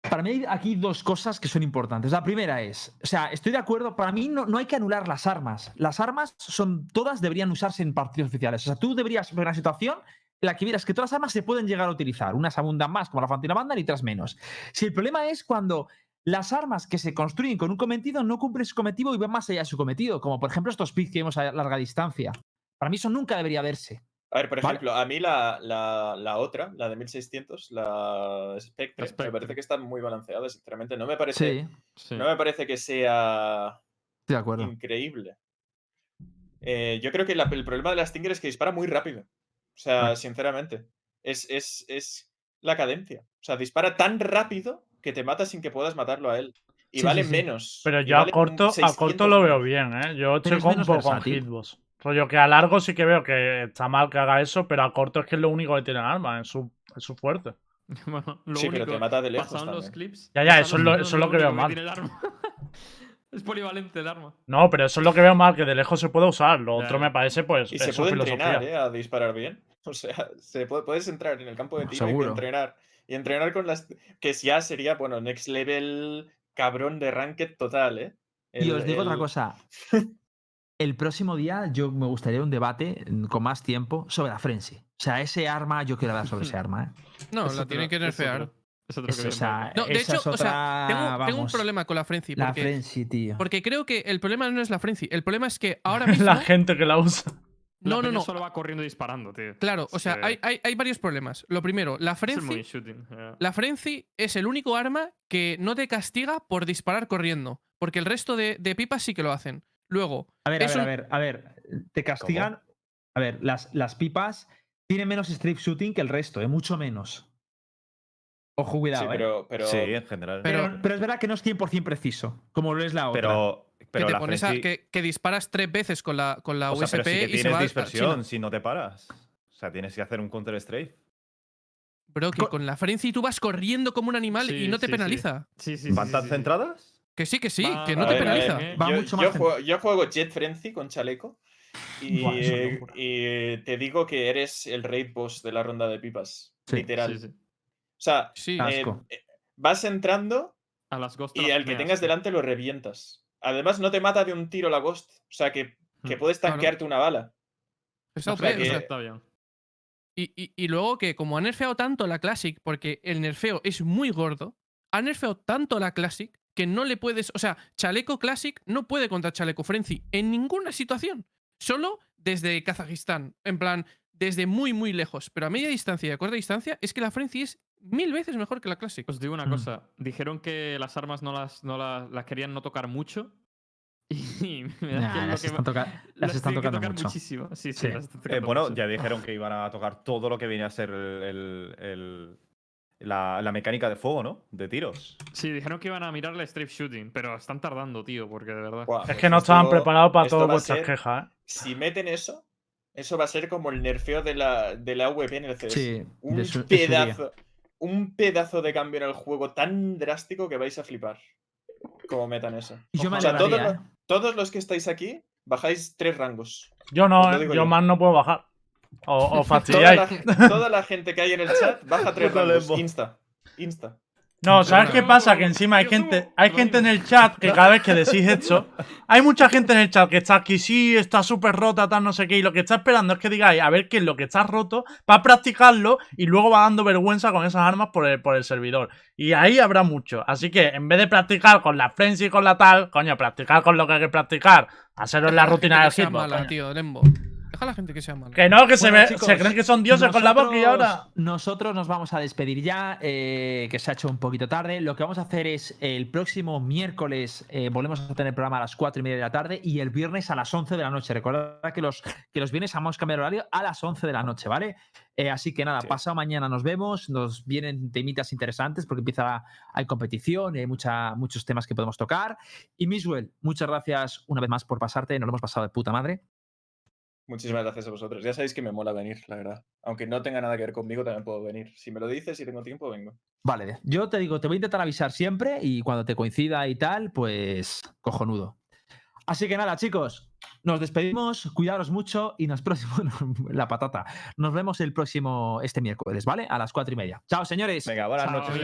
Para mí hay aquí dos cosas que son importantes. La primera es, o sea, estoy de acuerdo, para mí no, no hay que anular las armas. Las armas son, todas deberían usarse en partidos oficiales. O sea, tú deberías ver una situación en la que vieras que todas las armas se pueden llegar a utilizar. Unas abundan más, como la Fantina Banda, y otras menos. Si el problema es cuando las armas que se construyen con un cometido no cumplen su cometido y van más allá de su cometido, como por ejemplo estos picks que vemos a larga distancia. Para mí eso nunca debería verse.
A ver, por
¿Vale?
ejemplo, a mí la, la, la otra, la de 1600, la Spectre,
Spectre.
me parece que está muy balanceada, sinceramente. No me parece,
Sí,
Sí.
no me parece que sea
estoy de acuerdo.
increíble. Eh, yo creo que la- el problema de la Stinger es que dispara muy rápido. O sea, sinceramente. Es, es, es la cadencia. O sea, dispara tan rápido que te mata sin que puedas matarlo a él. Y
Sí,
vale
sí, sí.
menos.
Pero yo a corto, a
600
corto lo veo bien, ¿eh? Yo checo un poco con hitbox. Rollo que a largo sí que veo que está mal que haga eso, pero a corto es que es lo único que tiene el arma, es su, es su fuerte. *laughs*
Bueno, lo
Sí, pero te mata de lejos
pasaban los clips.
Ya, ya, eso es lo- eso es lo que veo mal.
tiene el arma. *laughs* es polivalente el arma.
No, pero eso es lo que veo mal, que de lejos se puede usar. Lo
Ya,
otro
ya.
me parece, pues,
Y
es
se
su
puede
filosofía.
entrenar, ¿eh? A disparar bien. *laughs* O sea, se puede- puedes entrar en el campo de tiro y entrenar. Y entrenar con las. Que ya sería, bueno, next level cabrón de ranked total, ¿eh?
Y
El-
os digo otra cosa. El próximo día yo me gustaría un debate mm, con más tiempo sobre la Frenzy. O sea, ese arma, yo quiero hablar sobre ese *laughs* arma. ¿eh?
No,
Es
la
otro-
tienen que
es
nerfear.
otro- Es otro
Es- o sea.
No, de
esa
hecho,
es
o sea, tengo, un problema con la Frenzy.
La
Porque,
Frenzy, tío.
porque creo que el problema no es la Frenzy. El problema es que *laughs* ahora mismo.
La gente que la usa.
La
No, no, no.
solo va corriendo y disparando, tío.
Claro, o sea,
Sí.
hay, hay, hay varios problemas. Lo primero, la Frenzy.
money shooting. yeah.
La Frenzy es el único arma que no te castiga por disparar corriendo. Porque el resto de, de pipas sí que lo hacen. Luego,
A ver, a ver, a ver, a ver. Te castigan. A ver, las, las pipas tienen menos strip shooting que el resto, ¿eh? Mucho menos. Ojo, cuidado,
Sí,
¿eh?
pero. pero
Sí, en general.
Pero-
Pero, pero es verdad que no es 100% preciso, como lo es la otra.
pero, pero
que te
la
pones a- que, que disparas tres veces con la, con la
o sea,
USP
pero sí que
y se
tienes
va a- a
dispersión si no te paras. O sea, tienes que hacer un counter strafe.
Bro, que
Co-
con la Frenzy tú vas corriendo como un animal y no te
sí, sí.
penaliza.
Sí, sí,
¿Van tan
sí, sí.
centradas?
Que sí, que sí,
Va-
que no te
ver, a ver,
penaliza.
eh,
Va
yo,
mucho
yo
más
juego, yo juego Jet Frenzy con chaleco. Y,
Buah, eso
te digo que eres el raid boss de la ronda de pipas.
Sí,
literal.
Sí, sí.
O sea,
Sí.
eh, eh, vas entrando
A las Ghost
y al que tengas delante lo revientas. Además, no te mata de un tiro la Ghost. O sea, que, que
Hmm.
puedes
Claro.
tanquearte una bala.
Es
No,
OP,
sea
o
que-
sea,
Está bien.
y, y- y luego que como ha nerfeado tanto la Classic, porque el nerfeo es muy gordo, ha nerfeado tanto la Classic que no le puedes. O sea, Chaleco Classic no puede contra Chaleco Frenzy en ninguna situación. Solo desde Kazajistán. En plan, desde muy, muy lejos. Pero a media distancia y a corta distancia es que la Frenzy es mil veces mejor que la Classic.
Os digo una
Mm.
cosa. Dijeron que las armas no las, no las, las querían no tocar mucho. *laughs* Y me da
Nah, las
que
están, toca- las
las
están tocando
tocar
mucho.
muchísimo. Sí, sí,
Sí.
las están
Eh,
tocando
bueno,
mucho.
ya dijeron que iban a tocar todo lo que viene a ser el, el- el- la, la mecánica de fuego, ¿no? De tiros.
Sí, dijeron que iban a mirar el strafe shooting, pero están tardando, tío, porque de verdad.
Es
pues
que no
esto-
estaban preparados para
esto
todas vuestras
ser-
quejas, ¿eh?
Si meten eso, eso va a ser como el nerfeo de la, de la VP en el CS.
Sí,
un
su- de su
pedazo. Un pedazo de cambio en el juego tan drástico que vais a flipar. Como metan eso.
Y yo me
O sea, todos,
alegraría,
lo-
¿eh?
todos los que estáis aquí bajáis tres rangos.
Yo no, yo
yo.
más no puedo bajar. O, o *laughs*
Toda
fastidiáis.
la, toda la gente que hay en el chat baja tres rangos.
lembo.
Insta. Insta.
No, ¿sabes qué pasa? Que encima hay gente, hay gente en el chat que cada vez que decís esto, hay mucha gente en el chat que está aquí, sí, está súper rota, tal, no sé qué, y lo que está esperando es que digáis a ver qué es lo que está roto, para practicarlo y luego va dando vergüenza con esas armas por el, por el servidor. Y ahí habrá mucho. Así que en vez de practicar con la frenzy y con la tal, coño, practicar con lo que hay que practicar, haceros la rutina
sea
hitbox.
tío, Lembo. Deja a la gente que sea mala.
Que no, que se,
Bueno, chicos,
se creen que son dioses con la boca y ahora.
Nosotros- nos vamos a despedir ya, eh, que se ha hecho un poquito tarde. Lo que vamos a hacer es el próximo miércoles eh, volvemos a tener el programa a las 4 y media de la tarde y el viernes a las 11 de la noche. Recordad que los, que los viernes vamos a cambiar horario a las 11 de la noche, ¿vale? Eh, así que nada,
Sí.
pasado mañana nos vemos, nos vienen temitas interesantes porque empieza, hay competición y hay mucha, muchos temas que podemos tocar. Y Miswell, muchas gracias una vez más por pasarte, nos lo hemos pasado de puta madre.
Muchísimas gracias a vosotros. Ya sabéis que me mola venir, la verdad. Aunque no tenga nada que ver conmigo, también puedo venir. Si me lo dices y tengo tiempo, vengo.
Vale, yo te digo, te voy a intentar avisar siempre y cuando te coincida y tal, pues cojonudo. Así que nada, chicos, nos despedimos, cuidaros mucho y nos próximo, *laughs* la patata. Nos vemos el próximo, este miércoles, ¿vale? A las cuatro y media. Chao, señores.
Venga, buenas
Chao,
noches.